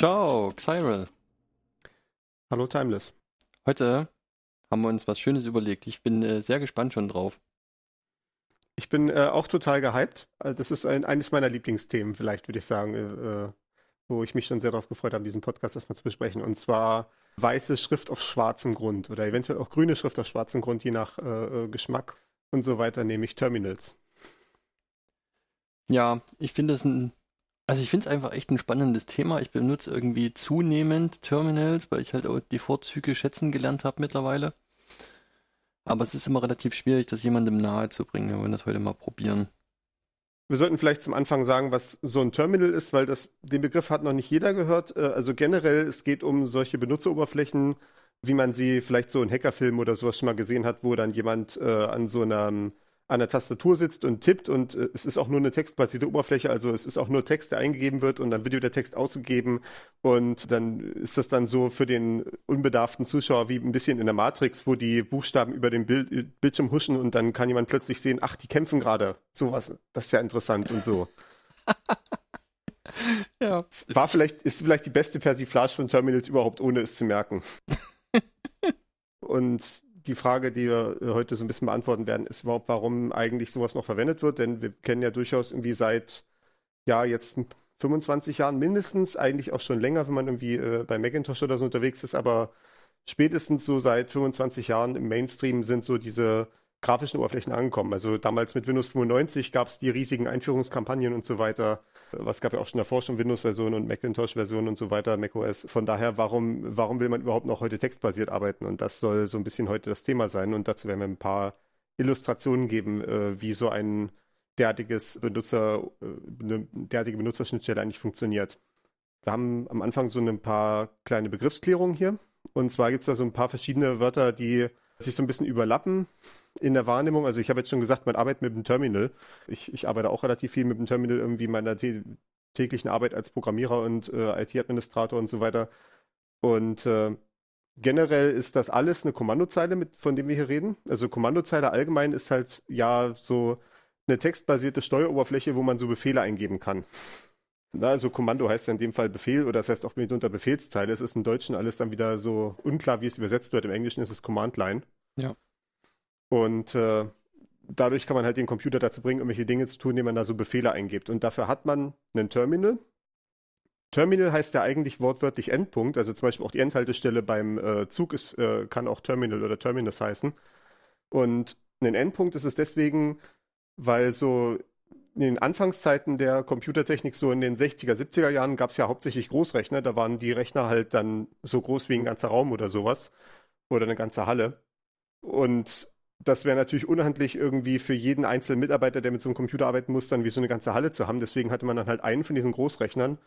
Ciao, Xyril. Hallo Timeless. Heute haben wir uns was Schönes überlegt. Ich bin äh, sehr gespannt schon drauf. Ich bin äh, auch total gehypt. Also das ist ein, eines meiner Lieblingsthemen, vielleicht würde ich sagen, äh, äh, wo ich mich schon sehr darauf gefreut habe, diesen Podcast erstmal zu besprechen. Und zwar weiße Schrift auf schwarzem Grund oder eventuell auch grüne Schrift auf schwarzem Grund, je nach äh, äh, Geschmack und so weiter, nämlich Terminals. Ja, ich finde es ein also ich finde es einfach echt ein spannendes Thema. Ich benutze irgendwie zunehmend Terminals, weil ich halt auch die Vorzüge schätzen gelernt habe mittlerweile. Aber es ist immer relativ schwierig, das jemandem nahe zu bringen. Wir wollen das heute mal probieren. Wir sollten vielleicht zum Anfang sagen, was so ein Terminal ist, weil das, den Begriff hat noch nicht jeder gehört. Äh, also generell, es geht um solche Benutzeroberflächen, wie man sie vielleicht so in Hackerfilmen oder sowas schon mal gesehen hat, wo dann jemand äh, an so einem an der Tastatur sitzt und tippt und äh, es ist auch nur eine textbasierte Oberfläche, also es ist auch nur Text, der eingegeben wird und dann wird der Text ausgegeben und dann ist das dann so für den unbedarften Zuschauer wie ein bisschen in der Matrix, wo die Buchstaben über den Bild, Bildschirm huschen und dann kann jemand plötzlich sehen, ach, die kämpfen gerade. Sowas, das ist ja interessant und so. ja. War vielleicht, ist vielleicht die beste Persiflage von Terminals überhaupt, ohne es zu merken. und die Frage, die wir heute so ein bisschen beantworten werden, ist überhaupt, warum eigentlich sowas noch verwendet wird. Denn wir kennen ja durchaus irgendwie seit, ja, jetzt 25 Jahren mindestens, eigentlich auch schon länger, wenn man irgendwie äh, bei Macintosh oder so unterwegs ist, aber spätestens so seit 25 Jahren im Mainstream sind so diese grafischen Oberflächen angekommen. Also damals mit Windows 95 gab es die riesigen Einführungskampagnen und so weiter. Was gab ja auch schon davor schon Windows-Versionen und Macintosh-Versionen und so weiter, macOS. Von daher, warum, warum will man überhaupt noch heute textbasiert arbeiten? Und das soll so ein bisschen heute das Thema sein. Und dazu werden wir ein paar Illustrationen geben, äh, wie so ein derartiges Benutzer, äh, eine derartige Benutzerschnittstelle eigentlich funktioniert. Wir haben am Anfang so ein paar kleine Begriffsklärungen hier. Und zwar gibt es da so ein paar verschiedene Wörter, die sich so ein bisschen überlappen in der Wahrnehmung. Also ich habe jetzt schon gesagt, man arbeitet mit dem Terminal. Ich, ich arbeite auch relativ viel mit dem Terminal irgendwie in meiner täglichen Arbeit als Programmierer und äh, IT-Administrator und so weiter. Und äh, generell ist das alles eine Kommandozeile, mit, von dem wir hier reden. Also Kommandozeile allgemein ist halt ja so eine textbasierte Steueroberfläche, wo man so Befehle eingeben kann. Na, also Kommando heißt ja in dem Fall Befehl oder das heißt auch mitunter Befehlszeile. Es ist im Deutschen alles dann wieder so unklar, wie es übersetzt wird. Im Englischen ist es Command Line. Ja. Und äh, dadurch kann man halt den Computer dazu bringen, irgendwelche Dinge zu tun, indem man da so Befehle eingibt. Und dafür hat man einen Terminal. Terminal heißt ja eigentlich wortwörtlich Endpunkt, also zum Beispiel auch die Endhaltestelle beim äh, Zug ist, äh, kann auch Terminal oder Terminus heißen. Und ein Endpunkt ist es deswegen, weil so in den Anfangszeiten der Computertechnik, so in den 60er, 70er Jahren, gab es ja hauptsächlich Großrechner. Da waren die Rechner halt dann so groß wie ein ganzer Raum oder sowas. Oder eine ganze Halle. Und das wäre natürlich unhandlich irgendwie für jeden einzelnen Mitarbeiter, der mit so einem Computer arbeiten muss, dann wie so eine ganze Halle zu haben. Deswegen hatte man dann halt einen von diesen Großrechnern.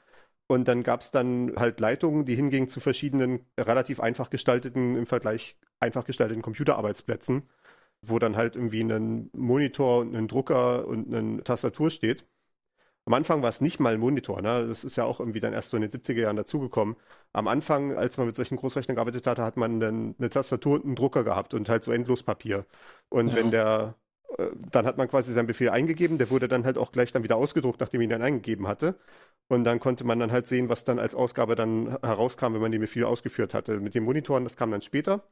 Und dann gab es dann halt Leitungen, die hingingen zu verschiedenen relativ einfach gestalteten, im Vergleich einfach gestalteten Computerarbeitsplätzen, wo dann halt irgendwie ein Monitor und ein Drucker und eine Tastatur steht. Am Anfang war es nicht mal ein Monitor, ne? Das ist ja auch irgendwie dann erst so in den 70er Jahren dazugekommen. Am Anfang, als man mit solchen Großrechnern gearbeitet hatte, hat man dann eine Tastatur und einen Drucker gehabt und halt so endlos Papier. Und ja. wenn der, äh, dann hat man quasi seinen Befehl eingegeben, der wurde dann halt auch gleich dann wieder ausgedruckt, nachdem man ihn dann eingegeben hatte. Und dann konnte man dann halt sehen, was dann als Ausgabe dann herauskam, wenn man den Befehl ausgeführt hatte. Mit den Monitoren, das kam dann später.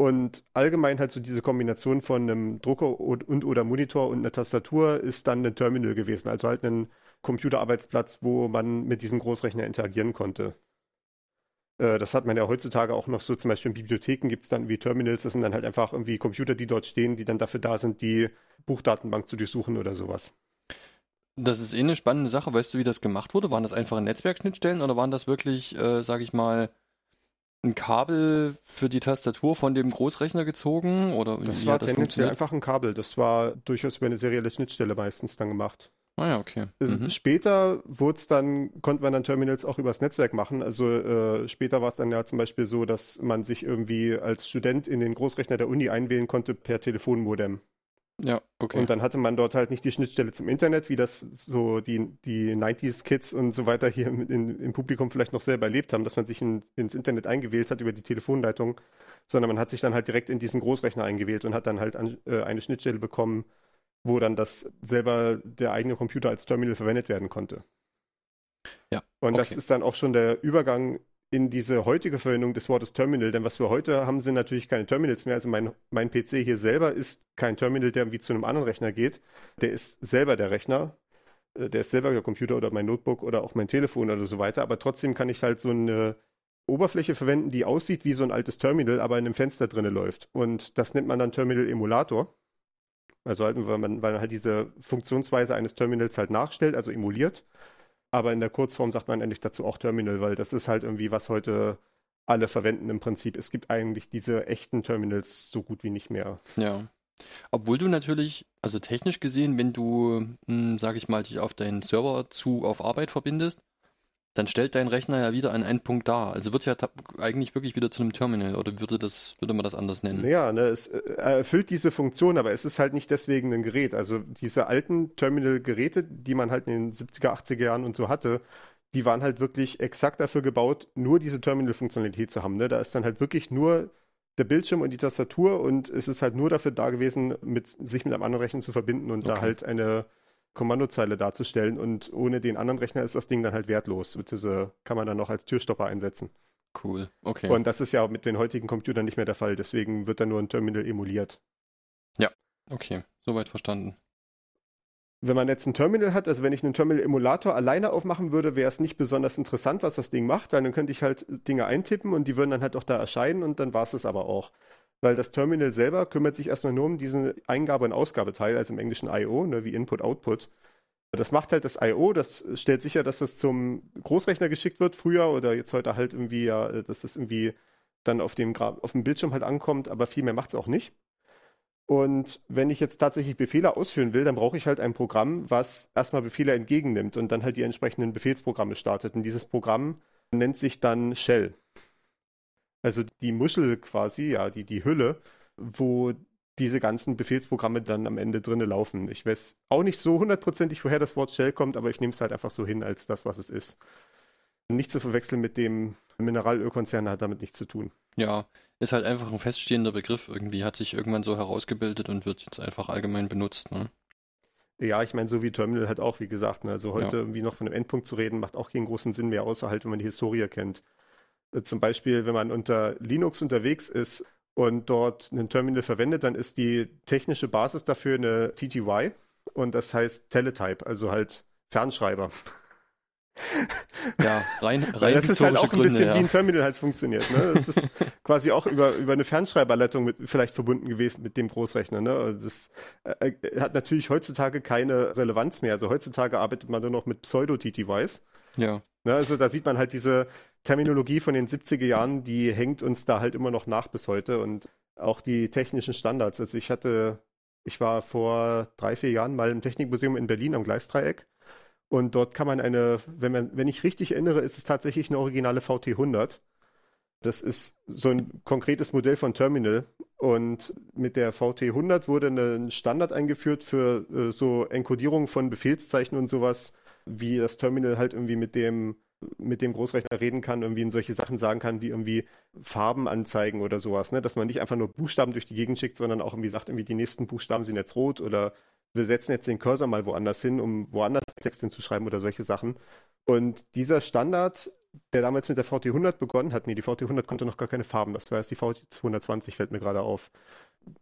Und allgemein halt so diese Kombination von einem Drucker und, und, oder Monitor und einer Tastatur ist dann ein Terminal gewesen, also halt ein Computerarbeitsplatz, wo man mit diesem Großrechner interagieren konnte. Äh, das hat man ja heutzutage auch noch so, zum Beispiel in Bibliotheken gibt es dann wie Terminals, das sind dann halt einfach irgendwie Computer, die dort stehen, die dann dafür da sind, die Buchdatenbank zu durchsuchen oder sowas. Das ist eh eine spannende Sache. Weißt du, wie das gemacht wurde? Waren das einfache Netzwerkschnittstellen oder waren das wirklich, äh, sage ich mal, ein Kabel für die Tastatur von dem Großrechner gezogen oder Das war das tendenziell einfach ein Kabel. Das war durchaus über eine serielle Schnittstelle meistens dann gemacht. Ah ja, okay. Mhm. Später wurde dann, konnte man dann Terminals auch übers Netzwerk machen. Also äh, später war es dann ja zum Beispiel so, dass man sich irgendwie als Student in den Großrechner der Uni einwählen konnte per Telefonmodem. Ja, okay. Und dann hatte man dort halt nicht die Schnittstelle zum Internet, wie das so die, die 90s-Kids und so weiter hier im, in, im Publikum vielleicht noch selber erlebt haben, dass man sich in, ins Internet eingewählt hat über die Telefonleitung, sondern man hat sich dann halt direkt in diesen Großrechner eingewählt und hat dann halt an, äh, eine Schnittstelle bekommen, wo dann das selber der eigene Computer als Terminal verwendet werden konnte. Ja, Und das okay. ist dann auch schon der Übergang in diese heutige Verwendung des Wortes Terminal, denn was wir heute haben, sind natürlich keine Terminals mehr. Also mein, mein PC hier selber ist kein Terminal, der wie zu einem anderen Rechner geht. Der ist selber der Rechner. Äh, Der ist selber der Computer oder mein Notebook oder auch mein Telefon oder so weiter. Aber trotzdem kann ich halt so eine Oberfläche verwenden, die aussieht wie so ein altes Terminal, aber in einem Fenster drinne läuft. Und das nennt man dann Terminal Emulator. Also halt, weil man, weil man halt diese Funktionsweise eines Terminals halt nachstellt, also emuliert. Aber in der Kurzform sagt man eigentlich dazu auch Terminal, weil das ist halt irgendwie, was heute alle verwenden im Prinzip. Es gibt eigentlich diese echten Terminals so gut wie nicht mehr. Ja. Obwohl du natürlich, also technisch gesehen, wenn du, hm, sag ich mal, dich auf deinen Server zu auf Arbeit verbindest, dann stellt dein Rechner ja wieder an einen Punkt dar. Also wird ja eigentlich wirklich wieder zu einem Terminal oder würde das, würde man das anders nennen? Naja, ne, es äh, erfüllt diese Funktion, aber es ist halt nicht deswegen ein Gerät. Also diese alten Terminal-Geräte, die man halt in den 70er, 80er Jahren und so hatte, die waren halt wirklich exakt dafür gebaut, nur diese Terminal-Funktionalität zu haben. Ne? Da ist dann halt wirklich nur der Bildschirm und die Tastatur und es ist halt nur dafür da gewesen, mit, sich mit einem anderen Rechner zu verbinden und da Okay. halt eine Kommandozeile darzustellen. Und ohne den anderen Rechner ist das Ding dann halt wertlos. Beziehungsweise kann man dann noch als Türstopper einsetzen. Cool. Okay. Und das ist ja mit den heutigen Computern nicht mehr der Fall. Deswegen wird dann nur ein Terminal emuliert. okay. Soweit verstanden. Wenn man jetzt ein Terminal hat, also wenn ich einen Terminal-Emulator alleine aufmachen würde, wäre es nicht besonders interessant, was das Ding macht, weil dann könnte ich halt Dinge eintippen und die würden dann halt auch da erscheinen und dann war es es aber auch. Weil das Terminal selber kümmert sich erstmal nur um diesen Eingabe- und Ausgabeteil, also im Englischen I.O., ne, wie Input-Output. Das macht halt das I.O., das stellt sicher, dass das zum Großrechner geschickt wird, früher oder jetzt heute halt irgendwie, ja, dass das irgendwie dann auf dem, auf dem Bildschirm halt ankommt, aber viel mehr macht es auch nicht. Und wenn ich jetzt tatsächlich Befehle ausführen will, dann brauche ich halt ein Programm, was erstmal Befehle entgegennimmt und dann halt die entsprechenden Befehlsprogramme startet. Und dieses Programm nennt sich dann Shell. Also die Muschel quasi, ja, die, die Hülle, wo diese ganzen Befehlsprogramme dann am Ende drinne laufen. Ich weiß auch nicht so hundertprozentig, woher das Wort Shell kommt, aber ich nehme es halt einfach so hin als das, was es ist. Nicht zu verwechseln mit dem Mineralölkonzern, hat damit nichts zu tun. Ja, ist halt einfach ein feststehender Begriff irgendwie, hat sich irgendwann so herausgebildet und wird jetzt einfach allgemein benutzt. Ne? Ja, ich meine, so wie Terminal halt auch, wie gesagt. Ne? Also heute Ja. irgendwie noch von einem Endpunkt zu reden, macht auch keinen großen Sinn mehr, außer halt, wenn man die Historie kennt. Äh, Zum Beispiel, wenn man unter Linux unterwegs ist und dort ein Terminal verwendet, dann ist die technische Basis dafür eine TTY und das heißt Teletype, also halt Fernschreiber. Ja, rein, rein das ist halt auch ein bisschen Gründe, wie ein ja. Terminal halt funktioniert. Ne? Das ist quasi auch über, über eine Fernschreiberleitung mit, vielleicht verbunden gewesen mit dem Großrechner. Ne? Also Das äh, äh, hat natürlich heutzutage keine Relevanz mehr. Also heutzutage arbeitet man nur noch mit Pseudo-TTYs. Ja, Ne? Also da sieht man halt diese Terminologie von den 70er Jahren, die hängt uns da halt immer noch nach bis heute und auch die technischen Standards. Also ich hatte, ich war vor drei, vier Jahren mal im Technikmuseum in Berlin am Gleisdreieck und dort kann man eine, wenn man, wenn ich richtig erinnere, ist es tatsächlich eine originale VT100. Das ist so ein konkretes Modell von Terminal und mit der VT100 wurde ein Standard eingeführt für äh, so Enkodierung von Befehlszeichen und sowas, wie das Terminal halt irgendwie mit dem mit dem Großrechner reden kann, irgendwie in solche Sachen sagen kann, wie irgendwie Farben anzeigen oder sowas, ne? Dass man nicht einfach nur Buchstaben durch die Gegend schickt, sondern auch irgendwie sagt, irgendwie die nächsten Buchstaben sind jetzt rot oder wir setzen jetzt den Cursor mal woanders hin, um woanders Text hinzuschreiben oder solche Sachen. Und dieser Standard, der damals mit der VT100 begonnen hat, nee, die VT100 konnte noch gar keine Farben, das war erst die VT220, fällt mir gerade auf,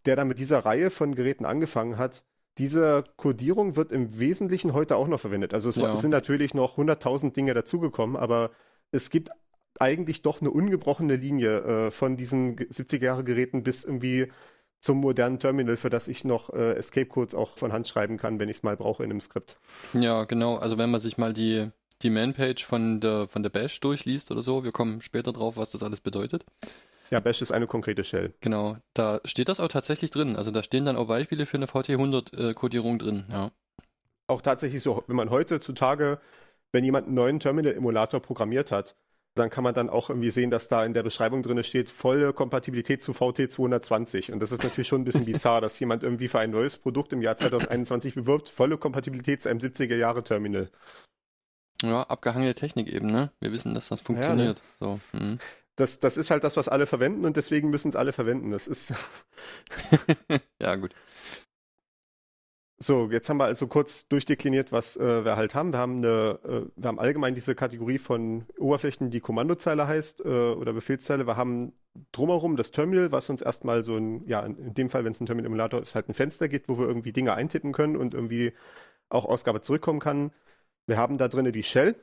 der dann mit dieser Reihe von Geräten angefangen hat, diese Codierung wird im Wesentlichen heute auch noch verwendet. Also es, Ja. es sind natürlich noch 100.000 Dinge dazugekommen, aber es gibt eigentlich doch eine ungebrochene Linie äh, von diesen 70er-Jahre-Geräten bis irgendwie zum modernen Terminal, für das ich noch äh, Escape-Codes auch von Hand schreiben kann, wenn ich es mal brauche in einem Skript. ja, genau. Also wenn man sich mal die die Manpage von der, von der Bash durchliest oder so, wir kommen später drauf, was das alles bedeutet. Ja, Bash ist eine konkrete Shell. Genau, da steht das auch tatsächlich drin. Also da stehen dann auch Beispiele für eine VT100-Kodierung drin, ja. Auch tatsächlich so, wenn man heutzutage, wenn jemand einen neuen Terminal-Emulator programmiert hat, dann kann man dann auch irgendwie sehen, dass da in der Beschreibung drin steht, volle Kompatibilität zu VT220. Und das ist natürlich schon ein bisschen bizarr, dass jemand irgendwie für ein neues Produkt im Jahr 2021 bewirbt, volle Kompatibilität zu einem 70er-Jahre-Terminal. Ja, abgehangene Technik eben, ne? Wir wissen, dass das funktioniert. Ja, ne? so, hm. Das, das ist halt das, was alle verwenden und deswegen müssen es alle verwenden. Das ist. ja, gut. So, jetzt haben wir also kurz durchdekliniert, was äh, wir halt haben. Wir haben eine, äh, wir haben allgemein diese Kategorie von Oberflächen, die Kommandozeile heißt äh, oder Befehlszeile. Wir haben drumherum das Terminal, was uns erstmal so ein, ja, in dem Fall, wenn es ein Terminal-Emulator ist, halt ein Fenster gibt, wo wir irgendwie Dinge eintippen können und irgendwie auch Ausgabe zurückkommen kann. Wir haben da drinnen die Shell,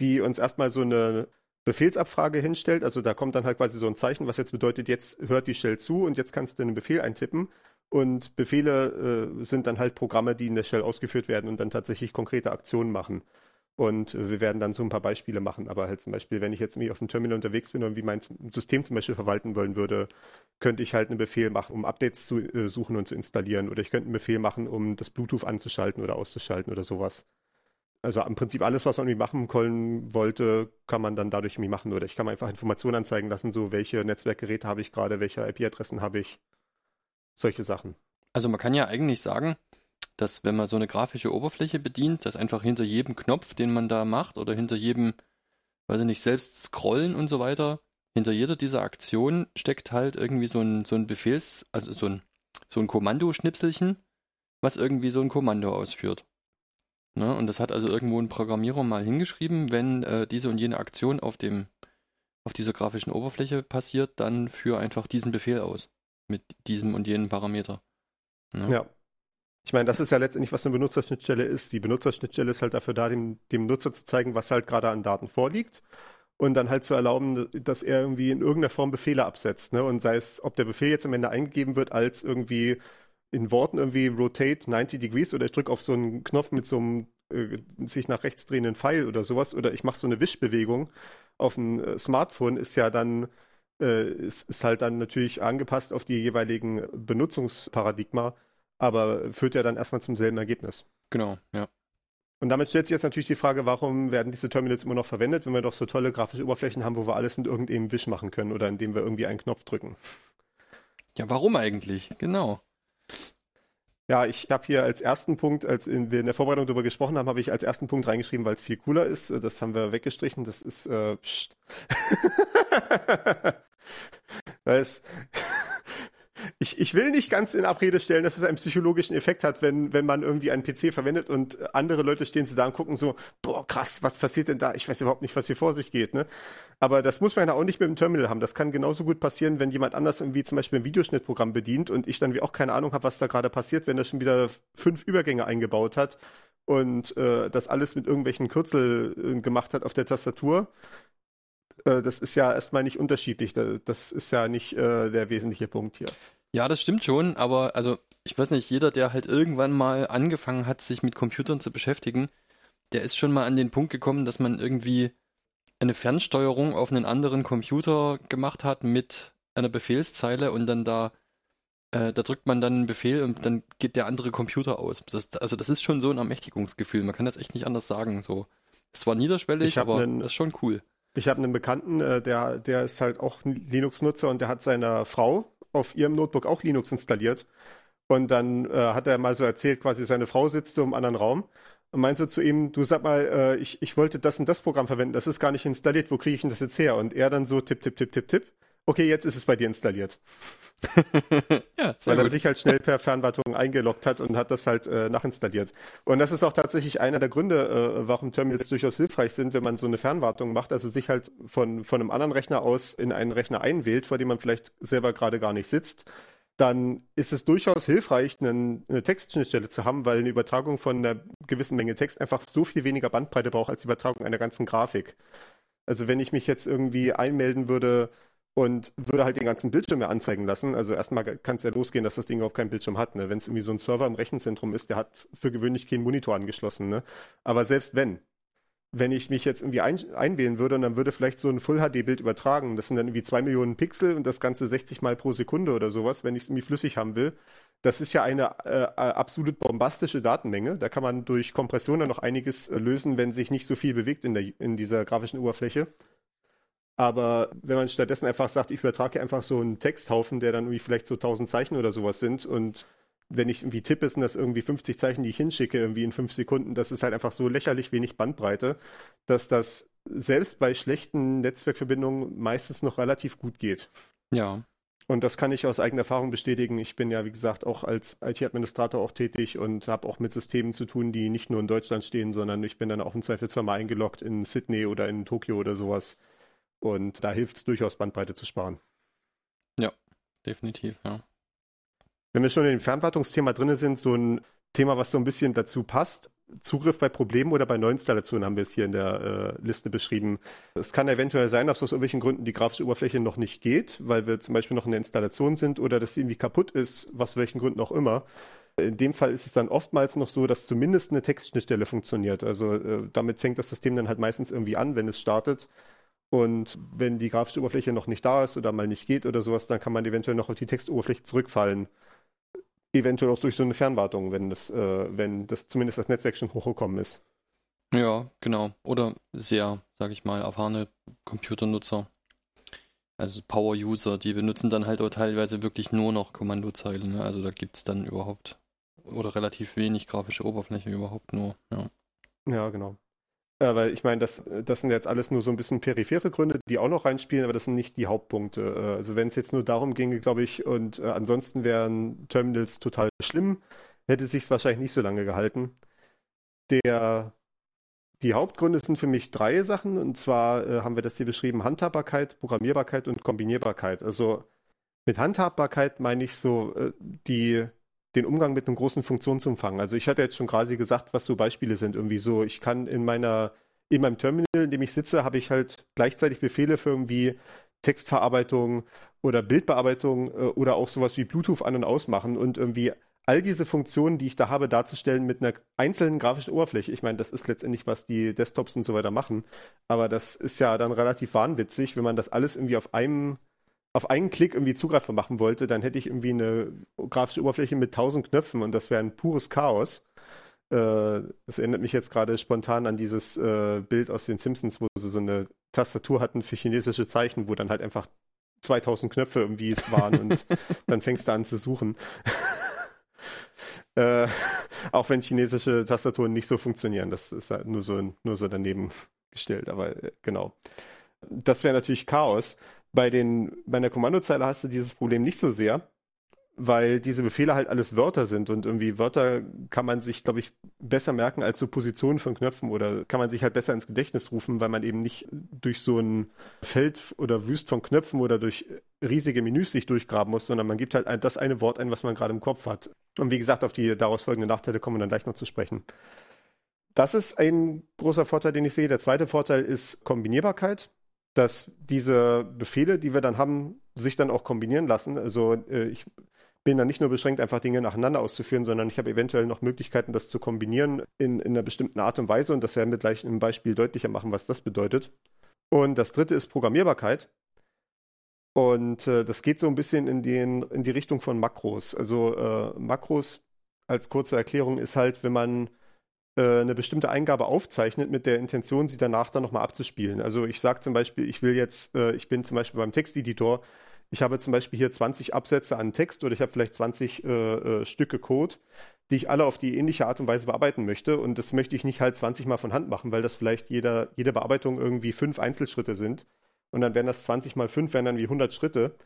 die uns erstmal so eine Befehlsabfrage hinstellt. Also da kommt dann halt quasi so ein Zeichen, was jetzt bedeutet, jetzt hört die Shell zu und jetzt kannst du einen Befehl eintippen. Und Befehle äh, sind dann halt Programme, die in der Shell ausgeführt werden und dann tatsächlich konkrete Aktionen machen. Und äh, wir werden dann so ein paar Beispiele machen. Aber halt zum Beispiel, wenn ich jetzt irgendwie auf dem Terminal unterwegs bin und wie mein System zum Beispiel verwalten wollen würde, könnte ich halt einen Befehl machen, um Updates zu äh, suchen und zu installieren. Oder ich könnte einen Befehl machen, um das Bluetooth anzuschalten oder auszuschalten oder sowas. Also im Prinzip alles, was man irgendwie machen können wollte, kann man dann dadurch irgendwie machen. Oder ich kann mir einfach Informationen anzeigen lassen, so welche Netzwerkgeräte habe ich gerade, welche IP-Adressen habe ich solche Sachen. Also man kann ja eigentlich sagen, dass wenn man so eine grafische Oberfläche bedient, dass einfach hinter jedem Knopf, den man da macht, oder hinter jedem, weiß ich nicht, selbst scrollen und so weiter, hinter jeder dieser Aktionen steckt halt irgendwie so ein, so ein Befehls-, also so ein, so ein Kommandoschnipselchen, was irgendwie so ein Kommando ausführt. Ne? Und das hat also irgendwo ein Programmierer mal hingeschrieben, wenn äh, diese und jene Aktion auf dem, auf dieser grafischen Oberfläche passiert, dann führe einfach diesen Befehl aus mit diesem und jenem Parameter. Ne? Ja. Ich meine, das ist ja letztendlich, was eine Benutzerschnittstelle ist. Die Benutzerschnittstelle ist halt dafür da, dem, dem Nutzer zu zeigen, was halt gerade an Daten vorliegt und dann halt zu erlauben, dass er irgendwie in irgendeiner Form Befehle absetzt. Ne? Und sei es, ob der Befehl jetzt am Ende eingegeben wird als irgendwie in Worten irgendwie rotate 90 degrees oder ich drücke auf so einen Knopf mit so einem äh, sich nach rechts drehenden Pfeil oder sowas oder ich mache so eine Wischbewegung auf dem äh, Smartphone, ist ja dann äh, ist, ist halt dann natürlich angepasst auf die jeweiligen Benutzungsparadigma, aber führt ja dann erstmal zum selben Ergebnis. Genau, ja. Und damit stellt sich jetzt natürlich die Frage, warum werden diese Terminals immer noch verwendet, wenn wir doch so tolle grafische Oberflächen haben, wo wir alles mit irgendeinem Wisch machen können oder indem wir irgendwie einen Knopf drücken. Ja, warum eigentlich? Genau. Ja, ich habe hier als ersten Punkt, als wir in der Vorbereitung darüber gesprochen haben, habe ich als ersten Punkt reingeschrieben, weil es viel cooler ist. Das haben wir weggestrichen. Das ist äh, weil es ich, ich will nicht ganz in Abrede stellen, dass es einen psychologischen Effekt hat, wenn, wenn man irgendwie einen PC verwendet und andere Leute stehen so da und gucken so, boah, krass, was passiert denn da? Ich weiß überhaupt nicht, was hier vor sich geht, ne? Aber das muss man ja auch nicht mit dem Terminal haben. Das kann genauso gut passieren, wenn jemand anders irgendwie zum Beispiel ein Videoschnittprogramm bedient und ich dann wie auch keine Ahnung habe, was da gerade passiert, wenn er schon wieder fünf Übergänge eingebaut hat und äh, das alles mit irgendwelchen Kürzel äh, gemacht hat auf der Tastatur äh, das ist ja erstmal nicht unterschiedlich. Das ist ja nicht äh, der wesentliche Punkt hier. Ja, das stimmt schon, aber also ich weiß nicht, jeder, der halt irgendwann mal angefangen hat, sich mit Computern zu beschäftigen, der ist schon mal an den Punkt gekommen, dass man irgendwie eine Fernsteuerung auf einen anderen Computer gemacht hat mit einer Befehlszeile und dann da, äh, da drückt man dann einen Befehl und dann geht der andere Computer aus. Das, also das ist schon so ein Ermächtigungsgefühl. Man kann das echt nicht anders sagen. So, es war niederschwellig, aber einen, das ist schon cool. Ich habe einen Bekannten, äh, der, der ist halt auch Linux-Nutzer und der hat seiner Frau auf ihrem Notebook auch Linux installiert. Und dann äh, hat er mal so erzählt, quasi seine Frau sitzt so im anderen Raum und meint so zu ihm, du sag mal, äh, ich, ich wollte das und das Programm verwenden, das ist gar nicht installiert, wo kriege ich denn das jetzt her? Und er dann so tipp, tipp, tipp, tipp, tipp. Okay, jetzt ist es bei dir installiert. ja, Weil er sich halt schnell per Fernwartung eingeloggt hat und hat das halt äh, nachinstalliert. Und das ist auch tatsächlich einer der Gründe, äh, warum Terminals durchaus hilfreich sind, wenn man so eine Fernwartung macht, also sich halt von, von einem anderen Rechner aus in einen Rechner einwählt, vor dem man vielleicht selber gerade gar nicht sitzt. Dann ist es durchaus hilfreich, eine, eine Textschnittstelle zu haben, weil eine Übertragung von einer gewissen Menge Text einfach so viel weniger Bandbreite braucht als die Übertragung einer ganzen Grafik. Also wenn ich mich jetzt irgendwie einmelden würde, und würde halt den ganzen Bildschirm mehr anzeigen lassen. Also erstmal kann es ja losgehen, dass das Ding überhaupt keinen Bildschirm hat. Ne? Wenn es irgendwie so ein Server im Rechenzentrum ist, der hat für gewöhnlich keinen Monitor angeschlossen. Ne? Aber selbst wenn, wenn ich mich jetzt irgendwie ein, einwählen würde und dann würde vielleicht so ein Full-HD-Bild übertragen, das sind dann irgendwie zwei Millionen Pixel und das Ganze 60 Mal pro Sekunde oder sowas, wenn ich es irgendwie flüssig haben will. Das ist ja eine äh, absolut bombastische Datenmenge. Da kann man durch Kompression dann noch einiges äh, lösen, wenn sich nicht so viel bewegt in, der, in dieser grafischen Oberfläche. Aber wenn man stattdessen einfach sagt, ich übertrage einfach so einen Texthaufen, der dann irgendwie vielleicht so 1000 Zeichen oder sowas sind und wenn ich irgendwie tippe, sind das irgendwie 50 Zeichen, die ich hinschicke, irgendwie in fünf Sekunden. Das ist halt einfach so lächerlich wenig Bandbreite, dass das selbst bei schlechten Netzwerkverbindungen meistens noch relativ gut geht. Ja. Und das kann ich aus eigener Erfahrung bestätigen. Ich bin ja, wie gesagt, auch als IT-Administrator auch tätig und habe auch mit Systemen zu tun, die nicht nur in Deutschland stehen, sondern ich bin dann auch im Zweifelsfall mal eingeloggt in Sydney oder in Tokio oder sowas. Und da hilft es durchaus, Bandbreite zu sparen. Ja, definitiv, ja. Wenn wir schon in dem Fernwartungsthema drin sind, so ein Thema, was so ein bisschen dazu passt. Zugriff bei Problemen oder bei Neuinstallationen haben wir es hier in der äh, Liste beschrieben. Es kann eventuell sein, dass aus irgendwelchen Gründen die grafische Oberfläche noch nicht geht, weil wir zum Beispiel noch in der Installation sind oder dass sie irgendwie kaputt ist, was welchen Gründen auch immer. In dem Fall ist es dann oftmals noch so, dass zumindest eine Textschnittstelle funktioniert. Also äh, damit fängt das System dann halt meistens irgendwie an, wenn es startet. Und wenn die grafische Oberfläche noch nicht da ist oder mal nicht geht oder sowas, dann kann man eventuell noch auf die Textoberfläche zurückfallen. Eventuell auch durch so eine Fernwartung, wenn das, äh, wenn das zumindest das Netzwerk schon hochgekommen ist. Ja, genau. Oder sehr, sag ich mal, erfahrene Computernutzer. Also Power-User, die benutzen dann halt auch teilweise wirklich nur noch Kommandozeilen. Ne? Also da gibt es dann überhaupt oder relativ wenig grafische Oberfläche überhaupt nur. Ja, ja genau. Äh, weil ich meine, das, das sind jetzt alles nur so ein bisschen periphere Gründe, die auch noch reinspielen, aber das sind nicht die Hauptpunkte. Äh, also wenn es jetzt nur darum ginge, glaube ich, und äh, ansonsten wären Terminals total schlimm, hätte sich wahrscheinlich nicht so lange gehalten. Der, die Hauptgründe sind für mich drei Sachen, und zwar äh, haben wir das hier beschrieben, Handhabbarkeit, Programmierbarkeit und Kombinierbarkeit. Also mit Handhabbarkeit meine ich so äh, die den Umgang mit einem großen Funktionsumfang. Also ich hatte jetzt schon quasi gesagt, was so Beispiele sind. Irgendwie so, ich kann in meiner, in meinem Terminal, in dem ich sitze, habe ich halt gleichzeitig Befehle für irgendwie Textverarbeitung oder Bildbearbeitung äh, oder auch sowas wie Bluetooth an- und ausmachen und irgendwie all diese Funktionen, die ich da habe, darzustellen mit einer einzelnen grafischen Oberfläche. Ich meine, das ist letztendlich, was die Desktops und so weiter machen. Aber das ist ja dann relativ wahnwitzig, wenn man das alles irgendwie auf einem auf einen Klick irgendwie zugreifbar machen wollte, dann hätte ich irgendwie eine grafische Oberfläche mit tausend Knöpfen und das wäre ein pures Chaos. Äh, das erinnert mich jetzt gerade spontan an dieses äh, Bild aus den Simpsons, wo sie so eine Tastatur hatten für chinesische Zeichen, wo dann halt einfach 2000 Knöpfe irgendwie waren und dann fängst du an zu suchen. äh, auch wenn chinesische Tastaturen nicht so funktionieren, das ist halt nur so, nur so daneben gestellt, aber äh, genau. Das wäre natürlich Chaos. Bei, den, bei einer Kommandozeile hast du dieses Problem nicht so sehr, weil diese Befehle halt alles Wörter sind und irgendwie Wörter kann man sich, glaube ich, besser merken als so Positionen von Knöpfen oder kann man sich halt besser ins Gedächtnis rufen, weil man eben nicht durch so ein Feld oder Wüst von Knöpfen oder durch riesige Menüs sich durchgraben muss, sondern man gibt halt das eine Wort ein, was man gerade im Kopf hat. Und wie gesagt, auf die daraus folgenden Nachteile kommen wir dann gleich noch zu sprechen. Das ist ein großer Vorteil, den ich sehe. Der zweite Vorteil ist Kombinierbarkeit dass diese Befehle, die wir dann haben, sich dann auch kombinieren lassen. Also äh, ich bin dann nicht nur beschränkt, einfach Dinge nacheinander auszuführen, sondern ich habe eventuell noch Möglichkeiten, das zu kombinieren in, in einer bestimmten Art und Weise. Und das werden wir gleich im Beispiel deutlicher machen, was das bedeutet. Und das dritte ist Programmierbarkeit. Und äh, das geht so ein bisschen in, den, in die Richtung von Makros. Also äh, Makros als kurze Erklärung ist halt, wenn man eine bestimmte Eingabe aufzeichnet mit der Intention, sie danach dann nochmal abzuspielen. Also ich sage zum Beispiel, ich will jetzt, äh, ich bin zum Beispiel beim Texteditor, ich habe zum Beispiel hier 20 Absätze an Text oder ich habe vielleicht 20 äh, äh, Stücke Code, die ich alle auf die ähnliche Art und Weise bearbeiten möchte. Und das möchte ich nicht halt 20 Mal von Hand machen, weil das vielleicht jeder, jede Bearbeitung irgendwie fünf Einzelschritte sind. Und dann wären das 20 mal 5, wären dann wie 100 Schritte.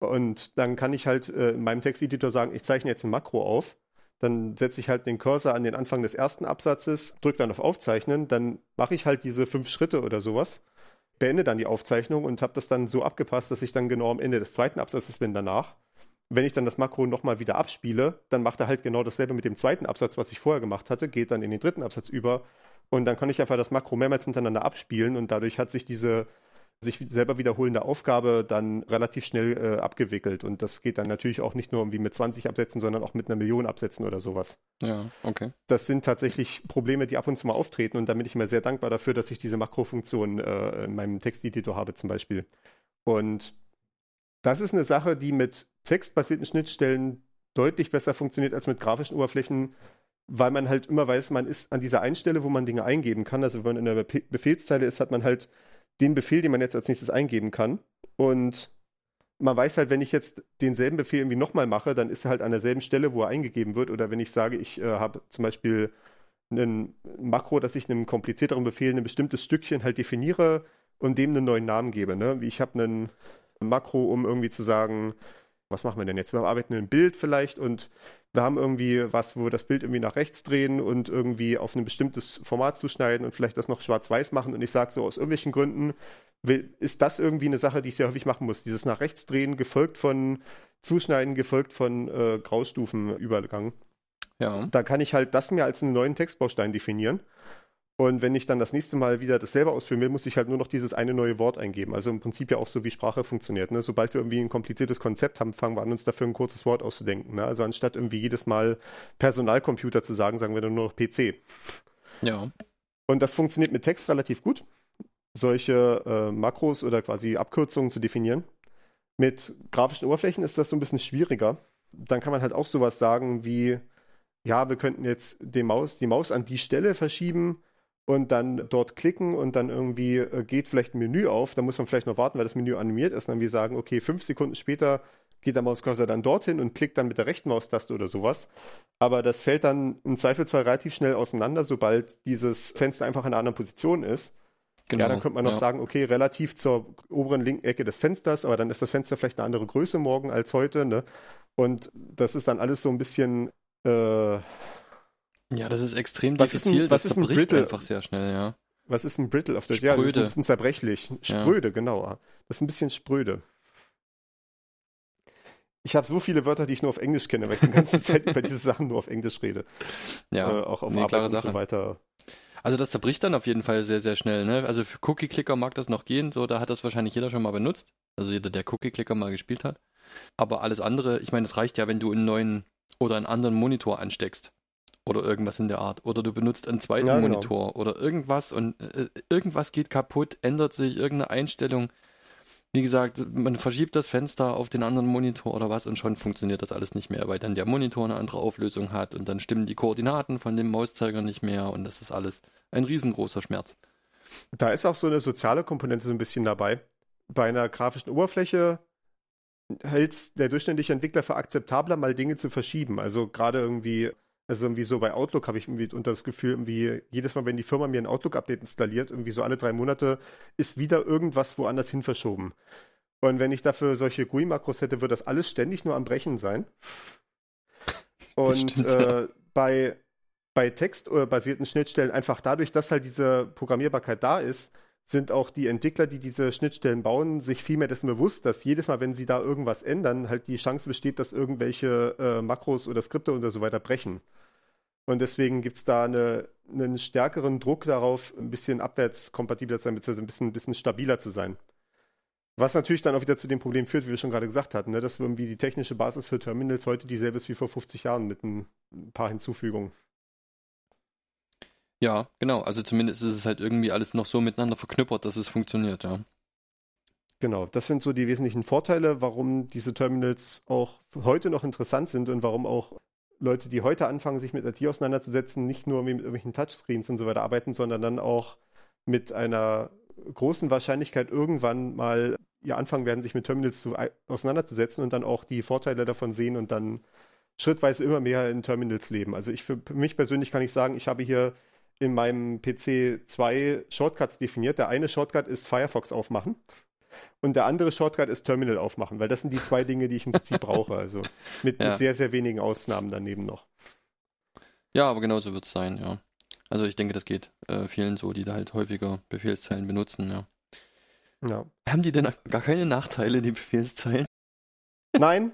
Und dann kann ich halt äh, in meinem Texteditor sagen, ich zeichne jetzt ein Makro auf dann setze ich halt den Cursor an den Anfang des ersten Absatzes, drücke dann auf Aufzeichnen, dann mache ich halt diese fünf Schritte oder sowas, beende dann die Aufzeichnung und habe das dann so abgepasst, dass ich dann genau am Ende des zweiten Absatzes bin danach. Wenn ich dann das Makro nochmal wieder abspiele, dann macht er halt genau dasselbe mit dem zweiten Absatz, was ich vorher gemacht hatte, geht dann in den dritten Absatz über und dann kann ich einfach das Makro mehrmals hintereinander abspielen und dadurch hat sich diese sich selber wiederholende Aufgabe dann relativ schnell äh, abgewickelt. Und das geht dann natürlich auch nicht nur irgendwie mit 20 Absätzen, sondern auch mit einer Million Absätzen oder sowas. Ja, okay. Das sind tatsächlich Probleme, die ab und zu mal auftreten. Und da bin ich immer sehr dankbar dafür, dass ich diese Makrofunktion äh, in meinem Texteditor habe zum Beispiel. Und das ist eine Sache, die mit textbasierten Schnittstellen deutlich besser funktioniert als mit grafischen Oberflächen, weil man halt immer weiß, man ist an dieser Einstelle, wo man Dinge eingeben kann. Also wenn man in der Befehlszeile ist, hat man halt den Befehl, den man jetzt als nächstes eingeben kann. Und man weiß halt, wenn ich jetzt denselben Befehl irgendwie nochmal mache, dann ist er halt an derselben Stelle, wo er eingegeben wird. Oder wenn ich sage, ich äh, habe zum Beispiel ein Makro, dass ich einem komplizierteren Befehl ein bestimmtes Stückchen halt definiere und dem einen neuen Namen gebe. Ne? Wie ich habe einen Makro, um irgendwie zu sagen, was machen wir denn jetzt? Wir arbeiten ein Bild vielleicht und wir haben irgendwie was, wo wir das Bild irgendwie nach rechts drehen und irgendwie auf ein bestimmtes Format zuschneiden und vielleicht das noch schwarz-weiß machen. Und ich sage so, aus irgendwelchen Gründen ist das irgendwie eine Sache, die ich sehr häufig machen muss. Dieses nach rechts drehen, gefolgt von Zuschneiden, gefolgt von äh, Graustufenübergang. Ja. Da kann ich halt das mir als einen neuen Textbaustein definieren. Und wenn ich dann das nächste Mal wieder das selber ausführen will, muss ich halt nur noch dieses eine neue Wort eingeben. Also im Prinzip ja auch so, wie Sprache funktioniert. Ne? Sobald wir irgendwie ein kompliziertes Konzept haben, fangen wir an, uns dafür ein kurzes Wort auszudenken. Ne? Also anstatt irgendwie jedes Mal Personalcomputer zu sagen, sagen wir dann nur noch PC. Ja. Und das funktioniert mit Text relativ gut, solche äh, Makros oder quasi Abkürzungen zu definieren. Mit grafischen Oberflächen ist das so ein bisschen schwieriger. Dann kann man halt auch sowas sagen wie, ja, wir könnten jetzt die Maus, die Maus an die Stelle verschieben, und dann dort klicken und dann irgendwie äh, geht vielleicht ein Menü auf. Da muss man vielleicht noch warten, weil das Menü animiert ist. Und dann wir sagen, okay, fünf Sekunden später geht der Mauscursor dann dorthin und klickt dann mit der rechten Maustaste oder sowas. Aber das fällt dann im Zweifelsfall relativ schnell auseinander, sobald dieses Fenster einfach in einer anderen Position ist. Genau, ja, dann könnte man noch ja. sagen, okay, relativ zur oberen linken Ecke des Fensters, aber dann ist das Fenster vielleicht eine andere Größe morgen als heute. Ne? Und das ist dann alles so ein bisschen äh, ja, das ist extrem was diffizil, ist ein, was das ist zerbricht ein Brittle? einfach sehr schnell, ja. Was ist ein Brittle auf der Spröde. Ja, das ist ein bisschen zerbrechlich. Spröde, ja. genau. Das ist ein bisschen spröde. Ich habe so viele Wörter, die ich nur auf Englisch kenne, weil ich die ganze Zeit über diese Sachen nur auf Englisch rede. Ja, äh, auch auf nee, Arbeit und Sache. so weiter. Also das zerbricht dann auf jeden Fall sehr, sehr schnell. Ne? Also für Cookie-Clicker mag das noch gehen, so da hat das wahrscheinlich jeder schon mal benutzt. Also jeder, der Cookie-Clicker mal gespielt hat. Aber alles andere, ich meine, es reicht ja, wenn du einen neuen oder einen anderen Monitor ansteckst oder irgendwas in der Art. Oder du benutzt einen zweiten ja, genau. Monitor oder irgendwas und äh, irgendwas geht kaputt, ändert sich irgendeine Einstellung. Wie gesagt, man verschiebt das Fenster auf den anderen Monitor oder was und schon funktioniert das alles nicht mehr, weil dann der Monitor eine andere Auflösung hat und dann stimmen die Koordinaten von dem Mauszeiger nicht mehr und das ist alles ein riesengroßer Schmerz. Da ist auch so eine soziale Komponente so ein bisschen dabei. Bei einer grafischen Oberfläche hält der durchschnittliche Entwickler für akzeptabler, mal Dinge zu verschieben. Also gerade irgendwie also irgendwie so bei Outlook habe ich irgendwie unter das Gefühl, irgendwie jedes Mal, wenn die Firma mir ein Outlook-Update installiert, irgendwie so alle drei Monate ist wieder irgendwas woanders hin verschoben. Und wenn ich dafür solche GUI-Makros hätte, würde das alles ständig nur am Brechen sein. Und stimmt, äh, ja. bei, bei textbasierten Schnittstellen einfach dadurch, dass halt diese Programmierbarkeit da ist, sind auch die Entwickler, die diese Schnittstellen bauen, sich vielmehr dessen bewusst, dass jedes Mal, wenn sie da irgendwas ändern, halt die Chance besteht, dass irgendwelche äh, Makros oder Skripte und so weiter brechen. Und deswegen gibt es da eine, einen stärkeren Druck darauf, ein bisschen abwärtskompatibler zu sein, beziehungsweise ein bisschen, ein bisschen stabiler zu sein. Was natürlich dann auch wieder zu dem Problem führt, wie wir schon gerade gesagt hatten, ne, dass irgendwie die technische Basis für Terminals heute dieselbe ist wie vor 50 Jahren mit ein paar Hinzufügungen. Ja, genau. Also zumindest ist es halt irgendwie alles noch so miteinander verknüppert, dass es funktioniert, ja. Genau, das sind so die wesentlichen Vorteile, warum diese Terminals auch heute noch interessant sind und warum auch Leute, die heute anfangen, sich mit IT auseinanderzusetzen, nicht nur mit irgendwelchen Touchscreens und so weiter arbeiten, sondern dann auch mit einer großen Wahrscheinlichkeit irgendwann mal ja anfangen werden, sich mit Terminals zu, auseinanderzusetzen und dann auch die Vorteile davon sehen und dann schrittweise immer mehr in Terminals leben. Also ich für mich persönlich kann ich sagen, ich habe hier in meinem PC zwei Shortcuts definiert. Der eine Shortcut ist Firefox aufmachen. Und der andere Shortcut ist Terminal aufmachen, weil das sind die zwei Dinge, die ich im Prinzip brauche. Also mit, ja. mit, sehr, sehr wenigen Ausnahmen daneben noch. Ja, aber genau so wird es sein, ja. Also ich denke, das geht äh, vielen so, die da halt häufiger Befehlszeilen benutzen, ja. ja. Haben die denn gar keine Nachteile, die Befehlszeilen? Nein.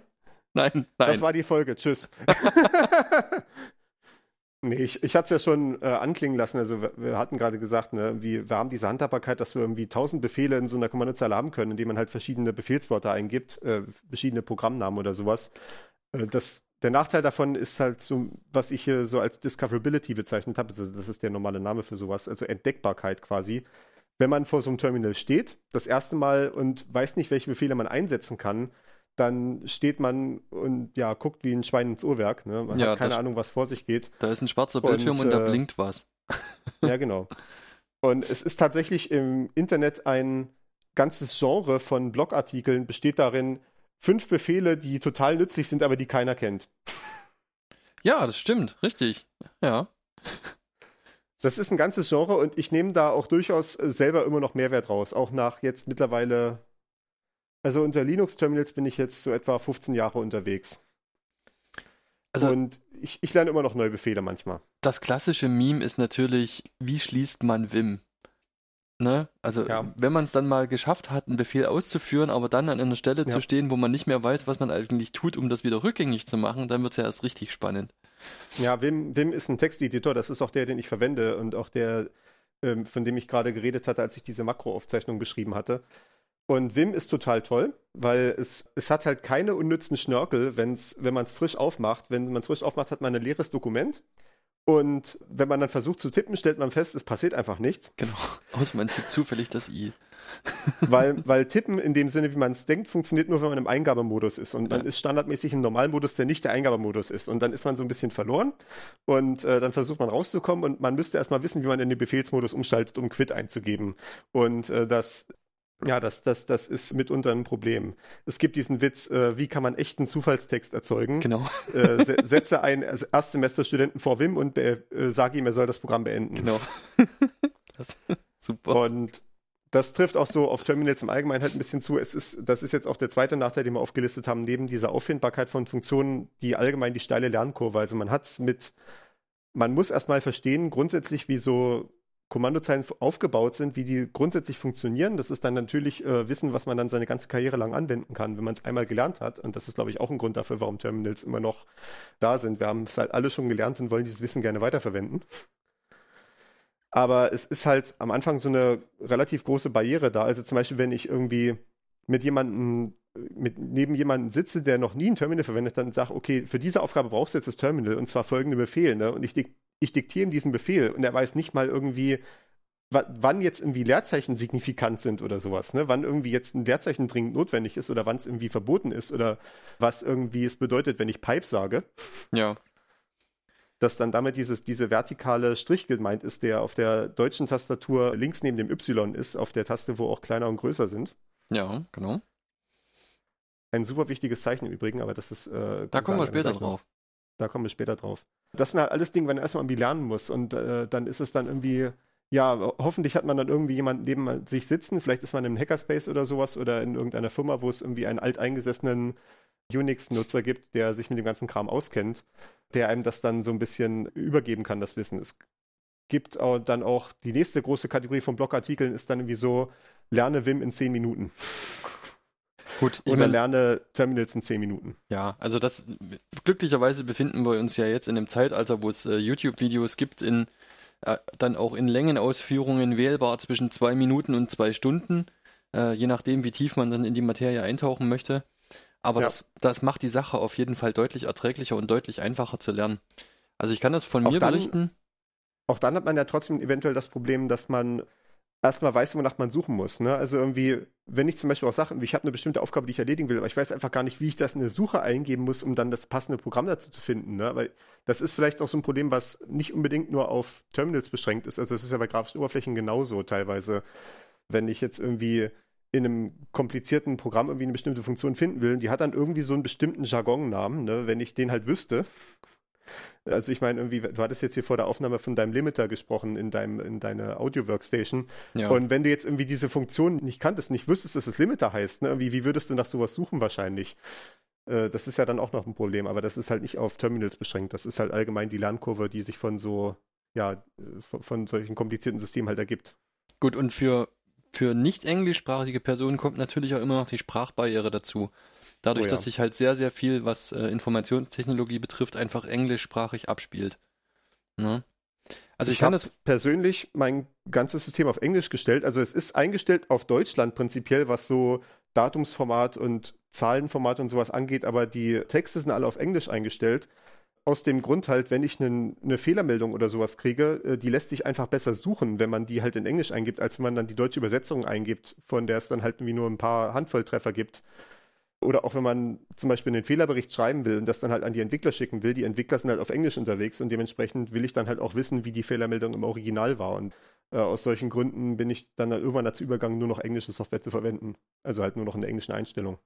nein, nein. Das war die Folge. Tschüss. Nee, ich, ich hatte es ja schon äh, anklingen lassen. Also wir, wir hatten gerade gesagt, ne, wie, wir haben diese Handhabbarkeit, dass wir irgendwie tausend Befehle in so einer Kommandozeile haben können, indem man halt verschiedene Befehlswörter eingibt, äh, verschiedene Programmnamen oder sowas. Äh, das, der Nachteil davon ist halt so, was ich hier so als Discoverability bezeichnet habe. Also das ist der normale Name für sowas, also Entdeckbarkeit quasi. Wenn man vor so einem Terminal steht, das erste Mal und weiß nicht, welche Befehle man einsetzen kann, dann steht man und ja, guckt wie ein Schwein ins Uhrwerk. Ne? Man Ja, hat keine Ahnung, was vor sich geht. Da ist ein schwarzer Und, Bildschirm und, da äh, blinkt was. Ja, genau. Und es ist tatsächlich im Internet ein ganzes Genre von Blogartikeln, besteht darin, fünf Befehle, die total nützlich sind, aber die keiner kennt. Ja, das stimmt, richtig. Ja. Das ist ein ganzes Genre und ich nehme da auch durchaus selber immer noch Mehrwert raus. Auch nach jetzt mittlerweile, also unter Linux-Terminals bin ich jetzt so etwa 15 Jahre unterwegs. Also- und ich, ich lerne immer noch neue Befehle manchmal. Das klassische Meme ist natürlich, wie schließt man Vim? Ne? Also, Ja. wenn man es dann mal geschafft hat, einen Befehl auszuführen, aber dann an einer Stelle Ja. zu stehen, wo man nicht mehr weiß, was man eigentlich tut, um das wieder rückgängig zu machen, dann wird es ja erst richtig spannend. Ja, Vim, Vim ist ein Texteditor, das ist auch der, den ich verwende und auch der, ähm, von dem ich gerade geredet hatte, als ich diese Makroaufzeichnung beschrieben hatte. Und Vim ist total toll, weil es, es hat halt keine unnützen Schnörkel, wenn's, wenn man es frisch aufmacht. Wenn man es frisch aufmacht, hat man ein leeres Dokument. Und wenn man dann versucht zu tippen, stellt man fest, es passiert einfach nichts. Genau. Außer man tippt zufällig das I. Weil, weil Tippen in dem Sinne, wie man es denkt, funktioniert nur, wenn man im Eingabemodus ist. Und man Ja. ist standardmäßig im Normalmodus, der nicht der Eingabemodus ist. Und dann ist man so ein bisschen verloren. Und äh, dann versucht man rauszukommen. Und man müsste erstmal wissen, wie man in den Befehlsmodus umschaltet, um Quit einzugeben. Und äh, das. Ja, das, das, das ist mitunter ein Problem. Es gibt diesen Witz, äh, wie kann man echten Zufallstext erzeugen? Genau. Äh, se setze einen Erstsemesterstudenten vor Wim und äh, sage ihm, er soll das Programm beenden. Genau. das, super. Und das trifft auch so auf Terminals im Allgemeinen halt ein bisschen zu. Es ist, das ist jetzt auch der zweite Nachteil, den wir aufgelistet haben, neben dieser Auffindbarkeit von Funktionen, die allgemein die steile Lernkurve. Also man hat es mit, man muss erstmal verstehen, grundsätzlich, wie so Kommandozeilen aufgebaut sind, wie die grundsätzlich funktionieren. Das ist dann natürlich äh, Wissen, was man dann seine ganze Karriere lang anwenden kann, wenn man es einmal gelernt hat. Und das ist, glaube ich, auch ein Grund dafür, warum Terminals immer noch da sind. Wir haben es halt alle schon gelernt und wollen dieses Wissen gerne weiterverwenden. Aber es ist halt am Anfang so eine relativ große Barriere da. Also zum Beispiel, wenn ich irgendwie mit jemandem, mit, neben jemandem sitze, der noch nie ein Terminal verwendet, dann sage, okay, für diese Aufgabe brauchst du jetzt das Terminal und zwar folgende Befehl. Ne? Und ich, ich diktiere ihm diesen Befehl und er weiß nicht mal irgendwie, wa wann jetzt irgendwie Leerzeichen signifikant sind oder sowas. Ne? Wann irgendwie jetzt ein Leerzeichen dringend notwendig ist oder wann es irgendwie verboten ist oder was irgendwie es bedeutet, wenn ich Pipe sage Ja. dass dann damit dieses, diese vertikale Strich gemeint ist, der auf der deutschen Tastatur links neben dem Y ist, auf der Taste, wo auch kleiner und größer sind. Ja, genau. Ein super wichtiges Zeichen im Übrigen, aber das ist. Äh, Da kommen wir später drauf. Da kommen wir später drauf. Das sind halt alles Dinge, wenn man erstmal irgendwie lernen muss und äh, dann ist es dann irgendwie. Ja, hoffentlich hat man dann irgendwie jemanden neben sich sitzen. Vielleicht ist man im Hackerspace oder sowas oder in irgendeiner Firma, wo es irgendwie einen alteingesessenen Unix-Nutzer gibt, der sich mit dem ganzen Kram auskennt, der einem das dann so ein bisschen übergeben kann, das Wissen. Es gibt auch dann auch die nächste große Kategorie von Blogartikeln ist dann irgendwie so, lerne Vim in 10 Minuten. Gut, ich lerne Terminals in 10 Minuten. ja, also das, glücklicherweise befinden wir uns ja jetzt in einem Zeitalter, wo es äh, YouTube-Videos gibt, in, äh, dann auch in Längenausführungen wählbar zwischen zwei Minuten und zwei Stunden, äh, je nachdem, wie tief man dann in die Materie eintauchen möchte. Aber Ja. das, das macht die Sache auf jeden Fall deutlich erträglicher und deutlich einfacher zu lernen. Also ich kann das von Auch mir dann- berichten. Auch dann hat man ja trotzdem eventuell das Problem, dass man erstmal weiß, wonach man suchen muss. Ne? Also irgendwie, wenn ich zum Beispiel auch Sachen, ich habe eine bestimmte Aufgabe, die ich erledigen will, aber ich weiß einfach gar nicht, wie ich das in eine Suche eingeben muss, um dann das passende Programm dazu zu finden. Ne? Weil das ist vielleicht auch so ein Problem, was nicht unbedingt nur auf Terminals beschränkt ist. Also es ist ja bei grafischen Oberflächen genauso teilweise. Wenn ich jetzt irgendwie in einem komplizierten Programm irgendwie eine bestimmte Funktion finden will, die hat dann irgendwie so einen bestimmten Jargonnamen, ne? wenn ich den halt wüsste. Also ich meine, irgendwie, du hattest jetzt hier vor der Aufnahme von deinem Limiter gesprochen in deinem, in deiner Audio-Workstation. Ja. Und wenn du jetzt irgendwie diese Funktion nicht kanntest, nicht wüsstest, dass es Limiter heißt, ne, wie, wie würdest du nach sowas suchen wahrscheinlich? Äh, das ist ja dann auch noch ein Problem, aber das ist halt nicht auf Terminals beschränkt. Das ist halt allgemein die Lernkurve, die sich von so, ja, äh, von, von solchen komplizierten Systemen halt ergibt. Gut, und für, für nicht englischsprachige Personen kommt natürlich auch immer noch die Sprachbarriere dazu. Dadurch, Oh ja. dass sich halt sehr, sehr viel, was äh, Informationstechnologie betrifft, einfach englischsprachig abspielt. Ne? Also ich, ich kann das. persönlich mein ganzes System auf Englisch gestellt. Also es ist eingestellt auf Deutschland prinzipiell, was so Datumsformat und Zahlenformat und sowas angeht, aber die Texte sind alle auf Englisch eingestellt. Aus dem Grund halt, wenn ich eine ne Fehlermeldung oder sowas kriege, äh, die lässt sich einfach besser suchen, wenn man die halt in Englisch eingibt, als wenn man dann die deutsche Übersetzung eingibt, von der es dann halt irgendwie nur ein paar Handvolltreffer gibt. Oder auch wenn man zum Beispiel einen Fehlerbericht schreiben will und das dann halt an die Entwickler schicken will, die Entwickler sind halt auf Englisch unterwegs und dementsprechend will ich dann halt auch wissen, wie die Fehlermeldung im Original war. Und äh, aus solchen Gründen bin ich dann, dann irgendwann dazu übergegangen, nur noch englische Software zu verwenden. Also halt nur noch in der englischen Einstellung.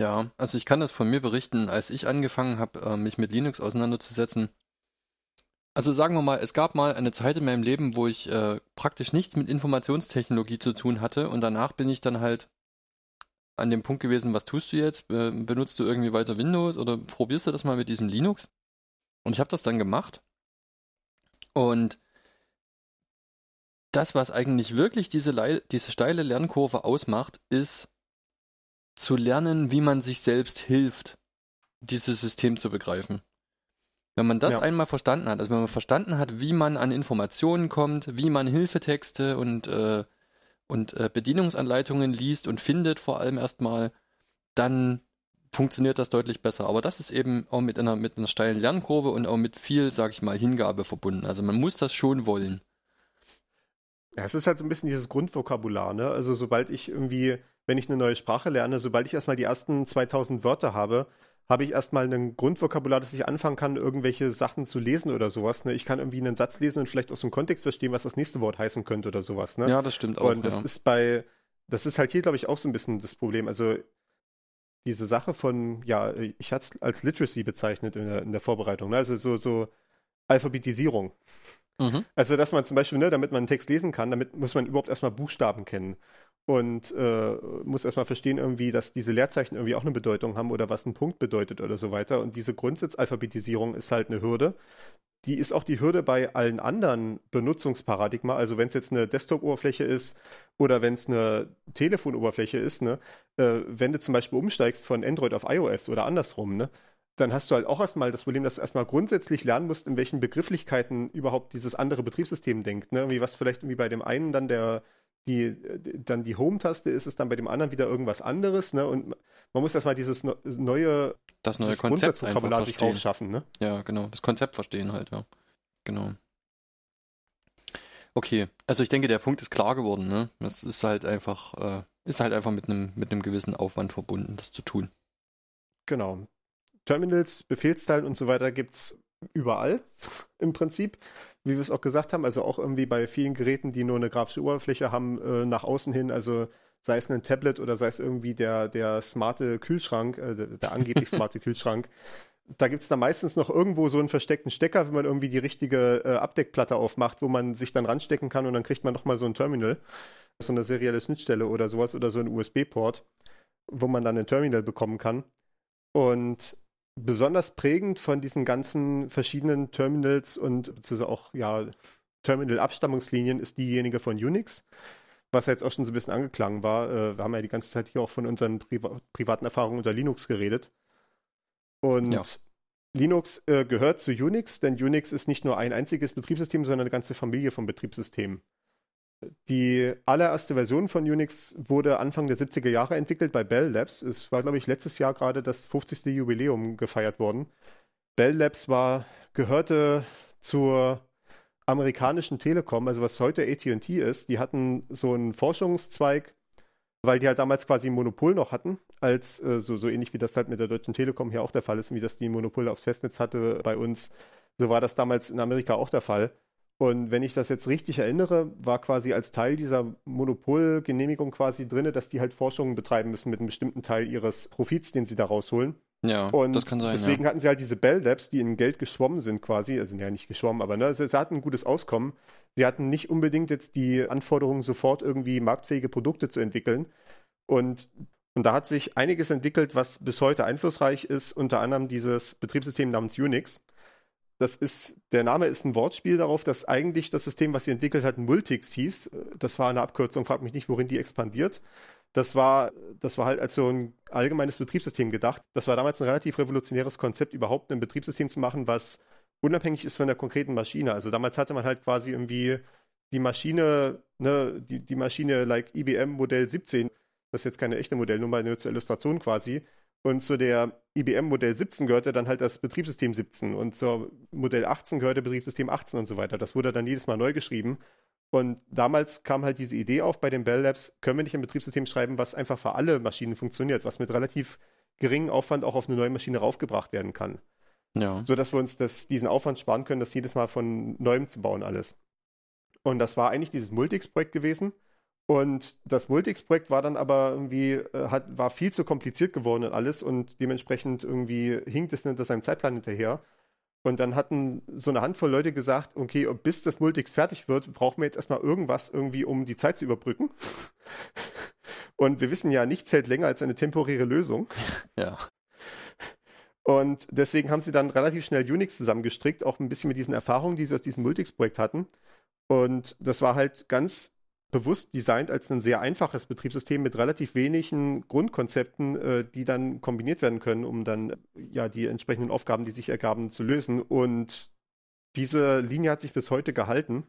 Ja, also ich kann das von mir berichten, als ich angefangen habe, äh, mich mit Linux auseinanderzusetzen. Also sagen wir mal, es gab mal eine Zeit in meinem Leben, wo ich äh, praktisch nichts mit Informationstechnologie zu tun hatte und danach bin ich dann halt an dem Punkt gewesen, was tust du jetzt? Benutzt du irgendwie weiter Windows oder probierst du das mal mit diesem Linux? Und ich habe das dann gemacht. Und das, was eigentlich wirklich diese, diese steile Lernkurve ausmacht, ist zu lernen, wie man sich selbst hilft, dieses System zu begreifen. Wenn man das Ja. einmal verstanden hat, also wenn man verstanden hat, wie man an Informationen kommt, wie man Hilfetexte und, äh, und äh, Bedienungsanleitungen liest und findet vor allem erstmal, dann funktioniert das deutlich besser. Aber das ist eben auch mit einer, mit einer steilen Lernkurve und auch mit viel, sag ich mal, Hingabe verbunden. Also man muss das schon wollen. Ja, es ist halt so ein bisschen dieses Grundvokabular, ne? Also sobald ich irgendwie, wenn ich eine neue Sprache lerne, sobald ich erstmal die ersten 2000 Wörter habe, habe ich erstmal ein Grundvokabular, dass ich anfangen kann, irgendwelche Sachen zu lesen oder sowas. Ne? Ich kann irgendwie einen Satz lesen und vielleicht aus dem Kontext verstehen, was das nächste Wort heißen könnte oder sowas. Ne? Ja, das stimmt auch. und das ja. ist bei, das ist halt hier, glaube ich, auch so ein bisschen das Problem. Also diese Sache von, ja, ich hatte es als Literacy bezeichnet in der, in der Vorbereitung, ne? also so, so Alphabetisierung. Mhm. Also, dass man zum Beispiel, ne, damit man einen Text lesen kann, damit muss man überhaupt erstmal Buchstaben kennen. Und äh, muss erstmal verstehen, irgendwie, dass diese Leerzeichen irgendwie auch eine Bedeutung haben oder was ein Punkt bedeutet oder so weiter. Und diese Grundsatzalphabetisierung ist halt eine Hürde. Die ist auch die Hürde bei allen anderen Benutzungsparadigma. Also wenn es jetzt eine Desktop-Oberfläche ist oder wenn es eine Telefonoberfläche ist, ne, äh, wenn du zum Beispiel umsteigst von Android auf iOS oder andersrum, ne, dann hast du halt auch erstmal das Problem, dass du erstmal grundsätzlich lernen musst, in welchen Begrifflichkeiten überhaupt dieses andere Betriebssystem denkt. Ne? Irgendwie was vielleicht irgendwie bei dem einen dann der die, dann die Home-Taste ist es dann bei dem anderen wieder irgendwas anderes, ne? Und man muss erstmal dieses neue, Das neue dieses Konzept einfach sich verstehen. raufschaffen, ne? Ja, genau. Das Konzept verstehen halt, ja. Genau. Okay, also ich denke, der Punkt ist klar geworden, ne? Das ist halt einfach, äh, ist halt einfach mit einem mit einem gewissen Aufwand verbunden, das zu tun. Genau. Terminals, Befehlszeilen und so weiter gibt's überall im Prinzip, wie wir es auch gesagt haben. Also auch irgendwie bei vielen Geräten, die nur eine grafische Oberfläche haben, äh, nach außen hin, also sei es ein Tablet oder sei es irgendwie der, der smarte Kühlschrank, äh, der, der angeblich smarte Kühlschrank. Da gibt's da meistens noch irgendwo so einen versteckten Stecker, wenn man irgendwie die richtige äh, Abdeckplatte aufmacht, wo man sich dann ranstecken kann und dann kriegt man nochmal so ein Terminal, so eine serielle Schnittstelle oder sowas oder so ein USB-Port, wo man dann ein Terminal bekommen kann. Und besonders prägend von diesen ganzen verschiedenen Terminals und beziehungsweise auch ja, Terminal-Abstammungslinien ist diejenige von Unix, was ja jetzt auch schon so ein bisschen angeklungen war. Äh, wir haben ja die ganze Zeit hier auch von unseren Priva privaten Erfahrungen unter Linux geredet. Und Ja. Linux äh, gehört zu Unix, denn Unix ist nicht nur ein einziges Betriebssystem, sondern eine ganze Familie von Betriebssystemen. Die allererste Version von Unix wurde Anfang der 70er Jahre entwickelt bei Bell Labs. Es war, glaube ich, letztes Jahr gerade das 50. Jubiläum gefeiert worden. Bell Labs war, gehörte zur amerikanischen Telekom, also was heute AT&T ist. Die hatten so einen Forschungszweig, weil die halt damals quasi ein Monopol noch hatten, als äh, so, so ähnlich wie das halt mit der Deutschen Telekom hier auch der Fall ist, wie das die ein Monopol aufs Festnetz hatte bei uns. So war das damals in Amerika auch der Fall. Und wenn ich das jetzt richtig erinnere, war quasi als Teil dieser Monopolgenehmigung quasi drin, dass die halt Forschungen betreiben müssen mit einem bestimmten Teil ihres Profits, den sie da rausholen. Ja, Und das kann sein, deswegen ja. hatten sie halt diese Bell Labs, die in Geld geschwommen sind quasi, also ja nicht geschwommen, aber ne, sie, sie hatten ein gutes Auskommen. Sie hatten nicht unbedingt jetzt die Anforderungen, sofort irgendwie marktfähige Produkte zu entwickeln. Und, und da hat sich einiges entwickelt, was bis heute einflussreich ist, unter anderem dieses Betriebssystem namens Unix. Das ist, der Name ist ein Wortspiel darauf, dass eigentlich das System, was sie entwickelt hat, Multics hieß. Das war eine Abkürzung, frag mich nicht, worin die expandiert. Das war, das war halt als so ein allgemeines Betriebssystem gedacht. Das war damals ein relativ revolutionäres Konzept, überhaupt ein Betriebssystem zu machen, was unabhängig ist von der konkreten Maschine. Also damals hatte man halt quasi irgendwie die Maschine, ne, die, die Maschine like IBM Modell 17, das ist jetzt keine echte Modellnummer, nur zur Illustration quasi. Und zu der IBM Modell 17 gehörte dann halt das Betriebssystem 17 und zur Modell 18 gehörte Betriebssystem 18 und so weiter. Das wurde dann jedes Mal neu geschrieben. Und damals kam halt diese Idee auf bei den Bell Labs, können wir nicht ein Betriebssystem schreiben, was einfach für alle Maschinen funktioniert, was mit relativ geringem Aufwand auch auf eine neue Maschine raufgebracht werden kann. Ja. So dass wir uns das, diesen Aufwand sparen können, das jedes Mal von neuem zu bauen alles. Und das war eigentlich dieses Multix-Projekt gewesen. Und das Multix-Projekt war dann aber irgendwie, äh, hat, war viel zu kompliziert geworden und alles und dementsprechend irgendwie hinkt es hinter seinem Zeitplan hinterher. Und dann hatten so eine Handvoll Leute gesagt, okay, bis das Multix fertig wird, brauchen wir jetzt erstmal irgendwas irgendwie, um die Zeit zu überbrücken. Und wir wissen ja, nichts hält länger als eine temporäre Lösung. Ja. Und deswegen haben sie dann relativ schnell Unix zusammengestrickt, auch ein bisschen mit diesen Erfahrungen, die sie aus diesem Multix-Projekt hatten. Und das war halt ganz bewusst designt als ein sehr einfaches Betriebssystem mit relativ wenigen Grundkonzepten, äh, die dann kombiniert werden können, um dann ja die entsprechenden Aufgaben, die sich ergaben, zu lösen. Und diese Linie hat sich bis heute gehalten.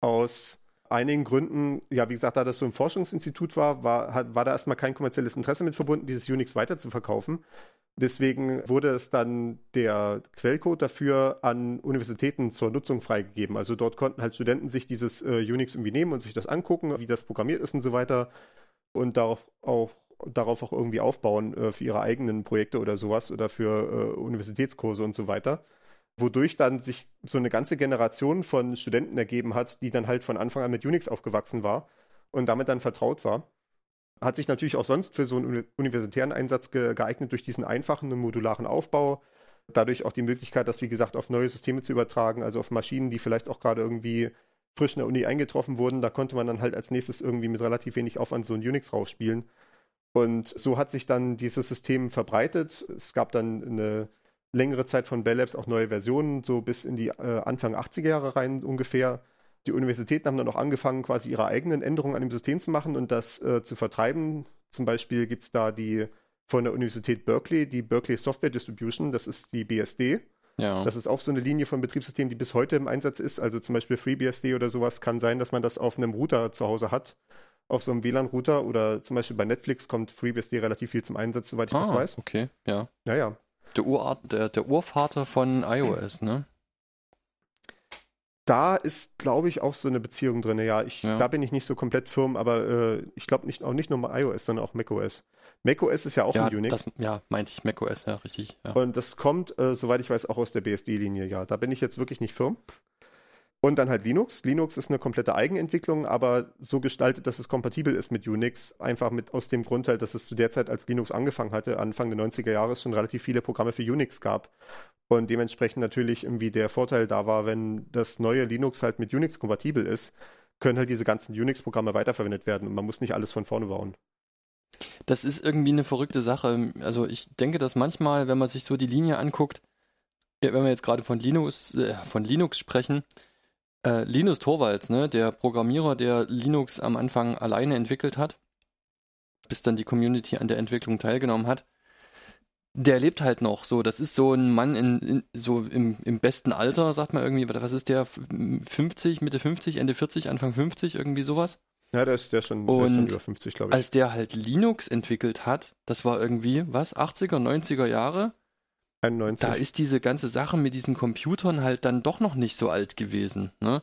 Aus einigen Gründen, ja, wie gesagt, da das so ein Forschungsinstitut war, war, war da erstmal kein kommerzielles Interesse mit verbunden, dieses Unix weiter zu verkaufen. Deswegen wurde es dann der Quellcode dafür an Universitäten zur Nutzung freigegeben. Also dort konnten halt Studenten sich dieses äh, Unix irgendwie nehmen und sich das angucken, wie das programmiert ist und so weiter und darauf auch, darauf auch irgendwie aufbauen äh, für ihre eigenen Projekte oder sowas oder für äh, Universitätskurse und so weiter. Wodurch dann sich so eine ganze Generation von Studenten ergeben hat, die dann halt von Anfang an mit Unix aufgewachsen war und damit dann vertraut war. Hat sich natürlich auch sonst für so einen universitären Einsatz ge geeignet durch diesen einfachen und modularen Aufbau. Dadurch auch die Möglichkeit, das wie gesagt auf neue Systeme zu übertragen, also auf Maschinen, die vielleicht auch gerade irgendwie frisch in der Uni eingetroffen wurden. Da konnte man dann halt als nächstes irgendwie mit relativ wenig Aufwand so ein Unix rausspielen. Und so hat sich dann dieses System verbreitet. Es gab dann eine längere Zeit von Bell Labs auch neue Versionen, so bis in die äh, Anfang 80er Jahre rein ungefähr die Universitäten haben dann auch angefangen, quasi ihre eigenen Änderungen an dem System zu machen und das äh, zu vertreiben. Zum Beispiel gibt es da die von der Universität Berkeley, die Berkeley Software Distribution, das ist die BSD. Ja. Das ist auch so eine Linie von Betriebssystemen, die bis heute im Einsatz ist. Also zum Beispiel FreeBSD oder sowas kann sein, dass man das auf einem Router zu Hause hat, auf so einem WLAN-Router oder zum Beispiel bei Netflix kommt FreeBSD relativ viel zum Einsatz, soweit ich ah, das weiß. Okay, ja. Naja. Der, Urart, der, der Urvater von iOS, ne? da ist, glaube ich, auch so eine Beziehung drin. Ja, ich, ja. da bin ich nicht so komplett firm, aber äh, ich glaube nicht, auch nicht nur mal iOS, sondern auch macOS. macOS ist ja auch ja, ein Unix. Das, ja, meinte ich macOS, ja, richtig. Ja. Und das kommt, äh, soweit ich weiß, auch aus der BSD-Linie, ja. Da bin ich jetzt wirklich nicht firm. Und dann halt Linux. Linux ist eine komplette Eigenentwicklung, aber so gestaltet, dass es kompatibel ist mit Unix. Einfach mit aus dem Grund halt, dass es zu der Zeit, als Linux angefangen hatte, Anfang der 90er Jahre, schon relativ viele Programme für Unix gab. Und dementsprechend natürlich irgendwie der Vorteil da war, wenn das neue Linux halt mit Unix kompatibel ist, können halt diese ganzen Unix-Programme weiterverwendet werden und man muss nicht alles von vorne bauen. Das ist irgendwie eine verrückte Sache. Also ich denke, dass manchmal, wenn man sich so die Linie anguckt, wenn wir jetzt gerade von Linux, äh, von Linux sprechen, äh, Linus Torvalds, ne, der Programmierer, der Linux am Anfang alleine entwickelt hat, bis dann die Community an der Entwicklung teilgenommen hat, der lebt halt noch so. Das ist so ein Mann in, in so im, im besten Alter, sagt man irgendwie. Was ist der? 50, Mitte 50, Ende 40, Anfang 50, irgendwie sowas? Ja, der ist, der ist, schon, der ist schon über 50, glaube ich. Als der halt Linux entwickelt hat, das war irgendwie, was, 80er, 90er Jahre? 91. Da ist diese ganze Sache mit diesen Computern halt dann doch noch nicht so alt gewesen, ne?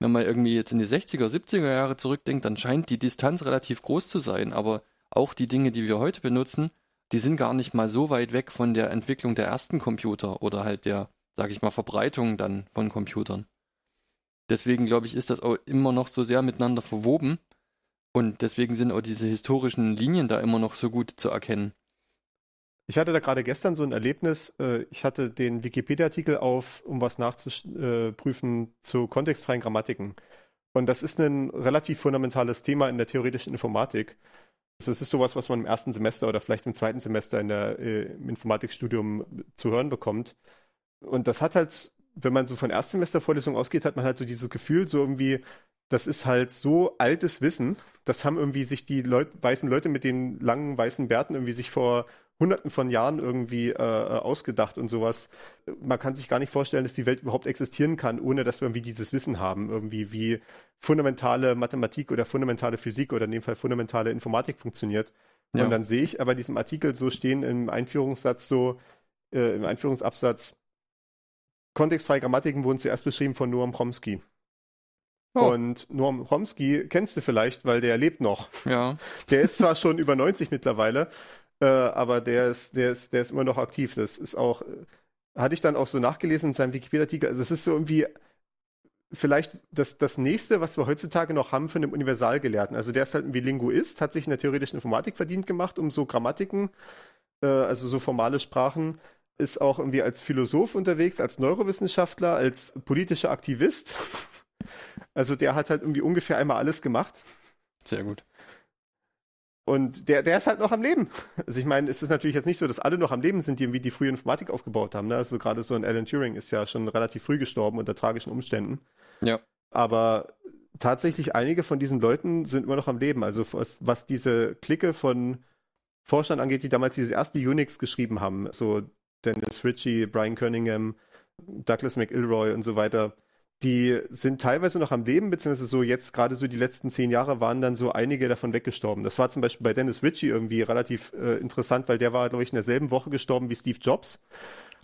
Wenn man irgendwie jetzt in die 60er, 70er Jahre zurückdenkt, dann scheint die Distanz relativ groß zu sein, aber auch die Dinge, die wir heute benutzen, die sind gar nicht mal so weit weg von der Entwicklung der ersten Computer oder halt der, sag ich mal, Verbreitung dann von Computern. Deswegen glaube ich, ist das auch immer noch so sehr miteinander verwoben und deswegen sind auch diese historischen Linien da immer noch so gut zu erkennen. Ich hatte da gerade gestern so ein Erlebnis. Äh, ich hatte den Wikipedia-Artikel auf, um was nachzuprüfen zu kontextfreien Grammatiken. Und das ist ein relativ fundamentales Thema in der theoretischen Informatik. Das ist sowas, was man im ersten Semester oder vielleicht im zweiten Semester in der, äh, im Informatikstudium zu hören bekommt. Und das hat halt, wenn man so von Erstsemestervorlesungen ausgeht, hat man halt so dieses Gefühl, so irgendwie, das ist halt so altes Wissen. Das haben irgendwie sich die Leut weißen Leute mit den langen weißen Bärten irgendwie sich vor hunderten von Jahren irgendwie äh, äh, ausgedacht und sowas. Man kann sich gar nicht vorstellen, dass die Welt überhaupt existieren kann, ohne dass wir irgendwie dieses Wissen haben, irgendwie wie fundamentale Mathematik oder fundamentale Physik oder in dem Fall fundamentale Informatik funktioniert. Ja. Und dann sehe ich aber diesem Artikel so stehen im Einführungssatz so, äh, im Einführungsabsatz, kontextfreie Grammatiken wurden zuerst beschrieben von Noam Chomsky. Oh. Und Noam Chomsky kennst du vielleicht, weil der lebt noch. Ja. Der ist zwar schon über 90 mittlerweile, äh, aber der ist, der, ist, der ist immer noch aktiv. Das ist auch, hatte ich dann auch so nachgelesen in seinem Wikipedia-Artikel. Also es ist so irgendwie vielleicht das, das nächste, was wir heutzutage noch haben für einen Universalgelehrten. Also der ist halt irgendwie Linguist, hat sich in der theoretischen Informatik verdient gemacht, um so Grammatiken, äh, also so formale Sprachen, ist auch irgendwie als Philosoph unterwegs, als Neurowissenschaftler, als politischer Aktivist. Also der hat halt irgendwie ungefähr einmal alles gemacht. Sehr gut. Und der, der ist halt noch am Leben. Also ich meine, es ist natürlich jetzt nicht so, dass alle noch am Leben sind, die irgendwie die frühe Informatik aufgebaut haben. Ne? Also gerade so ein Alan Turing ist ja schon relativ früh gestorben unter tragischen Umständen. Ja. Aber tatsächlich einige von diesen Leuten sind immer noch am Leben. Also was, was diese Clique von Forschern angeht, die damals dieses erste Unix geschrieben haben, so Dennis Ritchie, Brian Cunningham, Douglas McIlroy und so weiter, die sind teilweise noch am Leben, beziehungsweise so jetzt gerade so die letzten zehn Jahre waren dann so einige davon weggestorben. Das war zum Beispiel bei Dennis Ritchie irgendwie relativ äh, interessant, weil der war, glaube ich, in derselben Woche gestorben wie Steve Jobs.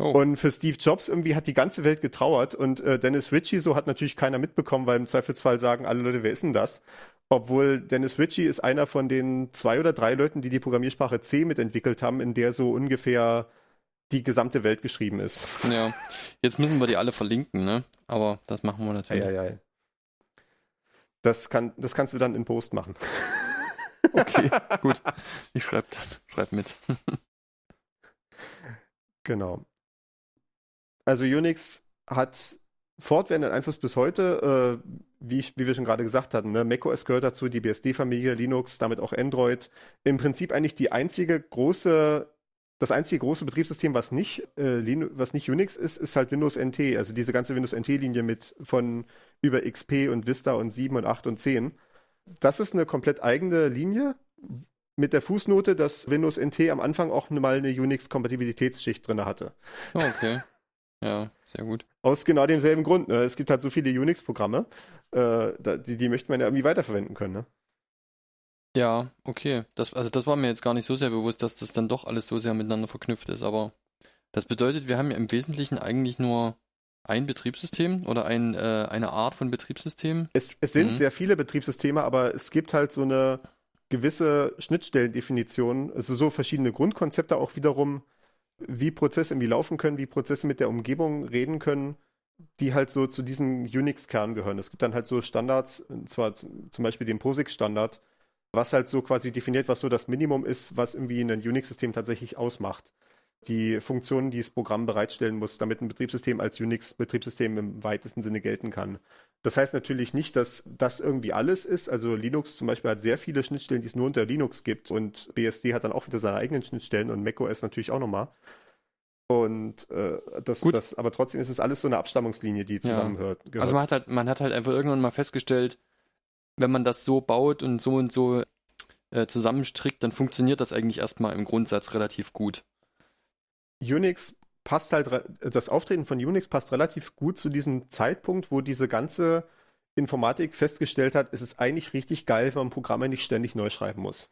Oh. Und für Steve Jobs irgendwie hat die ganze Welt getrauert und äh, Dennis Ritchie so hat natürlich keiner mitbekommen, weil im Zweifelsfall sagen alle Leute, wer ist denn das? Obwohl Dennis Ritchie ist einer von den zwei oder drei Leuten, die die Programmiersprache C mitentwickelt haben, in der so ungefähr die gesamte Welt geschrieben ist. Ja, jetzt müssen wir die alle verlinken, ne? Aber das machen wir natürlich. Ja, ja, ja. Das, kann, das kannst du dann in Post machen. Okay, gut. Ich schreibe schreib mit. genau. Also Unix hat fortwährenden Einfluss bis heute, äh, wie, wie, wir schon gerade gesagt hatten. Ne? macOS gehört dazu, die BSD-Familie, Linux, damit auch Android. Im Prinzip eigentlich die einzige große das einzige große Betriebssystem, was nicht, äh, was nicht Unix ist, ist halt Windows NT. Also diese ganze Windows NT-Linie mit von über XP und Vista und 7 und 8 und 10. Das ist eine komplett eigene Linie mit der Fußnote, dass Windows NT am Anfang auch mal eine Unix-Kompatibilitätsschicht drin hatte. Oh, okay. Ja, sehr gut. Aus genau demselben Grund. Ne? Es gibt halt so viele Unix-Programme, äh, die, die möchte man ja irgendwie weiterverwenden können. Ne? Ja, okay. Das, also das war mir jetzt gar nicht so sehr bewusst, dass das dann doch alles so sehr miteinander verknüpft ist. Aber das bedeutet, wir haben ja im Wesentlichen eigentlich nur ein Betriebssystem oder ein, äh, eine Art von Betriebssystem. Es, es sind mhm. sehr viele Betriebssysteme, aber es gibt halt so eine gewisse Schnittstellendefinition, also so verschiedene Grundkonzepte auch wiederum, wie Prozesse irgendwie laufen können, wie Prozesse mit der Umgebung reden können, die halt so zu diesem Unix-Kern gehören. Es gibt dann halt so Standards, und zwar zum Beispiel den POSIX-Standard, was halt so quasi definiert, was so das Minimum ist, was irgendwie ein Unix-System tatsächlich ausmacht. Die Funktionen, die das Programm bereitstellen muss, damit ein Betriebssystem als Unix-Betriebssystem im weitesten Sinne gelten kann. Das heißt natürlich nicht, dass das irgendwie alles ist. Also Linux zum Beispiel hat sehr viele Schnittstellen, die es nur unter Linux gibt und BSD hat dann auch wieder seine eigenen Schnittstellen und macOS natürlich auch nochmal. Und äh, das, das, aber trotzdem ist es alles so eine Abstammungslinie, die zusammenhört. Ja. Also man hat halt, man hat halt einfach irgendwann mal festgestellt, wenn man das so baut und so und so äh, zusammenstrickt, dann funktioniert das eigentlich erstmal im Grundsatz relativ gut. Unix passt halt, das Auftreten von Unix passt relativ gut zu diesem Zeitpunkt, wo diese ganze Informatik festgestellt hat, es ist eigentlich richtig geil, wenn man Programme nicht ständig neu schreiben muss.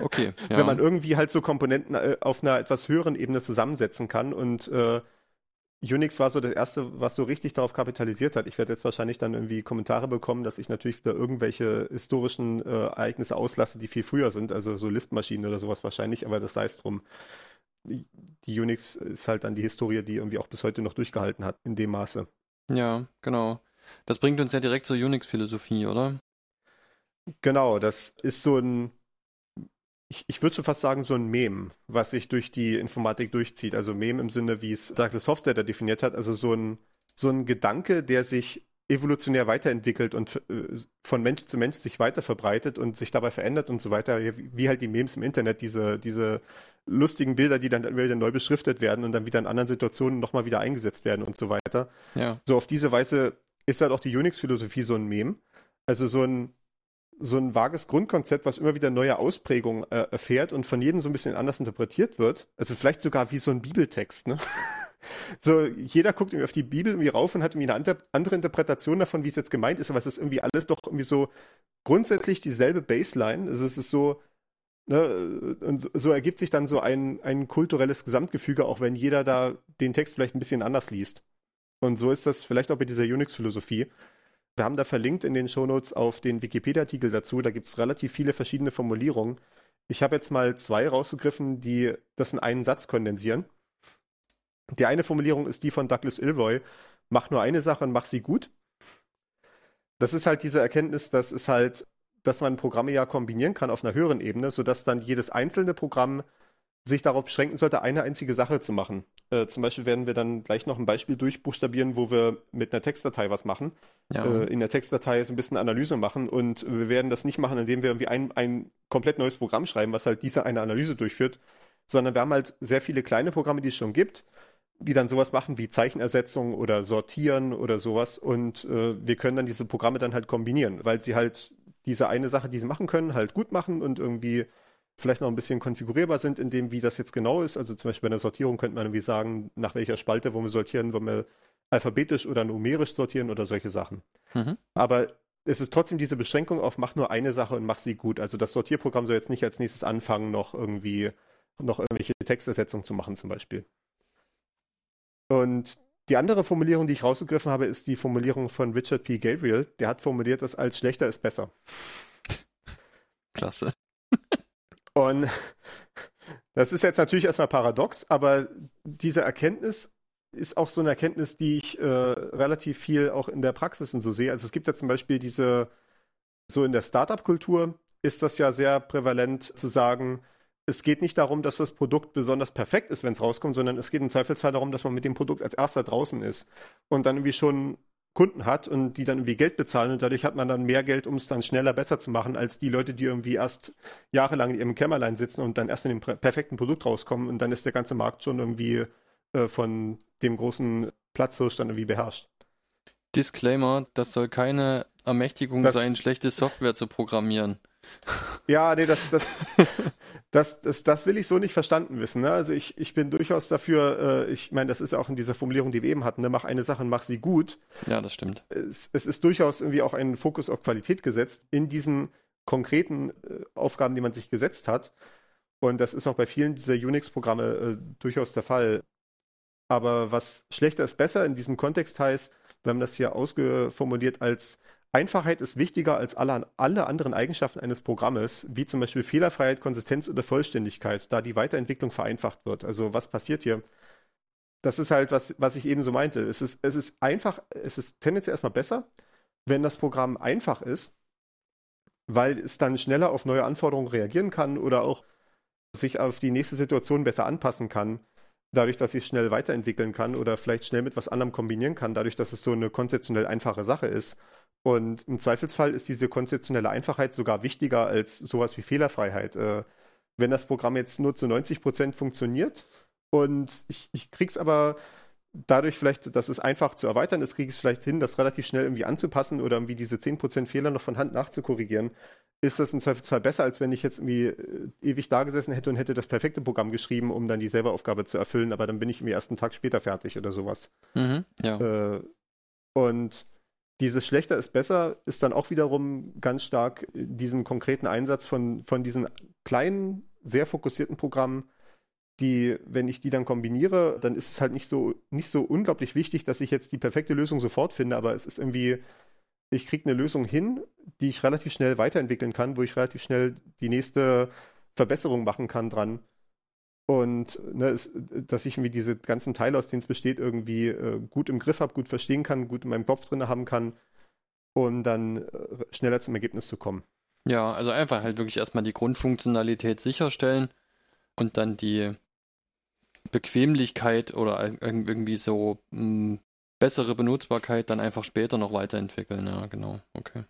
Okay. Ja. Wenn man irgendwie halt so Komponenten äh, auf einer etwas höheren Ebene zusammensetzen kann und äh, Unix war so das erste, was so richtig darauf kapitalisiert hat. Ich werde jetzt wahrscheinlich dann irgendwie Kommentare bekommen, dass ich natürlich wieder irgendwelche historischen äh, Ereignisse auslasse, die viel früher sind, also so Listmaschinen oder sowas wahrscheinlich, aber das sei es drum. Die, die Unix ist halt dann die Historie, die irgendwie auch bis heute noch durchgehalten hat, in dem Maße. Ja, genau. Das bringt uns ja direkt zur Unix-Philosophie, oder? Genau, das ist so ein ich, ich würde schon fast sagen, so ein Mem, was sich durch die Informatik durchzieht. Also Mem im Sinne, wie es Douglas Hofstadter definiert hat, also so ein, so ein Gedanke, der sich evolutionär weiterentwickelt und äh, von Mensch zu Mensch sich weiter verbreitet und sich dabei verändert und so weiter, wie halt die Memes im Internet, diese, diese lustigen Bilder, die dann wieder neu beschriftet werden und dann wieder in anderen Situationen nochmal wieder eingesetzt werden und so weiter. Ja. So auf diese Weise ist halt auch die Unix-Philosophie so ein Mem. Also so ein so ein vages Grundkonzept, was immer wieder neue Ausprägungen äh, erfährt und von jedem so ein bisschen anders interpretiert wird. Also vielleicht sogar wie so ein Bibeltext, ne? So, jeder guckt irgendwie auf die Bibel irgendwie rauf und hat irgendwie eine andere Interpretation davon, wie es jetzt gemeint ist, aber es ist irgendwie alles doch irgendwie so grundsätzlich dieselbe Baseline. Also es ist so, ne, und so ergibt sich dann so ein, ein kulturelles Gesamtgefüge, auch wenn jeder da den Text vielleicht ein bisschen anders liest. Und so ist das vielleicht auch bei dieser Unix-Philosophie. Wir haben da verlinkt in den Shownotes auf den Wikipedia-Artikel dazu. Da gibt es relativ viele verschiedene Formulierungen. Ich habe jetzt mal zwei rausgegriffen, die das in einen Satz kondensieren. Die eine Formulierung ist die von Douglas Ilroy. Mach nur eine Sache und mach sie gut. Das ist halt diese Erkenntnis, dass es halt, dass man Programme ja kombinieren kann auf einer höheren Ebene, sodass dann jedes einzelne Programm sich darauf beschränken sollte, eine einzige Sache zu machen. Äh, zum Beispiel werden wir dann gleich noch ein Beispiel durchbuchstabieren, wo wir mit einer Textdatei was machen. Ja. Äh, in der Textdatei so ein bisschen Analyse machen und wir werden das nicht machen, indem wir irgendwie ein, ein komplett neues Programm schreiben, was halt diese eine Analyse durchführt, sondern wir haben halt sehr viele kleine Programme, die es schon gibt, die dann sowas machen wie Zeichenersetzung oder Sortieren oder sowas und äh, wir können dann diese Programme dann halt kombinieren, weil sie halt diese eine Sache, die sie machen können, halt gut machen und irgendwie vielleicht noch ein bisschen konfigurierbar sind, in dem, wie das jetzt genau ist. Also zum Beispiel bei einer Sortierung könnte man irgendwie sagen, nach welcher Spalte wollen wir sortieren, wollen wir alphabetisch oder numerisch sortieren oder solche Sachen. Mhm. Aber es ist trotzdem diese Beschränkung auf mach nur eine Sache und mach sie gut. Also das Sortierprogramm soll jetzt nicht als nächstes anfangen, noch irgendwie noch irgendwelche Textersetzungen zu machen zum Beispiel. Und die andere Formulierung, die ich rausgegriffen habe, ist die Formulierung von Richard P. Gabriel. Der hat formuliert, dass als schlechter ist besser. Klasse. Und das ist jetzt natürlich erstmal paradox, aber diese Erkenntnis ist auch so eine Erkenntnis, die ich äh, relativ viel auch in der Praxis so sehe. Also es gibt ja zum Beispiel diese, so in der Startup-Kultur ist das ja sehr prävalent zu sagen, es geht nicht darum, dass das Produkt besonders perfekt ist, wenn es rauskommt, sondern es geht im Zweifelsfall darum, dass man mit dem Produkt als erster draußen ist und dann irgendwie schon Kunden hat und die dann irgendwie Geld bezahlen und dadurch hat man dann mehr Geld, um es dann schneller besser zu machen, als die Leute, die irgendwie erst jahrelang in ihrem Kämmerlein sitzen und dann erst in dem perfekten Produkt rauskommen und dann ist der ganze Markt schon irgendwie äh, von dem großen Platzhirsch dann irgendwie beherrscht. Disclaimer, das soll keine Ermächtigung das, sein, schlechte Software zu programmieren. Ja, nee, das, das, das, das, das will ich so nicht verstanden wissen. Ne? Also ich, ich bin durchaus dafür, äh, ich meine, das ist ja auch in dieser Formulierung, die wir eben hatten, ne? mach eine Sache und mach sie gut. Ja, das stimmt. Es, es ist durchaus irgendwie auch ein Fokus auf Qualität gesetzt in diesen konkreten äh, Aufgaben, die man sich gesetzt hat. Und das ist auch bei vielen dieser Unix-Programme äh, durchaus der Fall. Aber was schlechter ist besser in diesem Kontext heißt, wir haben das hier ausgeformuliert als Einfachheit ist wichtiger als alle, alle anderen Eigenschaften eines Programmes, wie zum Beispiel Fehlerfreiheit, Konsistenz oder Vollständigkeit, da die Weiterentwicklung vereinfacht wird. Also was passiert hier? Das ist halt, was, was ich eben so meinte. Es ist, es ist einfach, es ist tendenziell erstmal besser, wenn das Programm einfach ist, weil es dann schneller auf neue Anforderungen reagieren kann oder auch sich auf die nächste Situation besser anpassen kann, dadurch, dass ich es schnell weiterentwickeln kann oder vielleicht schnell mit was anderem kombinieren kann, dadurch, dass es so eine konzeptionell einfache Sache ist. Und im Zweifelsfall ist diese konzeptionelle Einfachheit sogar wichtiger als sowas wie Fehlerfreiheit. Äh, wenn das Programm jetzt nur zu 90 Prozent funktioniert und ich, ich krieg's aber dadurch vielleicht, dass es einfach zu erweitern ist, kriege ich es vielleicht hin, das relativ schnell irgendwie anzupassen oder irgendwie diese 10% Fehler noch von Hand nachzukorrigieren, ist das im Zweifelsfall besser, als wenn ich jetzt irgendwie äh, ewig da gesessen hätte und hätte das perfekte Programm geschrieben, um dann dieselbe Aufgabe zu erfüllen, aber dann bin ich irgendwie erst einen Tag später fertig oder sowas. Mhm, ja. Äh, und dieses schlechter ist besser ist dann auch wiederum ganz stark diesen konkreten Einsatz von, von diesen kleinen, sehr fokussierten Programmen, die, wenn ich die dann kombiniere, dann ist es halt nicht so, nicht so unglaublich wichtig, dass ich jetzt die perfekte Lösung sofort finde, aber es ist irgendwie, ich kriege eine Lösung hin, die ich relativ schnell weiterentwickeln kann, wo ich relativ schnell die nächste Verbesserung machen kann dran. Und ne, es, dass ich irgendwie diese ganzen Teile, aus denen es besteht, irgendwie äh, gut im Griff habe, gut verstehen kann, gut in meinem Kopf drin haben kann, um dann äh, schneller zum Ergebnis zu kommen. Ja, also einfach halt wirklich erstmal die Grundfunktionalität sicherstellen und dann die Bequemlichkeit oder irgendwie so mh, hm, bessere Benutzbarkeit dann einfach später noch weiterentwickeln. Ja, genau. Okay.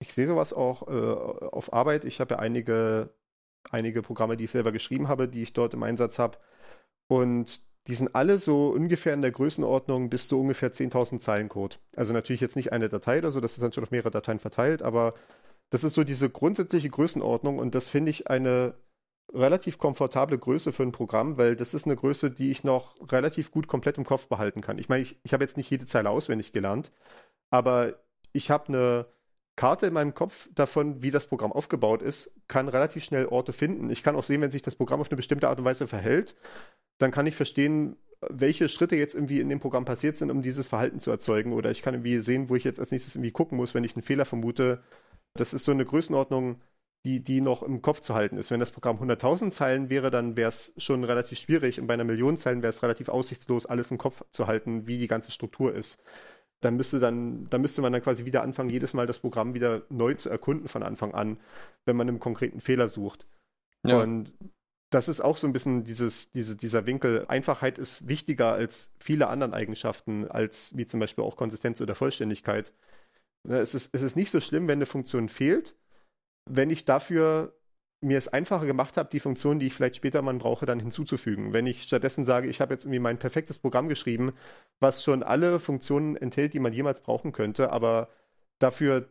Ich sehe sowas auch äh, auf Arbeit. Ich habe ja einige einige Programme, die ich selber geschrieben habe, die ich dort im Einsatz habe. Und die sind alle so ungefähr in der Größenordnung bis zu ungefähr 10.000 Zeilen Code. Also natürlich jetzt nicht eine Datei oder so, das ist dann schon auf mehrere Dateien verteilt, aber Das ist so diese grundsätzliche Größenordnung und das finde ich eine relativ komfortable Größe für ein Programm, weil das ist eine Größe, die ich noch relativ gut komplett im Kopf behalten kann. Ich meine, ich, ich habe jetzt nicht jede Zeile auswendig gelernt, aber ich habe eine Karte in meinem Kopf davon, wie das Programm aufgebaut ist, kann relativ schnell Orte finden. Ich kann auch sehen, wenn sich das Programm auf eine bestimmte Art und Weise verhält, dann kann ich verstehen, welche Schritte jetzt irgendwie in dem Programm passiert sind, um dieses Verhalten zu erzeugen. Oder ich kann irgendwie sehen, wo ich jetzt als nächstes irgendwie gucken muss, wenn ich einen Fehler vermute. Das ist so eine Größenordnung, die, die noch im Kopf zu halten ist. Wenn das Programm 100.000 Zeilen wäre, dann wäre es schon relativ schwierig und bei einer Million Zeilen wäre es relativ aussichtslos, alles im Kopf zu halten, wie die ganze Struktur ist. Dann müsste, dann, dann müsste man dann quasi wieder anfangen, jedes Mal das Programm wieder neu zu erkunden von Anfang an, wenn man einen konkreten Fehler sucht. Ja. Und das ist auch so ein bisschen dieses, diese, dieser Winkel. Einfachheit ist wichtiger als viele andere Eigenschaften, als wie zum Beispiel auch Konsistenz oder Vollständigkeit. Es ist, es ist nicht so schlimm, wenn eine Funktion fehlt, wenn ich dafür mir es einfacher gemacht habe, die Funktionen, die ich vielleicht später mal brauche, dann hinzuzufügen. Wenn ich stattdessen sage, ich habe jetzt irgendwie mein perfektes Programm geschrieben, was schon alle Funktionen enthält, die man jemals brauchen könnte, aber dafür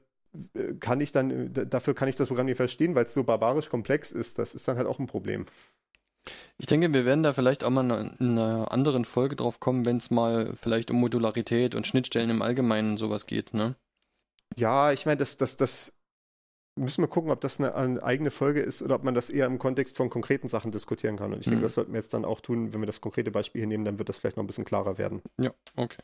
äh, kann ich dann, äh, dafür kann ich das Programm nicht verstehen, weil es so barbarisch komplex ist. Das ist dann halt auch ein Problem. Ich denke, wir werden da vielleicht auch mal in einer anderen Folge drauf kommen, wenn es mal vielleicht um Modularität und Schnittstellen im Allgemeinen sowas geht, ne? Ja, ich meine, das, das, das müssen wir gucken, ob das eine, eine, eigene Folge ist oder ob man das eher im Kontext von konkreten Sachen diskutieren kann. Und ich mhm. denke, das sollten wir jetzt dann auch tun, wenn wir das konkrete Beispiel hier nehmen, dann wird das vielleicht noch ein bisschen klarer werden. Ja, okay.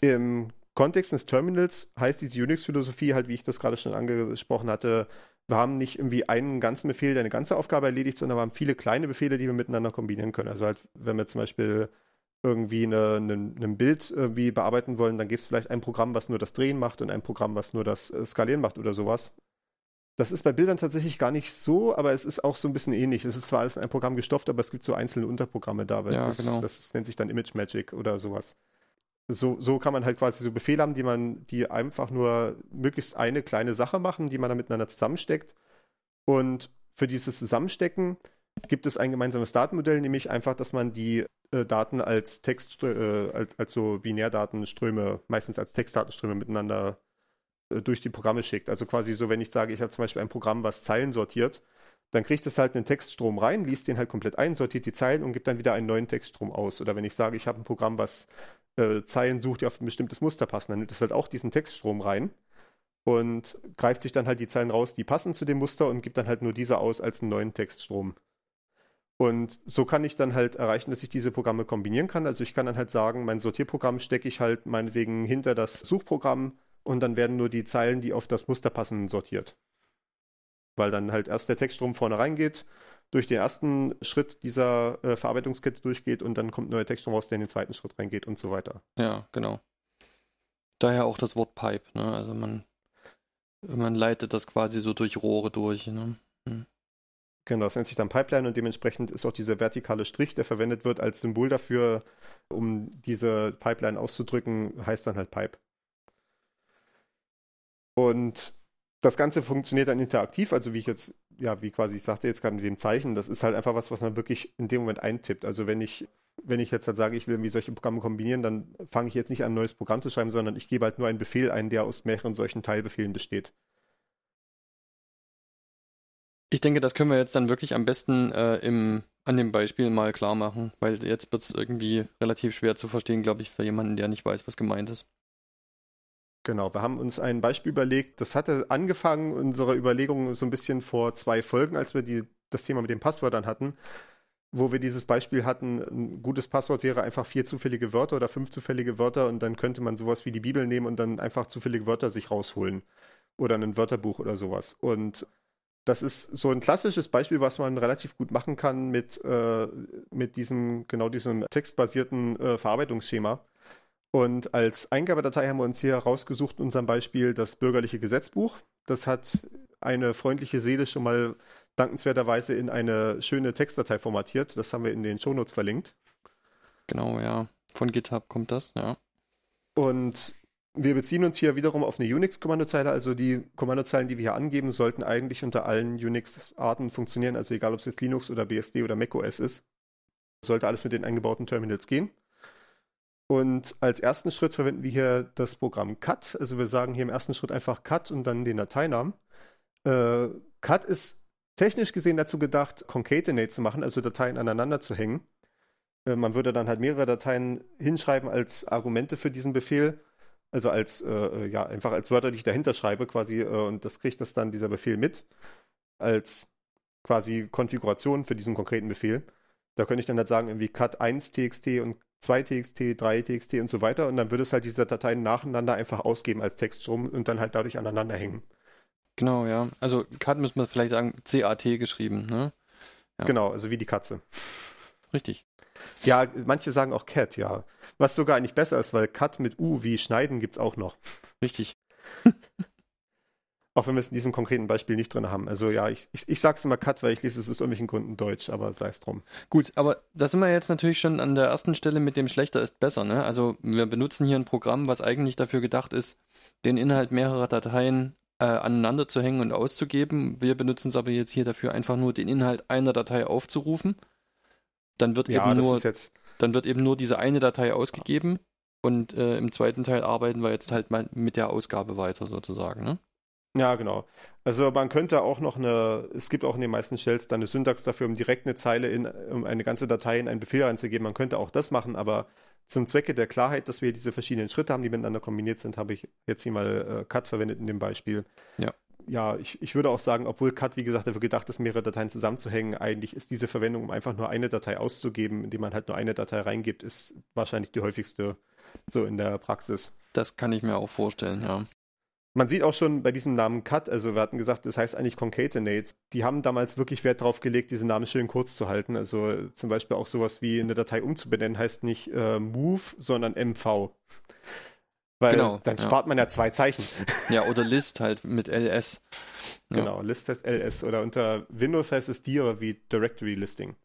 Im Kontext des Terminals heißt diese Unix-Philosophie halt, wie ich das gerade schon angesprochen hatte, wir haben nicht irgendwie einen ganzen Befehl, der eine ganze Aufgabe erledigt, sondern wir haben viele kleine Befehle, die wir miteinander kombinieren können. Also halt, wenn wir zum Beispiel irgendwie eine, eine, ein Bild irgendwie bearbeiten wollen, dann gibt es vielleicht ein Programm, was nur das Drehen macht und ein Programm, was nur das äh, Skalieren macht oder sowas. Das ist bei Bildern tatsächlich gar nicht so, aber es ist auch so ein bisschen ähnlich. Es ist zwar alles in ein Programm gestopft, aber es gibt so einzelne Unterprogramme da. ja, das, genau. das nennt sich dann Image Magic oder sowas. So, so kann man halt quasi so Befehle haben, die man, die einfach nur möglichst eine kleine Sache machen, die man dann miteinander zusammensteckt. Und für dieses Zusammenstecken gibt es ein gemeinsames Datenmodell, nämlich einfach, dass man die äh, Daten als Text, äh, als, als so Binärdatenströme, meistens als Textdatenströme miteinander äh, durch die Programme schickt. Also quasi so, wenn ich sage, ich habe zum Beispiel ein Programm, was Zeilen sortiert, dann kriegt es halt einen Textstrom rein, liest den halt komplett ein, sortiert die Zeilen und gibt dann wieder einen neuen Textstrom aus. Oder wenn ich sage, ich habe ein Programm, was äh, Zeilen sucht, die auf ein bestimmtes Muster passen, dann nimmt es halt auch diesen Textstrom rein und greift sich dann halt die Zeilen raus, die passen zu dem Muster und gibt dann halt nur diese aus als einen neuen Textstrom. Und so kann ich dann halt erreichen, dass ich diese Programme kombinieren kann. Also ich kann dann halt sagen, mein Sortierprogramm stecke ich halt meinetwegen hinter das Suchprogramm und dann werden nur die Zeilen, die auf das Muster passen, sortiert. Weil dann halt erst der Textstrom vorne reingeht, durch den ersten Schritt dieser äh, Verarbeitungskette durchgeht und dann kommt ein neuer Textstrom raus, der in den zweiten Schritt reingeht und so weiter. Ja, genau. Daher auch das Wort Pipe, ne? Also man, man leitet das quasi so durch Rohre durch, ne? Genau, das nennt sich dann Pipeline und dementsprechend ist auch dieser vertikale Strich, der verwendet wird als Symbol dafür, um diese Pipeline auszudrücken, heißt dann halt Pipe. Und das Ganze funktioniert dann interaktiv, also wie ich jetzt, ja, wie quasi ich sagte jetzt gerade mit dem Zeichen, das ist halt einfach was, was man wirklich in dem Moment eintippt. Also wenn ich, wenn ich jetzt halt sage, ich will irgendwie solche Programme kombinieren, dann fange ich jetzt nicht an, ein neues Programm zu schreiben, sondern ich gebe halt nur einen Befehl ein, der aus mehreren solchen Teilbefehlen besteht. Ich denke, das können wir jetzt dann wirklich am besten äh, im, an dem Beispiel mal klar machen, weil jetzt wird es irgendwie relativ schwer zu verstehen, glaube ich, für jemanden, der nicht weiß, was gemeint ist. Genau, wir haben uns ein Beispiel überlegt. Das hatte angefangen, unsere Überlegungen so ein bisschen vor zwei Folgen, als wir die, das Thema mit den Passwörtern hatten, wo wir dieses Beispiel hatten, ein gutes Passwort wäre einfach vier zufällige Wörter oder fünf zufällige Wörter und dann könnte man sowas wie die Bibel nehmen und dann einfach zufällige Wörter sich rausholen. Oder ein Wörterbuch oder sowas. Und das ist so ein klassisches Beispiel, was man relativ gut machen kann mit, äh, mit diesem, genau diesem textbasierten äh, Verarbeitungsschema. Und als Eingabedatei haben wir uns hier rausgesucht, in unserem Beispiel das bürgerliche Gesetzbuch. Das hat eine freundliche Seele schon mal dankenswerterweise in eine schöne Textdatei formatiert. Das haben wir in den Shownotes verlinkt. Genau, ja. Von GitHub kommt das, ja. Und wir beziehen uns hier wiederum auf eine Unix-Kommandozeile, also die Kommandozeilen, die wir hier angeben, sollten eigentlich unter allen Unix-Arten funktionieren, also egal ob es jetzt Linux oder BSD oder macOS ist. Sollte alles mit den eingebauten Terminals gehen. Und als ersten Schritt verwenden wir hier das Programm cut. Also wir sagen hier im ersten Schritt einfach cut und dann den Dateinamen. Äh, cut ist technisch gesehen dazu gedacht, concatenate zu machen, also Dateien aneinander zu hängen. Äh, man würde dann halt mehrere Dateien hinschreiben als Argumente für diesen Befehl. Also als, äh, ja, einfach als Wörter, die ich dahinter schreibe quasi. Äh, und das kriegt das dann dieser Befehl mit. Als quasi Konfiguration für diesen konkreten Befehl. Da könnte ich dann halt sagen, irgendwie cut 1 txt und 2 txt, 3 txt und so weiter. Und dann würde es halt diese Dateien nacheinander einfach ausgeben als Textstrom und dann halt dadurch aneinander hängen. Genau, ja. Also cut müssen wir vielleicht sagen, CAT geschrieben, ne? Ja. Genau, also wie die Katze. Richtig. Ja, manche sagen auch Cat, ja. Was sogar eigentlich besser ist, weil Cut mit U wie Schneiden gibt es auch noch. Richtig. auch wenn wir es in diesem konkreten Beispiel nicht drin haben. Also ja, ich, ich, ich sage es immer Cut, weil ich lese es aus irgendwelchen Gründen Deutsch, aber sei es drum. Gut, aber da sind wir jetzt natürlich schon an der ersten Stelle mit dem schlechter ist besser. Ne? Also wir benutzen hier ein Programm, was eigentlich dafür gedacht ist, den Inhalt mehrerer Dateien äh, aneinander zu hängen und auszugeben. Wir benutzen es aber jetzt hier dafür, einfach nur den Inhalt einer Datei aufzurufen. Dann wird ja, eben nur, dann wird eben nur diese eine Datei ausgegeben und äh, im zweiten Teil arbeiten wir jetzt halt mal mit der Ausgabe weiter sozusagen. Ne? Ja, genau. Also man könnte auch noch eine, es gibt auch in den meisten Shells dann eine Syntax dafür, um direkt eine Zeile in, um eine ganze Datei in einen Befehl einzugeben. Man könnte auch das machen, aber zum Zwecke der Klarheit, dass wir diese verschiedenen Schritte haben, die miteinander kombiniert sind, habe ich jetzt hier mal äh, Cut verwendet in dem Beispiel. Ja. Ja, ich, ich würde auch sagen, obwohl Cut, wie gesagt, dafür gedacht ist, mehrere Dateien zusammenzuhängen, eigentlich ist diese Verwendung, um einfach nur eine Datei auszugeben, indem man halt nur eine Datei reingibt, ist wahrscheinlich die häufigste so in der Praxis. Das kann ich mir auch vorstellen, ja. Man sieht auch schon bei diesem Namen Cut, also wir hatten gesagt, das heißt eigentlich Concatenate. Die haben damals wirklich Wert darauf gelegt, diesen Namen schön kurz zu halten. Also zum Beispiel auch sowas wie eine Datei umzubenennen heißt nicht äh, Move, sondern MV. Weil genau, dann ja. spart man ja zwei Zeichen. Ja, oder List halt mit LS. Ja. Genau, List heißt LS. Oder unter Windows heißt es dir wie Directory Listing.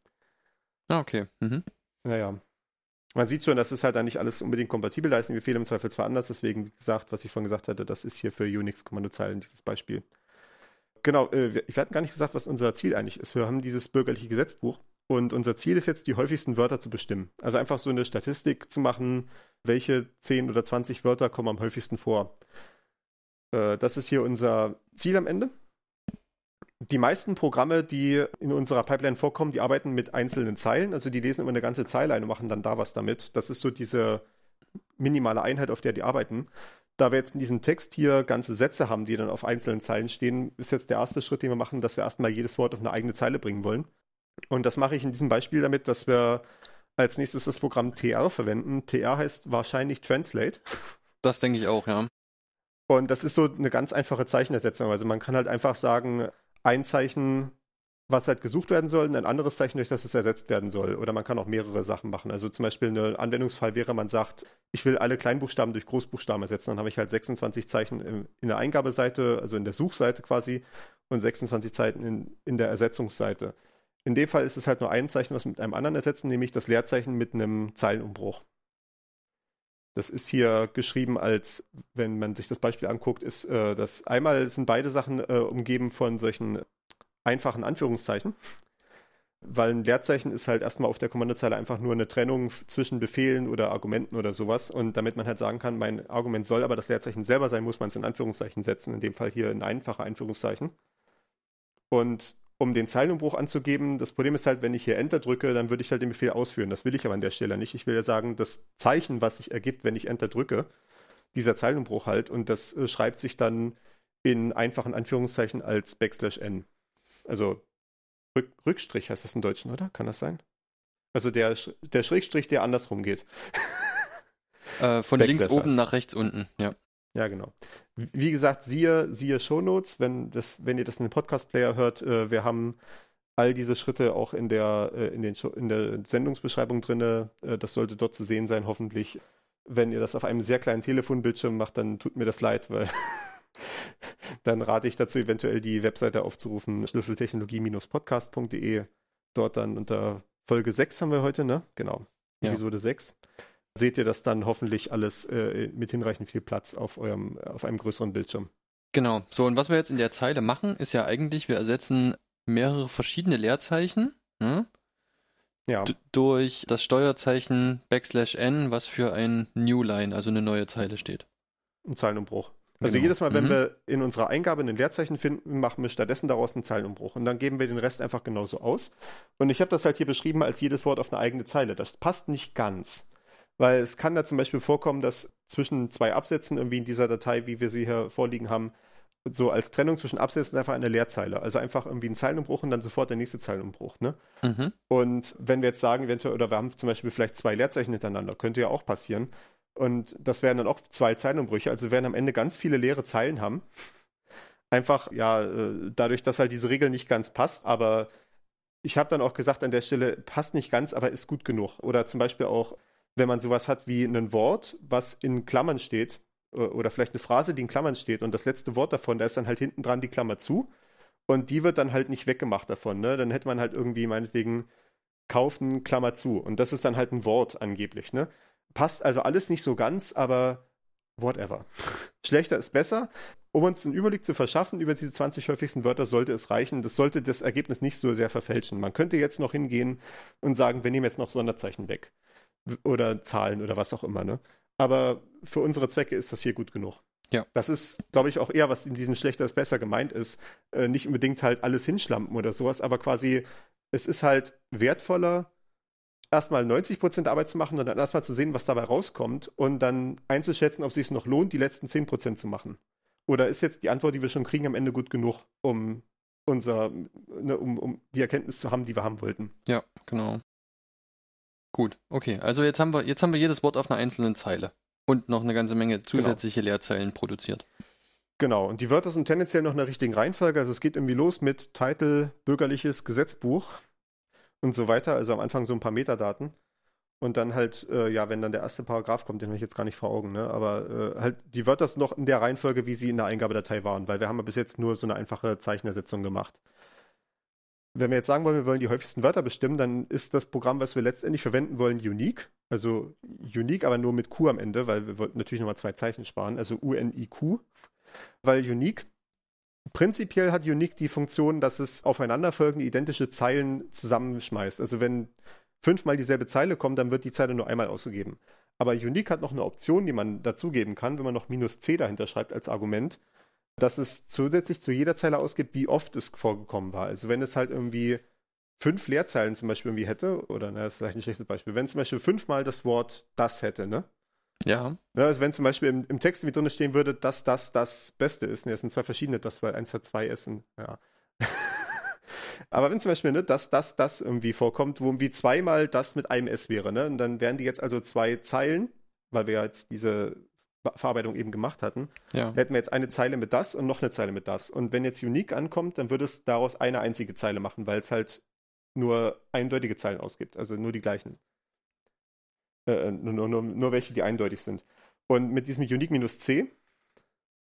Ah, okay. Mhm. Naja man sieht schon, das ist halt dann nicht alles unbedingt kompatibel. Da ist ein Befehl im Zweifel zwar anders, deswegen, wie gesagt, was ich vorhin gesagt hatte, das ist hier für Unix-Kommandozeilen dieses Beispiel. Genau, äh, wir, ich hatte gar nicht gesagt, was unser Ziel eigentlich ist. Wir haben dieses bürgerliche Gesetzbuch und unser Ziel ist jetzt, die häufigsten Wörter zu bestimmen. Also einfach so eine Statistik zu machen, welche 10 oder 20 Wörter kommen am häufigsten vor. Äh, das ist hier unser Ziel am Ende die meisten Programme, die in unserer Pipeline vorkommen, die arbeiten mit einzelnen Zeilen. Also die lesen immer eine ganze Zeile ein und machen dann da was damit. Das ist so diese minimale Einheit, auf der die arbeiten. Da wir jetzt in diesem Text hier ganze Sätze haben, die dann auf einzelnen Zeilen stehen, ist jetzt der erste Schritt, den wir machen, dass wir erstmal jedes Wort auf eine eigene Zeile bringen wollen. Und das mache ich in diesem Beispiel damit, dass wir als nächstes das Programm TR verwenden. TR heißt wahrscheinlich Translate. Das denke ich auch, ja. Und das ist so eine ganz einfache Zeichenersetzung. Also man kann halt einfach sagen, ein Zeichen, was halt gesucht werden soll, und ein anderes Zeichen, durch das es ersetzt werden soll. Oder man kann auch mehrere Sachen machen. Also zum Beispiel ein Anwendungsfall wäre, man sagt, ich will alle Kleinbuchstaben durch Großbuchstaben ersetzen. Dann habe ich halt 26 Zeichen in der Eingabeseite, also in der Suchseite quasi, und 26 Zeichen in, in der Ersetzungsseite. In dem Fall ist es halt nur ein Zeichen, was wir mit einem anderen ersetzen, nämlich das Leerzeichen mit einem Zeilenumbruch. Das ist hier geschrieben als, wenn man sich das Beispiel anguckt, ist äh, das einmal sind beide Sachen äh, umgeben von solchen einfachen Anführungszeichen. Weil ein Leerzeichen ist halt erstmal auf der Kommandozeile einfach nur eine Trennung zwischen Befehlen oder Argumenten oder sowas. Und damit man halt sagen kann, mein Argument soll aber das Leerzeichen selber sein, muss man es in Anführungszeichen setzen. In dem Fall hier in einfache Anführungszeichen. Und um den Zeilenumbruch anzugeben. Das Problem ist halt, wenn ich hier Enter drücke, dann würde ich halt den Befehl ausführen. Das will ich aber an der Stelle nicht. Ich will ja sagen, das Zeichen, was sich ergibt, wenn ich Enter drücke, dieser Zeilenumbruch halt, und das äh, schreibt sich dann in einfachen Anführungszeichen als Backslash n. Also Rück Rückstrich heißt das im Deutschen, oder? Kann das sein? Also der, der Schrägstrich, der andersrum geht. Äh, von links oben halt. nach rechts unten, ja. Ja, genau. Wie gesagt, siehe, siehe Shownotes, wenn, das, wenn ihr das in den Podcast-Player hört. Äh, wir haben all diese Schritte auch in der, äh, in den, in der Sendungsbeschreibung drin. Äh, das sollte dort zu sehen sein, hoffentlich. Wenn ihr das auf einem sehr kleinen Telefonbildschirm macht, dann tut mir das leid, weil dann rate ich dazu, eventuell die Webseite aufzurufen, schlüsseltechnologie-podcast.de. Dort dann unter Folge 6 haben wir heute, ne? Genau. Ja. Episode 6 seht ihr das dann hoffentlich alles äh, mit hinreichend viel Platz auf eurem, auf einem größeren Bildschirm. Genau. So, und was wir jetzt in der Zeile machen, ist ja eigentlich, wir ersetzen mehrere verschiedene Leerzeichen ne, Ja, durch das Steuerzeichen Backslash N, was für ein New Line, also eine neue Zeile steht. ein Zeilenumbruch. Also Genau. jedes Mal, wenn Mhm. wir in unserer Eingabe ein Leerzeichen finden, machen wir stattdessen daraus einen Zeilenumbruch. Und dann geben wir den Rest einfach genauso aus. Und ich habe das halt hier beschrieben als jedes Wort auf eine eigene Zeile. Das passt nicht ganz. Weil es kann da zum Beispiel vorkommen, dass zwischen zwei Absätzen irgendwie in dieser Datei, wie wir sie hier vorliegen haben, so als Trennung zwischen Absätzen einfach eine Leerzeile. Also einfach irgendwie ein Zeilenumbruch und dann sofort der nächste Zeilenumbruch. Ne? Mhm. Und wenn wir jetzt sagen, eventuell, oder wir haben zum Beispiel vielleicht zwei Leerzeichen hintereinander, könnte ja auch passieren. Und das wären dann auch zwei Zeilenumbrüche. Also wir werden am Ende ganz viele leere Zeilen haben. Einfach, ja, äh, dadurch, dass halt diese Regel nicht ganz passt. Aber ich habe dann auch gesagt, an der Stelle passt nicht ganz, aber ist gut genug. Oder zum Beispiel auch, wenn man sowas hat wie ein Wort, was in Klammern steht, äh, oder vielleicht eine Phrase, die in Klammern steht und das letzte Wort davon, da ist dann halt hinten dran die Klammer zu. Und die wird dann halt nicht weggemacht davon. Ne? Dann hätte man halt irgendwie meinetwegen kaufen, Klammer zu. Und das ist dann halt ein Wort angeblich. Ne? Passt also alles nicht so ganz, aber whatever. Schlechter ist besser. Um uns einen Überblick zu verschaffen über diese 20 häufigsten Wörter, sollte es reichen. Das sollte das Ergebnis nicht so sehr verfälschen. Man könnte jetzt noch hingehen und sagen, wir nehmen jetzt noch Sonderzeichen weg. Oder Zahlen oder was auch immer. Ne? Aber für unsere Zwecke ist das hier gut genug. Ja. Das ist, glaube ich, auch eher, was in diesem Schlechter ist besser gemeint ist. Äh, nicht unbedingt halt alles hinschlampen oder sowas, aber quasi, es ist halt wertvoller, erstmal 90% Arbeit zu machen und dann erstmal zu sehen, was dabei rauskommt und dann einzuschätzen, ob es sich noch lohnt, die letzten 10% zu machen. Oder ist jetzt die Antwort, die wir schon kriegen, am Ende gut genug, um unser, ne, um, um die Erkenntnis zu haben, die wir haben wollten. Ja, genau. Gut, okay. Also jetzt haben wir, jetzt haben wir jedes Wort auf einer einzelnen Zeile. Und noch eine ganze Menge zusätzliche Leerzeilen produziert. Genau, und die Wörter sind tendenziell noch in der richtigen Reihenfolge. Also es geht irgendwie los mit Titel, bürgerliches Gesetzbuch und so weiter. Also am Anfang so ein paar Metadaten. Und dann halt, äh, ja, wenn dann der erste Paragraph kommt, den habe ich jetzt gar nicht vor Augen, ne? Aber äh, halt, die Wörter sind noch in der Reihenfolge, wie sie in der Eingabedatei waren, weil wir haben ja bis jetzt nur so eine einfache Zeichenersetzung gemacht. Wenn wir jetzt sagen wollen, wir wollen die häufigsten Wörter bestimmen, dann ist das Programm, was wir letztendlich verwenden wollen, Unique. Also Unique, aber nur mit Q am Ende, weil wir wollten natürlich nochmal zwei Zeichen sparen. Also U-N-I-Q. Weil Unique, prinzipiell hat Unique die Funktion, dass es aufeinanderfolgende identische Zeilen zusammenschmeißt. Also wenn fünfmal dieselbe Zeile kommt, dann wird die Zeile nur einmal ausgegeben. Aber Unique hat noch eine Option, die man dazugeben kann, wenn man noch minus C dahinter schreibt als Argument, dass es zusätzlich zu jeder Zeile ausgibt, wie oft es vorgekommen war. Also wenn es halt irgendwie fünf Leerzeilen zum Beispiel irgendwie hätte, oder na, das ist vielleicht ein schlechtes Beispiel, wenn zum Beispiel fünfmal das Wort das hätte, ne? Ja, Ja, also wenn zum Beispiel im, im Text wie drin stehen würde, dass das das Beste ist, ne, es sind zwei verschiedene, das, weil eins hat zwei Essen, ja. Aber wenn zum Beispiel, ne, dass das, das irgendwie vorkommt, wo irgendwie zweimal das mit einem S wäre, ne, und dann wären die jetzt also zwei Zeilen, weil wir ja jetzt diese Verarbeitung eben gemacht hatten, ja. hätten wir jetzt eine Zeile mit das und noch eine Zeile mit das. Und wenn jetzt Unique ankommt, dann würde es daraus eine einzige Zeile machen, weil es halt nur eindeutige Zeilen ausgibt, also nur die gleichen. Äh, nur, nur, nur, nur welche, die eindeutig sind. Und mit diesem Unique minus C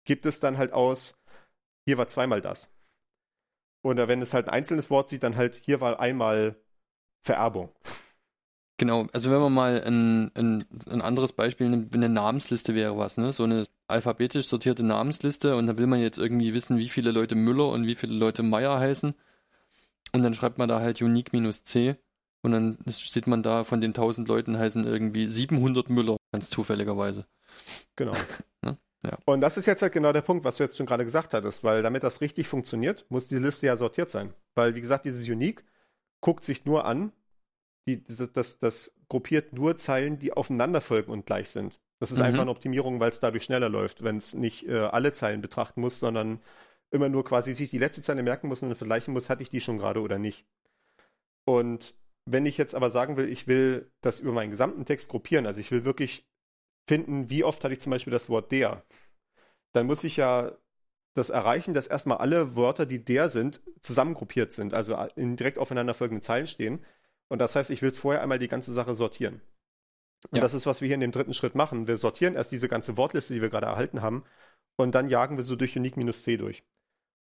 gibt es dann halt aus, hier war zweimal das. Oder wenn es halt ein einzelnes Wort sieht, dann halt, hier war einmal Vererbung. Genau, also wenn man mal ein, ein, ein anderes Beispiel nimmt, eine Namensliste wäre was, ne? So eine alphabetisch sortierte Namensliste und da will man jetzt irgendwie wissen, wie viele Leute Müller und wie viele Leute Meier heißen. Und dann schreibt man da halt Unique minus C und dann sieht man da, von den 1000 Leuten heißen irgendwie 700 Müller, ganz zufälligerweise. Genau. Ne? Ja. Und das ist jetzt halt genau der Punkt, was du jetzt schon gerade gesagt hattest, weil damit das richtig funktioniert, muss diese Liste ja sortiert sein. Weil, wie gesagt, dieses Unique guckt sich nur an, die, das, das, das gruppiert nur Zeilen, die aufeinander folgen und gleich sind. Das ist Mhm. einfach eine Optimierung, weil es dadurch schneller läuft, wenn es nicht äh, alle Zeilen betrachten muss, sondern immer nur quasi sich die letzte Zeile merken muss und dann vergleichen muss, hatte ich die schon gerade oder nicht. Und wenn ich jetzt aber sagen will, ich will das über meinen gesamten Text gruppieren, also ich will wirklich finden, wie oft hatte ich zum Beispiel das Wort der, dann muss ich ja das erreichen, dass erstmal alle Wörter, die der sind, zusammengruppiert sind, also in direkt aufeinanderfolgenden Zeilen stehen. Und das heißt, ich will jetzt vorher einmal die ganze Sache sortieren. Und Ja. das ist, was wir hier in dem dritten Schritt machen. Wir sortieren erst diese ganze Wortliste, die wir gerade erhalten haben, und dann jagen wir so durch Unique-C durch.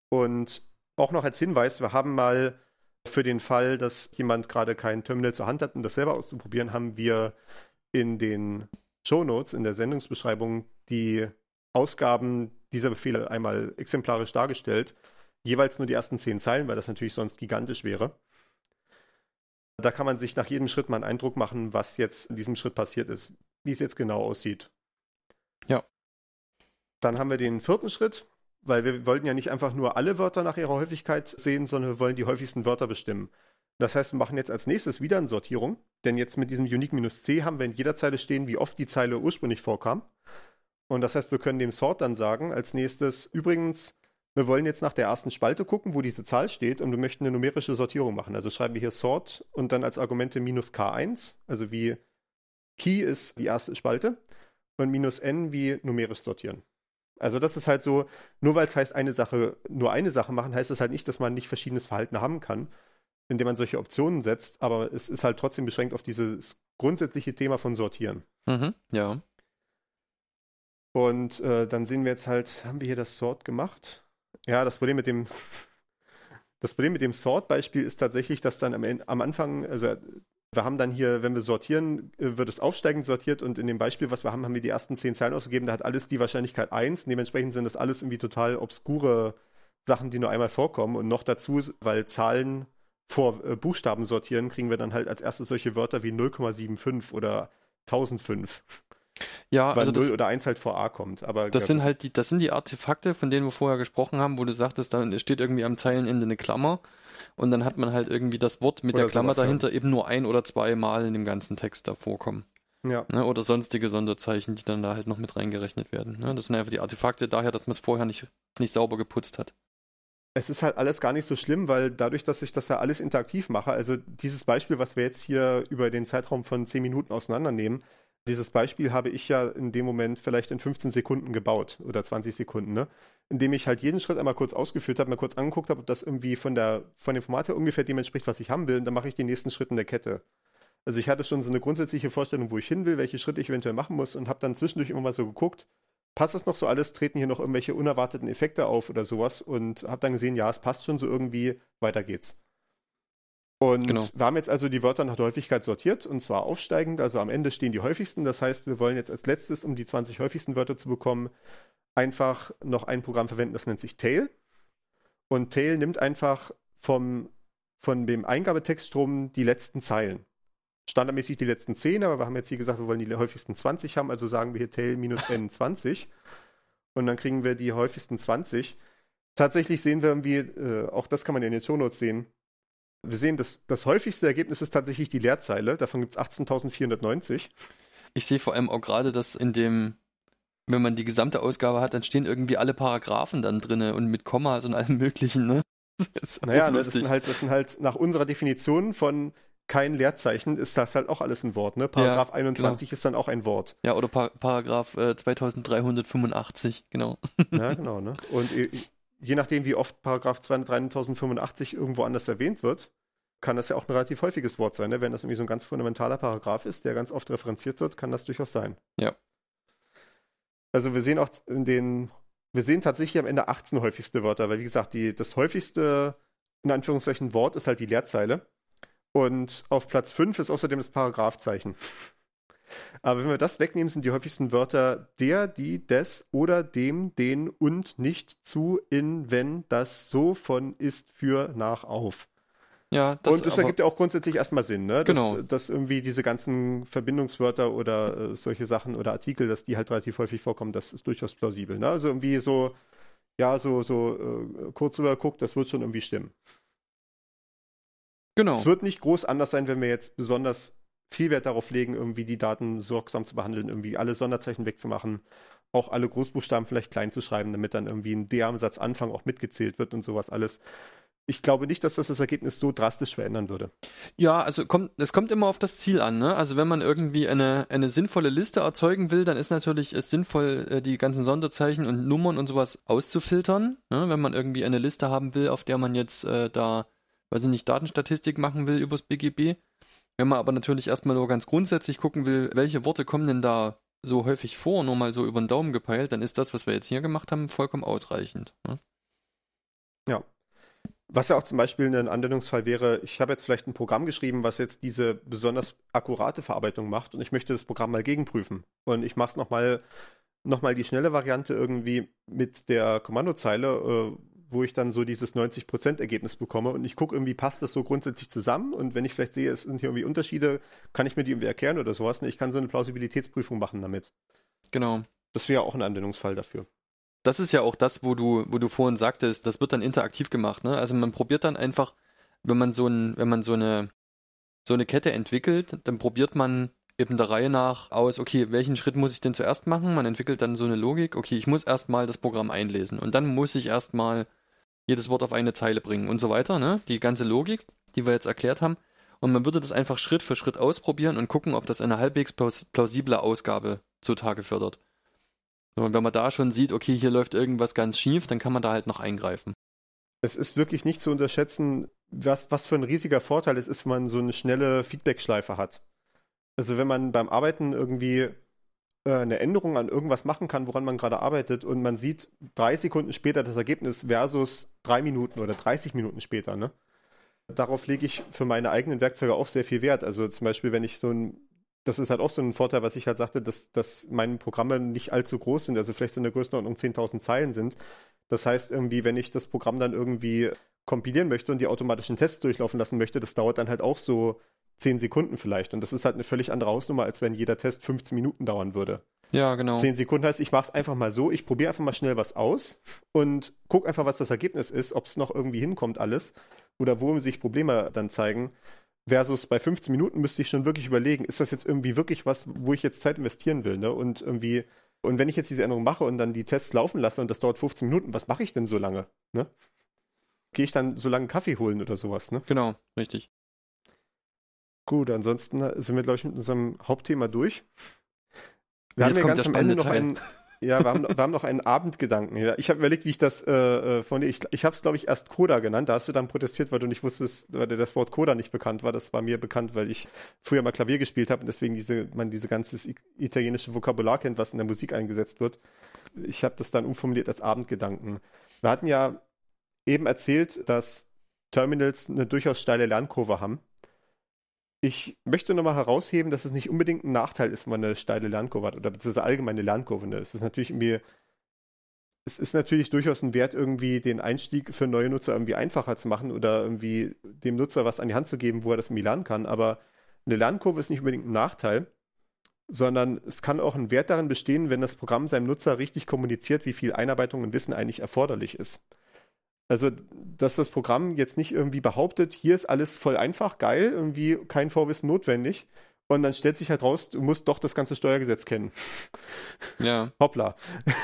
Und auch noch als Hinweis, wir haben mal für den Fall, dass jemand gerade kein Terminal zur Hand hat, um das selber auszuprobieren, haben wir in den Shownotes, in der Sendungsbeschreibung, die Ausgaben dieser Befehle einmal exemplarisch dargestellt. Jeweils nur die ersten zehn Zeilen, weil das natürlich sonst gigantisch wäre. Da kann man sich nach jedem Schritt mal einen Eindruck machen, was jetzt in diesem Schritt passiert ist, wie es jetzt genau aussieht. Ja. Dann haben wir den vierten Schritt, weil wir wollten ja nicht einfach nur alle Wörter nach ihrer Häufigkeit sehen, sondern wir wollen die häufigsten Wörter bestimmen. Das heißt, wir machen jetzt als nächstes wieder eine Sortierung, denn jetzt mit diesem Unique-C haben wir in jeder Zeile stehen, wie oft die Zeile ursprünglich vorkam. Und das heißt, wir können dem Sort dann sagen, als nächstes, übrigens, wir wollen jetzt nach der ersten Spalte gucken, wo diese Zahl steht und wir möchten eine numerische Sortierung machen. Also schreiben wir hier Sort und dann als Argumente minus K1, also wie Key ist die erste Spalte und minus N wie numerisch sortieren. Also das ist halt so, nur weil es heißt, eine Sache, nur eine Sache machen, heißt das halt nicht, dass man nicht verschiedenes Verhalten haben kann, indem man solche Optionen setzt, aber es ist halt trotzdem beschränkt auf dieses grundsätzliche Thema von Sortieren. Mhm, ja. Und äh, dann sehen wir jetzt halt, haben wir hier das Sort gemacht? Ja, das Problem mit dem, das Problem mit dem Sort-Beispiel ist tatsächlich, dass dann am, am Anfang, also wir haben dann hier, wenn wir sortieren, wird es aufsteigend sortiert und in dem Beispiel, was wir haben, haben wir die ersten zehn Zeilen ausgegeben, da hat alles die Wahrscheinlichkeit 1. Dementsprechend sind das alles irgendwie total obskure Sachen, die nur einmal vorkommen. Und noch dazu, weil Zahlen vor äh, Buchstaben sortieren, kriegen wir dann halt als erstes solche Wörter wie 0,75 oder 1005. Ja, weil also 0 das, oder 1 halt vor A kommt. Aber das ja, sind halt die, das sind die Artefakte, von denen wir vorher gesprochen haben, wo du sagtest, da steht irgendwie am Zeilenende eine Klammer und dann hat man halt irgendwie das Wort mit der Klammer sowas, ja. dahinter eben nur ein oder zwei Mal in dem ganzen Text da vorkommen. ja. Ne? Oder sonstige Sonderzeichen, die dann da halt noch mit reingerechnet werden. Ne? Das sind einfach die Artefakte daher, dass man es vorher nicht, nicht sauber geputzt hat. Es ist halt alles gar nicht so schlimm, weil dadurch, dass ich das ja alles interaktiv mache, also dieses Beispiel, was wir jetzt hier über den Zeitraum von 10 Minuten auseinandernehmen, dieses Beispiel habe ich ja in dem Moment vielleicht in 15 Sekunden gebaut oder 20 Sekunden, ne? Indem ich halt jeden Schritt einmal kurz ausgeführt habe, mir kurz angeguckt habe, ob das irgendwie von der von dem Format her ungefähr dem entspricht, was ich haben will, und dann mache ich den nächsten Schritt in der Kette. Also ich hatte schon so eine grundsätzliche Vorstellung, wo ich hin will, welche Schritte ich eventuell machen muss und habe dann zwischendurch immer mal so geguckt, passt das noch so alles, treten hier noch irgendwelche unerwarteten Effekte auf oder sowas und habe dann gesehen, ja, es passt schon so irgendwie, weiter geht's. Und Genau. wir haben jetzt also die Wörter nach der Häufigkeit sortiert und zwar aufsteigend, also am Ende stehen die häufigsten. Das heißt, wir wollen jetzt als letztes, um die 20 häufigsten Wörter zu bekommen, einfach noch ein Programm verwenden, das nennt sich Tail. Und Tail nimmt einfach vom, von dem Eingabetextstrom die letzten Zeilen. Standardmäßig die letzten 10, aber wir haben jetzt hier gesagt, wir wollen die häufigsten 20 haben, also sagen wir hier Tail minus n20. Und dann kriegen wir die häufigsten 20. Tatsächlich sehen wir irgendwie, äh, auch das kann man in den Shownotes sehen, wir sehen, das, das häufigste Ergebnis ist tatsächlich die Leerzeile. Davon gibt es 18.490. Ich sehe vor allem auch gerade, dass in dem, wenn man die gesamte Ausgabe hat, dann stehen irgendwie alle Paragraphen dann drinne und mit Kommas und allem möglichen, ne? Das Naja, das sind, halt, das sind halt nach unserer Definition von kein Leerzeichen, ist das halt auch alles ein Wort. Ne? Paragraph 21 ist dann auch ein Wort. Ja, oder Par Paragraph äh, 2385, genau. Ja, genau. Ne? Und äh, je nachdem, wie oft Paragraph 3085 irgendwo anders erwähnt wird, kann das ja auch ein relativ häufiges Wort sein. Ne? Wenn das irgendwie so ein ganz fundamentaler Paragraph ist, der ganz oft referenziert wird, kann das durchaus sein. Ja. Also wir sehen auch in den, wir sehen tatsächlich am Ende 18 häufigste Wörter, weil wie gesagt, die, das häufigste, in Anführungszeichen, Wort ist halt die Leerzeile. Und auf Platz 5 ist außerdem das Paragraphzeichen. Aber wenn wir das wegnehmen, sind die häufigsten Wörter der, die, des oder dem, den und nicht zu, in, wenn, das, so, von, ist, für, nach, auf. Ja, das, und das aber- ergibt ja auch grundsätzlich erstmal Sinn, ne? Dass, Genau. dass irgendwie diese ganzen Verbindungswörter oder äh, solche Sachen oder Artikel, dass die halt relativ häufig vorkommen, das ist durchaus plausibel, ne? Also irgendwie so, ja, so, so äh, kurz rüber guckt, das wird schon irgendwie stimmen. genau. Es wird nicht groß anders sein, wenn wir jetzt besonders viel Wert darauf legen, irgendwie die Daten sorgsam zu behandeln, irgendwie alle Sonderzeichen wegzumachen, auch alle Großbuchstaben vielleicht klein zu schreiben, damit dann irgendwie ein D am Satzanfang auch mitgezählt wird und sowas alles. Ich glaube nicht, dass das das Ergebnis so drastisch verändern würde. Ja, also kommt, es kommt immer auf das Ziel an, ne? Also wenn man irgendwie eine, eine sinnvolle Liste erzeugen will, dann ist natürlich es sinnvoll, äh, die ganzen Sonderzeichen und Nummern und sowas auszufiltern. Ne? Wenn man irgendwie eine Liste haben will, auf der man jetzt äh, da, weiß ich nicht, Datenstatistik machen will übers BGB. Wenn man aber natürlich erstmal nur ganz grundsätzlich gucken will, welche Worte kommen denn da so häufig vor, nur mal so über den Daumen gepeilt, dann ist das, was wir jetzt hier gemacht haben, vollkommen ausreichend. Ne? Was ja auch zum Beispiel ein Anwendungsfall wäre, ich habe jetzt vielleicht ein Programm geschrieben, was jetzt diese besonders akkurate Verarbeitung macht und ich möchte das Programm mal gegenprüfen. Und ich mache es nochmal noch mal die schnelle Variante irgendwie mit der Kommandozeile, äh, wo ich dann so dieses 90%-Ergebnis bekomme und ich gucke irgendwie, passt das so grundsätzlich zusammen und wenn ich vielleicht sehe, es sind hier irgendwie Unterschiede, kann ich mir die irgendwie erklären oder sowas. Ich kann so eine Plausibilitätsprüfung machen damit. Genau. Das wäre auch ein Anwendungsfall dafür. Das ist ja auch das, wo du, wo du vorhin sagtest, das wird dann interaktiv gemacht, ne? Also man probiert dann einfach, wenn man so ein, wenn man so eine, so eine Kette entwickelt, dann probiert man eben der Reihe nach aus, okay, welchen Schritt muss ich denn zuerst machen? Man entwickelt dann so eine Logik, okay, ich muss erstmal das Programm einlesen und dann muss ich erstmal jedes Wort auf eine Zeile bringen und so weiter, ne? Die ganze Logik, die wir jetzt erklärt haben. Und man würde das einfach Schritt für Schritt ausprobieren und gucken, ob das eine halbwegs plausible Ausgabe zutage fördert. So, und wenn man da schon sieht, okay, hier läuft irgendwas ganz schief, dann kann man da halt noch eingreifen. Es ist wirklich nicht zu unterschätzen, was, was für ein riesiger Vorteil es ist, wenn man so eine schnelle Feedback-Schleife hat. Also wenn man beim Arbeiten irgendwie eine Änderung an irgendwas machen kann, woran man gerade arbeitet und man sieht drei Sekunden später das Ergebnis versus drei Minuten oder 30 Minuten später, ne? Darauf lege ich für meine eigenen Werkzeuge auch sehr viel Wert. Also zum Beispiel, wenn ich so ein, das ist halt auch so ein Vorteil, was ich halt sagte, dass, dass meine Programme nicht allzu groß sind, also vielleicht so in der Größenordnung 10.000 Zeilen sind. Das heißt irgendwie, wenn ich das Programm dann irgendwie kompilieren möchte und die automatischen Tests durchlaufen lassen möchte, das dauert dann halt auch so 10 Sekunden vielleicht. Und das ist halt eine völlig andere Hausnummer, als wenn jeder Test 15 Minuten dauern würde. Ja, genau. 10 Sekunden heißt, ich mache es einfach mal so, ich probiere einfach mal schnell was aus und gucke einfach, was das Ergebnis ist, ob es noch irgendwie hinkommt alles oder wo sich Probleme dann zeigen. Versus bei 15 Minuten müsste ich schon wirklich überlegen, ist das jetzt irgendwie wirklich was, wo ich jetzt Zeit investieren will, ne? Und irgendwie, und wenn ich jetzt diese Änderung mache und dann die Tests laufen lasse und das dauert 15 Minuten, was mache ich denn so lange, ne? Gehe ich dann so lange Kaffee holen oder sowas, ne? Genau, richtig. Gut, ansonsten sind wir, glaube ich, mit unserem Hauptthema durch. Wir Jetzt haben ja ganz am Ende noch einen, ja, wir haben, wir haben noch einen Abendgedanken. Ja, ich habe überlegt, wie ich das äh, äh von dir, ich, ich habe es, glaube ich, erst Coda genannt. Da hast du dann protestiert, weil du nicht wusstest, weil dir das Wort Coda nicht bekannt war. Das war mir bekannt, weil ich früher mal Klavier gespielt habe und deswegen diese, man diese ganze italienische Vokabular kennt, was in der Musik eingesetzt wird. Ich habe das dann umformuliert als Abendgedanken. Wir hatten ja eben erzählt, dass Terminals eine durchaus steile Lernkurve haben ich möchte nochmal herausheben, dass es nicht unbedingt ein Nachteil ist, wenn man eine steile Lernkurve hat oder beziehungsweise allgemeine Lernkurve. Ne? Es ist natürlich irgendwie, es ist natürlich durchaus ein Wert, irgendwie den Einstieg für neue Nutzer irgendwie einfacher zu machen oder irgendwie dem Nutzer was an die Hand zu geben, wo er das irgendwie lernen kann. Aber eine Lernkurve ist nicht unbedingt ein Nachteil, sondern es kann auch ein Wert darin bestehen, wenn das Programm seinem Nutzer richtig kommuniziert, wie viel Einarbeitung und Wissen eigentlich erforderlich ist. Also, dass das Programm jetzt nicht irgendwie behauptet, hier ist alles voll einfach, geil, irgendwie kein Vorwissen notwendig. Und dann stellt sich halt raus, du musst doch das ganze Steuergesetz kennen. Ja. Hoppla.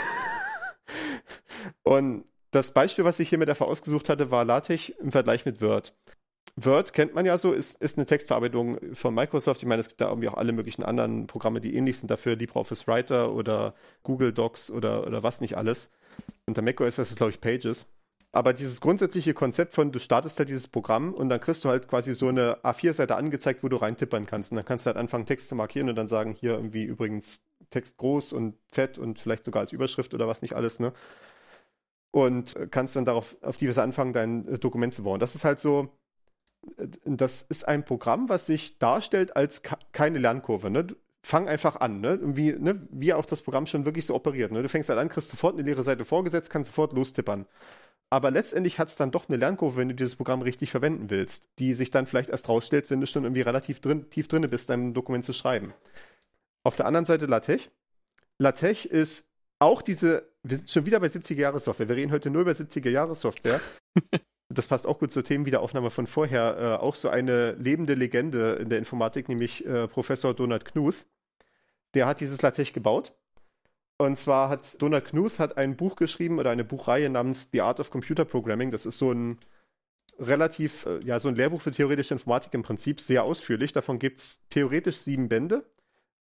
Und das Beispiel, was ich hier mit der ausgesucht hatte, war LaTeX im Vergleich mit Word. Word kennt man ja so, ist, ist eine Textverarbeitung von Microsoft. Ich meine, es gibt da irgendwie auch alle möglichen anderen Programme, die ähnlich sind dafür, LibreOffice Writer oder Google Docs oder, oder was nicht alles. Unter macOS ist es, glaube ich, Pages. Aber dieses grundsätzliche Konzept von, du startest halt dieses Programm und dann kriegst du halt quasi so eine A4-Seite angezeigt, wo du reintippern kannst. Und dann kannst du halt anfangen, Text zu markieren und dann sagen, hier irgendwie übrigens Text groß und fett und vielleicht sogar als Überschrift oder was nicht alles, ne? Und kannst dann darauf, auf die Weise anfangen, dein äh, Dokument zu bauen. Das ist halt so, äh, das ist ein Programm, was sich darstellt als keine Lernkurve, ne? fang einfach an, ne? Wie, ne? wie auch das Programm schon wirklich so operiert. Ne? Du fängst halt an, kriegst sofort eine leere Seite vorgesetzt, kannst sofort lostippern. Aber letztendlich hat es dann doch eine Lernkurve, wenn du dieses Programm richtig verwenden willst, die sich dann vielleicht erst rausstellt, wenn du schon irgendwie relativ drin, tief drin bist, dein Dokument zu schreiben. Auf der anderen Seite LaTeX. LaTeX ist auch diese, wir sind schon wieder bei 70er-Jahre-Software. Wir reden heute nur über 70er-Jahre-Software. das passt auch gut zur Themenwiederaufnahme von vorher. Äh, auch so eine lebende Legende in der Informatik, nämlich äh, Professor Donald Knuth. Der hat dieses LaTeX gebaut und zwar hat Donald Knuth hat ein Buch geschrieben oder eine Buchreihe namens The Art of Computer Programming. Das ist so ein relativ, äh, ja, so ein Lehrbuch für theoretische Informatik im Prinzip, sehr ausführlich. Davon gibt es theoretisch sieben Bände.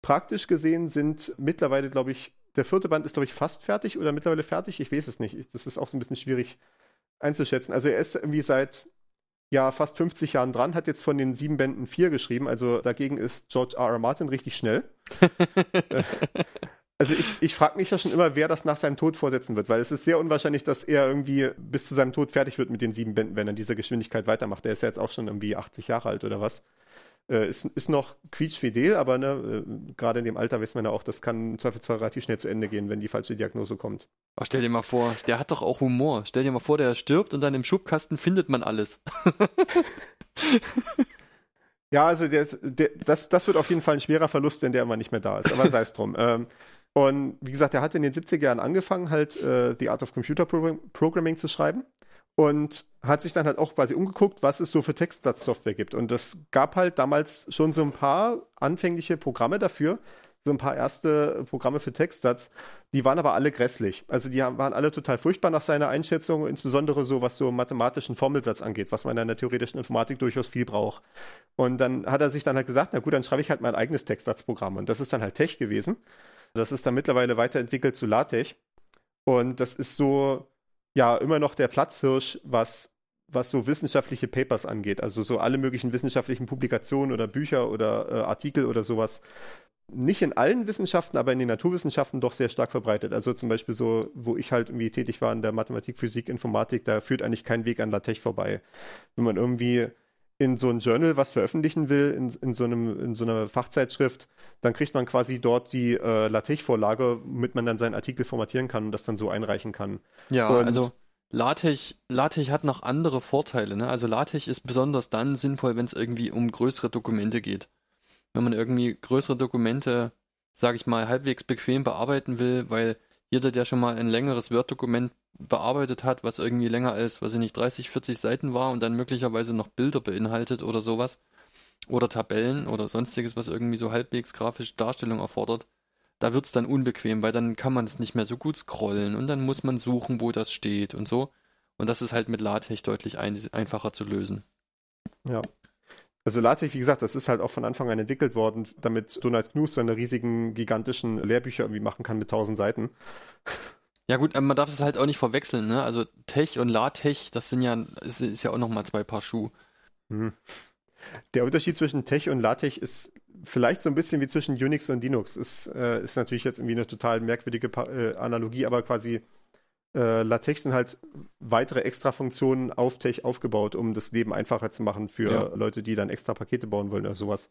Praktisch gesehen sind mittlerweile, glaube ich, der vierte Band ist, glaube ich, fast fertig oder mittlerweile fertig. Ich weiß es nicht. Das ist auch so ein bisschen schwierig einzuschätzen. Also er ist irgendwie seit ja fast 50 Jahren dran, hat jetzt von den sieben Bänden vier geschrieben. Also dagegen ist George R. R. Martin richtig schnell. Also ich, ich frage mich ja schon immer, wer das nach seinem Tod vorsetzen wird, weil es ist sehr unwahrscheinlich, dass er irgendwie bis zu seinem Tod fertig wird mit den sieben Bänden, wenn er in dieser Geschwindigkeit weitermacht. Der ist ja jetzt auch schon irgendwie 80 Jahre alt oder was. Äh, ist, ist noch quietschfidel, aber ne, äh, gerade in dem Alter weiß man ja auch, das kann im Zweifelsfall relativ schnell zu Ende gehen, wenn die falsche Diagnose kommt. Oh, stell dir mal vor, der hat doch auch Humor. Stell dir mal vor, der stirbt und dann im Schubkasten findet man alles. ja, also der, der, das, das wird auf jeden Fall ein schwerer Verlust, wenn der immer nicht mehr da ist, aber sei es drum. Ähm, und wie gesagt, er hat in den 70er Jahren angefangen, halt äh, The Art of Computer Program Programming zu schreiben und hat sich dann halt auch quasi umgeguckt, was es so für Textsatzsoftware gibt. Und es gab halt damals schon so ein paar anfängliche Programme dafür, so ein paar erste Programme für Textsatz, die waren aber alle grässlich. Also die waren alle total furchtbar nach seiner Einschätzung, insbesondere so, was so mathematischen Formelsatz angeht, was man in der theoretischen Informatik durchaus viel braucht. Und dann hat er sich dann halt gesagt, na gut, dann schreibe ich halt mein eigenes Textsatzprogramm. Und das ist dann halt Tech gewesen. Das ist dann mittlerweile weiterentwickelt zu LaTeX. Und das ist so, ja immer noch der Platzhirsch, was, was so wissenschaftliche Papers angeht. Also so alle möglichen wissenschaftlichen Publikationen oder Bücher oder äh, Artikel oder sowas. Nicht in allen Wissenschaften, aber in den Naturwissenschaften doch sehr stark verbreitet. Also zum Beispiel so, wo ich halt irgendwie tätig war in der Mathematik, Physik, Informatik, da führt eigentlich kein Weg an LaTeX vorbei. Wenn man irgendwie in so ein Journal was veröffentlichen will, in, in, so, einem, in so einer Fachzeitschrift, dann kriegt man quasi dort die äh, LaTeX-Vorlage, womit man dann seinen Artikel formatieren kann und das dann so einreichen kann. Ja, und also LaTeX, LaTeX hat noch andere Vorteile. Ne? Also LaTeX ist besonders dann sinnvoll, wenn es irgendwie um größere Dokumente geht. Wenn man irgendwie größere Dokumente, sage ich mal, halbwegs bequem bearbeiten will, weil jeder, der schon mal ein längeres Word-Dokument bearbeitet hat, was irgendwie länger als, weiß ich nicht, 30, 40 Seiten war und dann möglicherweise noch Bilder beinhaltet oder sowas, oder Tabellen oder sonstiges, was irgendwie so halbwegs grafische Darstellung erfordert, da wird's dann unbequem, weil dann kann man es nicht mehr so gut scrollen und dann muss man suchen, wo das steht und so. Und das ist halt mit LaTeX deutlich ein einfacher zu lösen. Ja. Also LaTeX, wie gesagt, das ist halt auch von Anfang an entwickelt worden, damit Donald Knuth seine riesigen, gigantischen Lehrbücher irgendwie machen kann mit tausend Seiten. Ja gut, man darf es halt auch nicht verwechseln, ne? Also Tech und LaTeX, das sind ja, ist, ist ja auch nochmal zwei Paar Schuh. Hm. Der Unterschied zwischen Tech und LaTeX ist vielleicht so ein bisschen wie zwischen Unix und Linux. Ist, äh, ist natürlich jetzt irgendwie eine total merkwürdige pa äh, Analogie, aber quasi äh, LaTeX sind halt weitere extra Funktionen auf Tech aufgebaut, um das Leben einfacher zu machen für ja. Leute, die dann extra Pakete bauen wollen oder sowas.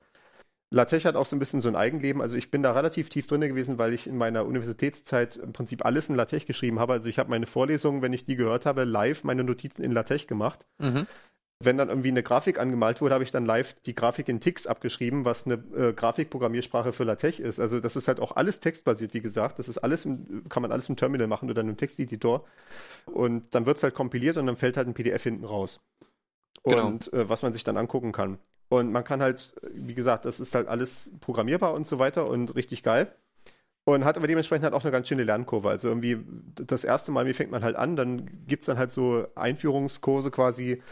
LaTeX hat auch so ein bisschen so ein Eigenleben. Also ich bin da relativ tief drin gewesen, weil ich in meiner Universitätszeit im Prinzip alles in LaTeX geschrieben habe. Also ich habe meine Vorlesungen, wenn ich die gehört habe, live meine Notizen in LaTeX gemacht. Mhm. Wenn dann irgendwie eine Grafik angemalt wurde, habe ich dann live die Grafik in Tix abgeschrieben, was eine äh, Grafikprogrammiersprache für LaTeX ist. Also das ist halt auch alles textbasiert, wie gesagt. Das ist alles, im, kann man alles im Terminal machen oder in einem Texteditor. Und dann wird es halt kompiliert und dann fällt halt ein PDF hinten raus. Genau. Und äh, was man sich dann angucken kann. Und man kann halt, wie gesagt, das ist halt alles programmierbar und so weiter und richtig geil. Und hat aber dementsprechend halt auch eine ganz schöne Lernkurve. Also irgendwie das erste Mal, wie fängt man halt an, dann gibt es dann halt so Einführungskurse quasi,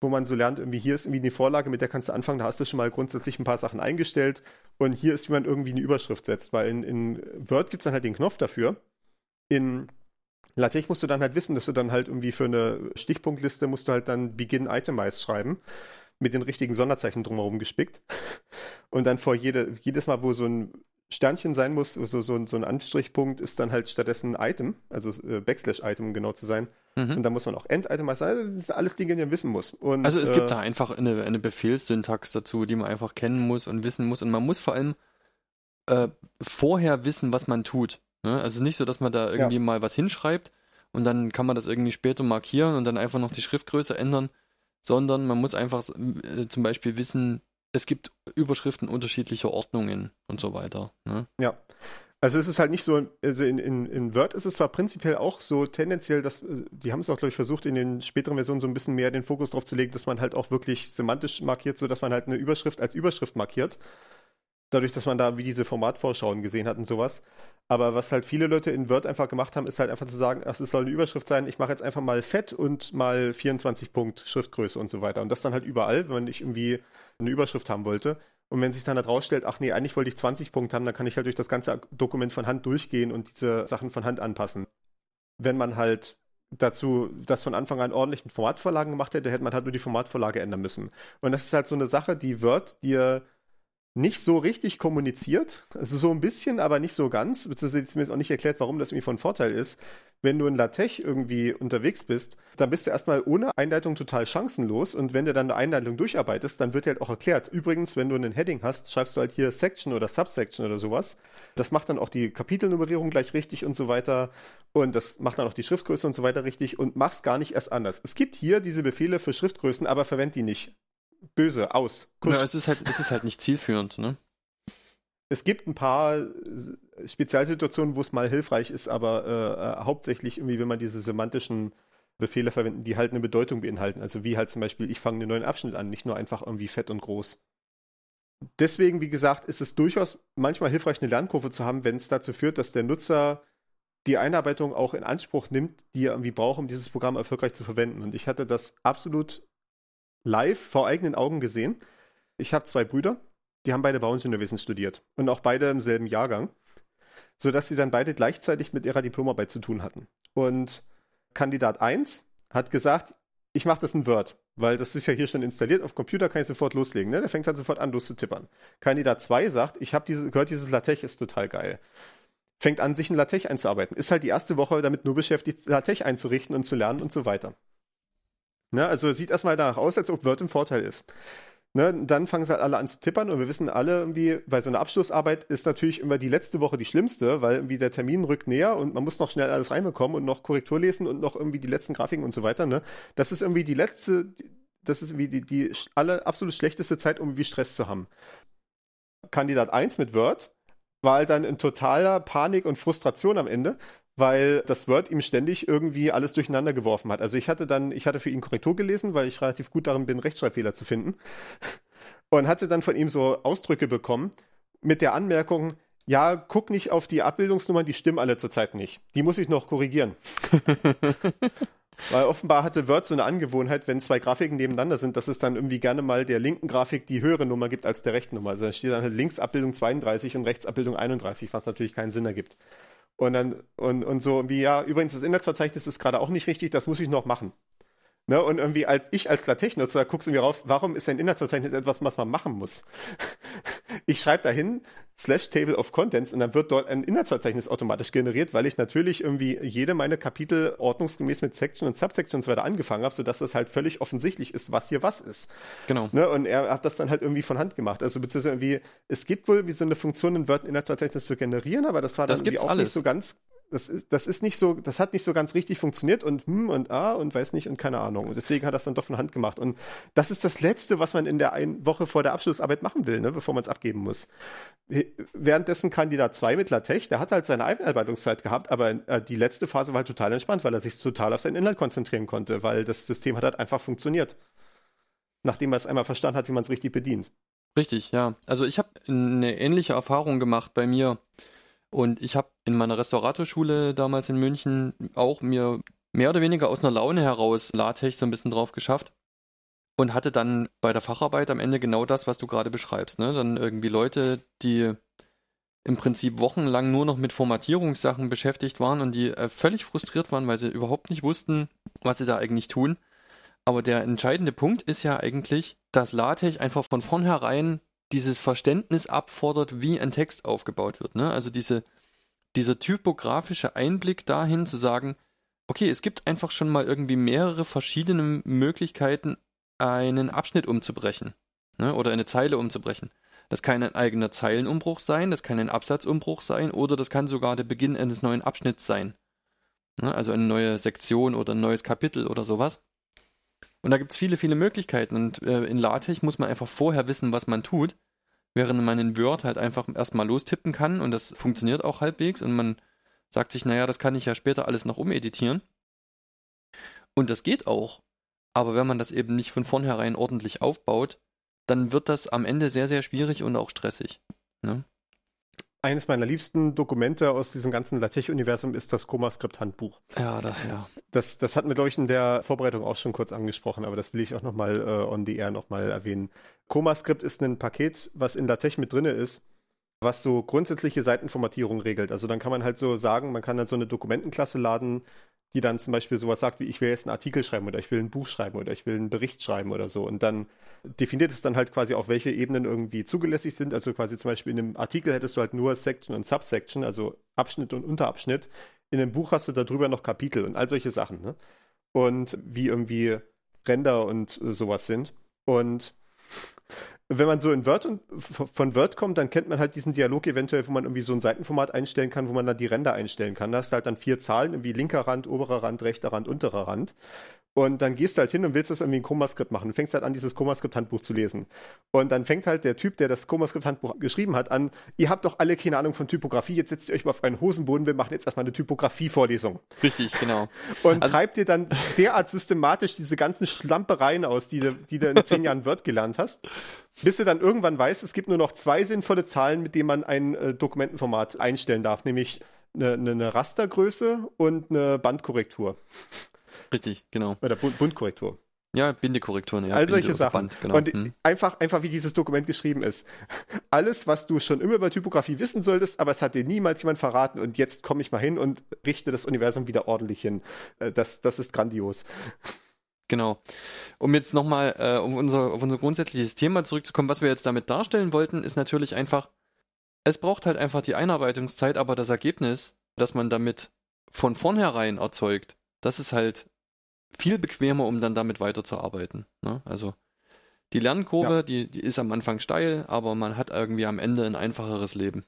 wo man so lernt, irgendwie hier ist irgendwie eine Vorlage, mit der kannst du anfangen, da hast du schon mal grundsätzlich ein paar Sachen eingestellt und hier ist, wie man irgendwie eine Überschrift setzt, weil in, in Word gibt es dann halt den Knopf dafür. In LaTeX musst du dann halt wissen, dass du dann halt irgendwie für eine Stichpunktliste musst du halt dann Begin Itemize schreiben mit den richtigen Sonderzeichen drumherum gespickt. Und dann vor jede, jedes Mal, wo so ein Sternchen sein muss, so, so, so ein Anstrichpunkt, ist dann halt stattdessen Item, also äh, Backslash-Item, um genau zu sein. Mhm. Und da muss man auch End-Item sein. Also das sind alles Dinge, die man wissen muss. Und, also es äh, gibt da einfach eine, eine Befehlssyntax dazu, die man einfach kennen muss und wissen muss. Und man muss vor allem äh, vorher wissen, was man tut. Ne? Also es ist nicht so, dass man da irgendwie ja. mal was hinschreibt und dann kann man das irgendwie später markieren und dann einfach noch die Schriftgröße ändern, sondern man muss einfach äh, zum Beispiel wissen, es gibt Überschriften unterschiedlicher Ordnungen und so weiter. Ne? Ja. Also es ist halt nicht so, also in, in, in Word ist es zwar prinzipiell auch so tendenziell, dass, äh, die haben es auch, glaube ich, versucht, in den späteren Versionen so ein bisschen mehr den Fokus drauf zu legen, dass man halt auch wirklich semantisch markiert, so dass man halt eine Überschrift als Überschrift markiert. Dadurch, dass man da wie diese Formatvorschauen gesehen hat und sowas. Aber was halt viele Leute in Word einfach gemacht haben, ist halt einfach zu sagen, ach, es soll eine Überschrift sein, ich mache jetzt einfach mal fett und mal 24 Punkt Schriftgröße und so weiter. Und das dann halt überall, wenn nicht irgendwie eine Überschrift haben wollte. Und wenn sich dann halt rausstellt, ach nee, eigentlich wollte ich 20 Punkte haben, dann kann ich halt durch das ganze Dokument von Hand durchgehen und diese Sachen von Hand anpassen. Wenn man halt dazu das von Anfang an ordentlichen Formatvorlagen gemacht hätte, hätte man halt nur die Formatvorlage ändern müssen. Und das ist halt so eine Sache, die Word dir nicht so richtig kommuniziert. Also so ein bisschen, aber nicht so ganz. Beziehungsweise zumindest auch nicht erklärt, warum das irgendwie von Vorteil ist. Wenn du in LaTeX irgendwie unterwegs bist, dann bist du erstmal ohne Einleitung total chancenlos. Und wenn du dann eine Einleitung durcharbeitest, dann wird dir halt auch erklärt. Übrigens, wenn du einen Heading hast, schreibst du halt hier Section oder Subsection oder sowas. Das macht dann auch die Kapitelnummerierung gleich richtig und so weiter. Und das macht dann auch die Schriftgröße und so weiter richtig und machst gar nicht erst anders. Es gibt hier diese Befehle für Schriftgrößen, aber verwend die nicht böse, aus. Kusch. Ja, es ist halt, es ist halt nicht zielführend, ne? Es gibt ein paar Spezialsituationen, wo es mal hilfreich ist, aber äh, äh, hauptsächlich irgendwie, wenn man diese semantischen Befehle verwenden, die halt eine Bedeutung beinhalten. Also wie halt zum Beispiel, ich fange einen neuen Abschnitt an, nicht nur einfach irgendwie fett und groß. Deswegen, wie gesagt, ist es durchaus manchmal hilfreich, eine Lernkurve zu haben, wenn es dazu führt, dass der Nutzer die Einarbeitung auch in Anspruch nimmt, die er irgendwie braucht, um dieses Programm erfolgreich zu verwenden. Und ich hatte das absolut live vor eigenen Augen gesehen. Ich habe zwei Brüder, die haben beide Bauingenieurwesen studiert und auch beide im selben Jahrgang, sodass sie dann beide gleichzeitig mit ihrer Diplomarbeit zu tun hatten. Und Kandidat 1 hat gesagt, ich mache das in Word, weil das ist ja hier schon installiert auf Computer, kann ich sofort loslegen. Ne? Der fängt dann sofort an, loszutippern. Kandidat 2 sagt, ich habe diese, gehört, dieses LaTeX ist total geil. Fängt an, sich in LaTeX einzuarbeiten. Ist halt die erste Woche damit nur beschäftigt, LaTeX einzurichten und zu lernen und so weiter. Ne? Also sieht erstmal danach aus, als ob Word im Vorteil ist. Ne, dann fangen sie halt alle an zu tippern und wir wissen alle irgendwie, weil so eine Abschlussarbeit ist natürlich immer die letzte Woche die schlimmste, weil irgendwie der Termin rückt näher und man muss noch schnell alles reinbekommen und noch Korrektur lesen und noch irgendwie die letzten Grafiken und so weiter. Ne? Das ist irgendwie die letzte, das ist irgendwie die, die alle absolut schlechteste Zeit, um irgendwie Stress zu haben. Kandidat 1 mit Word war halt dann in totaler Panik und Frustration am Ende, weil das Word ihm ständig irgendwie alles durcheinander geworfen hat. Also ich hatte dann, ich hatte für ihn Korrektur gelesen, weil ich relativ gut darin bin, Rechtschreibfehler zu finden. Und hatte dann von ihm so Ausdrücke bekommen mit der Anmerkung, ja, guck nicht auf die Abbildungsnummern, die stimmen alle zurzeit nicht. Die muss ich noch korrigieren. Weil offenbar hatte Word so eine Angewohnheit, wenn zwei Grafiken nebeneinander sind, dass es dann irgendwie gerne mal der linken Grafik die höhere Nummer gibt als der rechten Nummer. Also da steht dann halt links Abbildung 32 und rechts Abbildung 31, was natürlich keinen Sinn ergibt. Und dann, und, und so wie, ja, übrigens, das Inhaltsverzeichnis ist gerade auch nicht richtig, das muss ich noch machen. Ne, und irgendwie als ich als LaTeX-Nutzer guckst du mir rauf, warum ist ein Inhaltsverzeichnis etwas, was man machen muss? ich schreibe dahin slash Table of Contents und dann wird dort ein Inhaltsverzeichnis automatisch generiert, weil ich natürlich irgendwie jede meiner Kapitel ordnungsgemäß mit Section und Subsection und so weiter angefangen habe, sodass das halt völlig offensichtlich ist, was hier was ist. Genau. Ne, und er hat das dann halt irgendwie von Hand gemacht. Also beziehungsweise irgendwie, es gibt wohl wie so eine Funktion, ein Word Inhaltsverzeichnis zu generieren, aber das war dann das irgendwie auch alles. nicht so ganz das ist, das ist nicht so, das hat nicht so ganz richtig funktioniert und hm und ah und weiß nicht und keine Ahnung. Und deswegen hat es dann doch von Hand gemacht. Und das ist das Letzte, was man in der einen Woche vor der Abschlussarbeit machen will, ne, bevor man es abgeben muss. Währenddessen Kandidat 2 mit LaTeX, der hat halt seine Einarbeitungszeit gehabt, aber äh, die letzte Phase war halt total entspannt, weil er sich total auf seinen Inhalt konzentrieren konnte, weil das System hat halt einfach funktioniert. Nachdem er es einmal verstanden hat, wie man es richtig bedient. Richtig, ja. Also ich habe eine ähnliche Erfahrung gemacht bei mir. Und ich habe in meiner Restauratorschule damals in München auch mir mehr oder weniger aus einer Laune heraus LaTeX so ein bisschen drauf geschafft und hatte dann bei der Facharbeit am Ende genau das, was du gerade beschreibst. Ne? Dann irgendwie Leute, die im Prinzip wochenlang nur noch mit Formatierungssachen beschäftigt waren und die äh, völlig frustriert waren, weil sie überhaupt nicht wussten, was sie da eigentlich tun. Aber der entscheidende Punkt ist ja eigentlich, dass LaTeX einfach von vornherein dieses Verständnis abfordert, wie ein Text aufgebaut wird. Ne? Also diese, dieser typografische Einblick dahin zu sagen, okay, es gibt einfach schon mal irgendwie mehrere verschiedene Möglichkeiten, einen Abschnitt umzubrechen ne? oder eine Zeile umzubrechen. Das kann ein eigener Zeilenumbruch sein, das kann ein Absatzumbruch sein oder das kann sogar der Beginn eines neuen Abschnitts sein. Ne? Also eine neue Sektion oder ein neues Kapitel oder sowas. Und da gibt es viele, viele Möglichkeiten. Und äh, in LaTeX muss man einfach vorher wissen, was man tut während man in Word halt einfach erstmal lostippen kann und das funktioniert auch halbwegs und man sagt sich, naja, das kann ich ja später alles noch umeditieren. Und das geht auch. Aber wenn man das eben nicht von vornherein ordentlich aufbaut, dann wird das am Ende sehr, sehr schwierig und auch stressig. Ne? Eines meiner liebsten Dokumente aus diesem ganzen LaTeX-Universum ist das ComaScript-Handbuch. Ja, da, ja. Das, das hatten wir, glaube ich, in der Vorbereitung auch schon kurz angesprochen, aber das will ich auch nochmal äh, on the air nochmal erwähnen. ComaScript ist ein Paket, was in LaTeX mit drin ist, was so grundsätzliche Seitenformatierung regelt. Also dann kann man halt so sagen, man kann dann so eine Dokumentenklasse laden, die dann zum Beispiel sowas sagt wie, ich will jetzt einen Artikel schreiben oder ich will ein Buch schreiben oder ich will einen Bericht schreiben oder so. Und dann definiert es dann halt quasi auch, welche Ebenen irgendwie zugelässig sind. Also quasi zum Beispiel in einem Artikel hättest du halt nur Section und Subsection, also Abschnitt und Unterabschnitt. In einem Buch hast du darüber noch Kapitel und all solche Sachen. Ne? Und wie irgendwie Ränder und äh, sowas sind. Und wenn man so in Word und von Word kommt, dann kennt man halt diesen Dialog eventuell, wo man irgendwie so ein Seitenformat einstellen kann, wo man dann die Ränder einstellen kann. Da hast du halt dann vier Zahlen, irgendwie linker Rand, oberer Rand, rechter Rand, unterer Rand. Und dann gehst du halt hin und willst das irgendwie ein Komaskript machen. Du fängst halt an, dieses Komaskript-Handbuch zu lesen. Und dann fängt halt der Typ, der das Komaskript-Handbuch geschrieben hat, an, ihr habt doch alle keine Ahnung von Typografie, jetzt setzt ihr euch mal auf einen Hosenboden, wir machen jetzt erstmal eine Typografie-Vorlesung. Richtig, genau. Und also, treibt dir dann derart systematisch diese ganzen Schlampereien aus, die du, die du in zehn Jahren Word gelernt hast, bis du dann irgendwann weißt, es gibt nur noch zwei sinnvolle Zahlen, mit denen man ein äh, Dokumentenformat einstellen darf, nämlich eine, eine Rastergröße und eine Bandkorrektur. Richtig, genau. Oder Bund Bundkorrektur. Ja, Bindekorrekturen, ja. All solche Binde Sachen. Band, genau. Und hm. einfach, einfach wie dieses Dokument geschrieben ist. Alles, was du schon immer über Typografie wissen solltest, aber es hat dir niemals jemand verraten und jetzt komme ich mal hin und richte das Universum wieder ordentlich hin. Äh, das, das ist grandios. Genau. Um jetzt nochmal äh, auf, unser, auf unser grundsätzliches Thema zurückzukommen, was wir jetzt damit darstellen wollten, ist natürlich einfach, es braucht halt einfach die Einarbeitungszeit, aber das Ergebnis, das man damit von vornherein erzeugt, das ist halt viel bequemer, um dann damit weiterzuarbeiten. Ne? Also die Lernkurve, ja. die, die ist am Anfang steil, aber man hat irgendwie am Ende ein einfacheres Leben.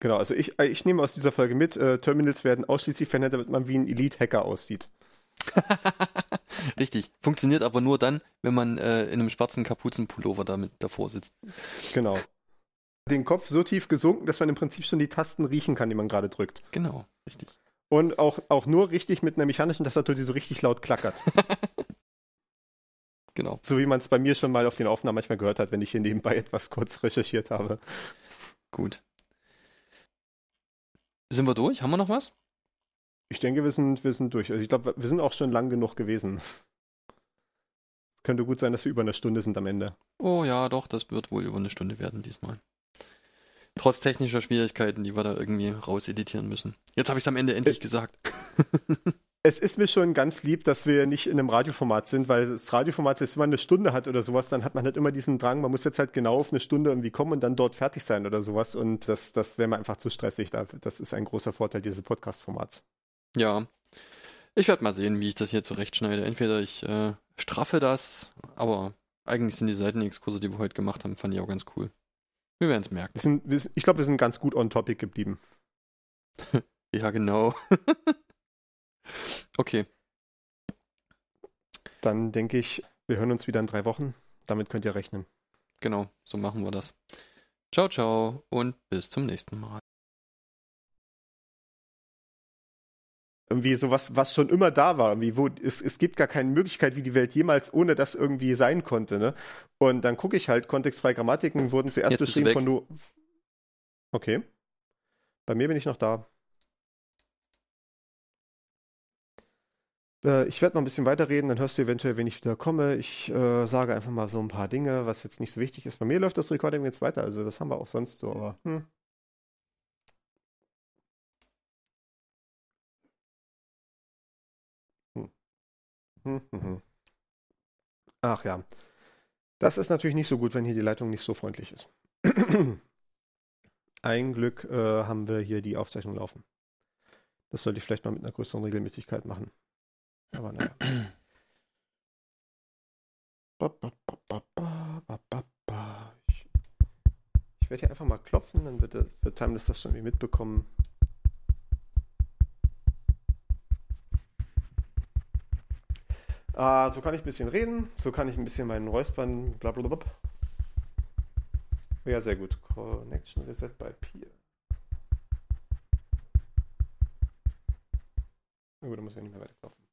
Genau, also ich, äh, ich nehme aus dieser Folge mit, äh, Terminals werden ausschließlich verändert, damit man wie ein Elite-Hacker aussieht. Richtig. Funktioniert aber nur dann, wenn man äh, in einem schwarzen Kapuzenpullover damit davor sitzt. Genau. Den Kopf so tief gesunken, dass man im Prinzip schon die Tasten riechen kann, die man gerade drückt. Genau, richtig. Und auch, auch nur richtig mit einer mechanischen Tastatur, die so richtig laut klackert. genau. So wie man es bei mir schon mal auf den Aufnahmen manchmal gehört hat, wenn ich hier nebenbei etwas kurz recherchiert habe. Gut. Sind wir durch? Haben wir noch was? Ich denke, wir sind, wir sind durch. Also ich glaube, wir sind auch schon lang genug gewesen. Es könnte gut sein, dass wir über eine Stunde sind am Ende. Oh ja, doch, das wird wohl über eine Stunde werden diesmal. Trotz technischer Schwierigkeiten, die wir da irgendwie rauseditieren müssen. Jetzt habe ich es am Ende endlich es, gesagt. es ist mir schon ganz lieb, dass wir nicht in einem Radioformat sind, weil das Radioformat, selbst wenn man eine Stunde hat oder sowas, dann hat man halt immer diesen Drang, man muss jetzt halt genau auf eine Stunde irgendwie kommen und dann dort fertig sein oder sowas. Und das, das wäre mir einfach zu stressig. Das ist ein großer Vorteil dieses Podcast-Formats. Ja. Ich werde mal sehen, wie ich das hier zurechtschneide. Entweder ich äh, straffe das, aber eigentlich sind die Seitenexkurse, die wir heute gemacht haben, fand ich auch ganz cool. Wir werden es merken. Sind, ich glaube, wir sind ganz gut on topic geblieben. ja, genau. okay. Dann denke ich, wir hören uns wieder in drei Wochen. Damit könnt ihr rechnen. Genau, so machen wir das. Ciao, ciao und bis zum nächsten Mal. Irgendwie sowas, was schon immer da war. Irgendwie, wo es, es gibt gar keine Möglichkeit, wie die Welt jemals ohne das irgendwie sein konnte. Ne? Und dann gucke ich halt, kontextfreie Grammatiken wurden zuerst geschrieben von nur. Okay. Bei mir bin ich noch da. Äh, ich werde noch ein bisschen weiterreden, dann hörst du eventuell, wenn ich wieder komme. Ich äh, sage einfach mal so ein paar Dinge, was jetzt nicht so wichtig ist. Bei mir läuft das Recording jetzt weiter, also das haben wir auch sonst so, aber hm. Ach ja. Das ist natürlich nicht so gut, wenn hier die Leitung nicht so freundlich ist. Ein Glück äh, haben wir hier die Aufzeichnung laufen. Das sollte ich vielleicht mal mit einer größeren Regelmäßigkeit machen. Aber naja. Ich, werde hier einfach mal klopfen, dann wird, wird Timeless das schon irgendwie mitbekommen. Äh, so kann ich ein bisschen reden, so kann ich ein bisschen meinen Räuspern, blablabla. Ja, sehr gut. Connection Reset bei Peer. Na gut, da muss ich ja nicht mehr weiterkaufen.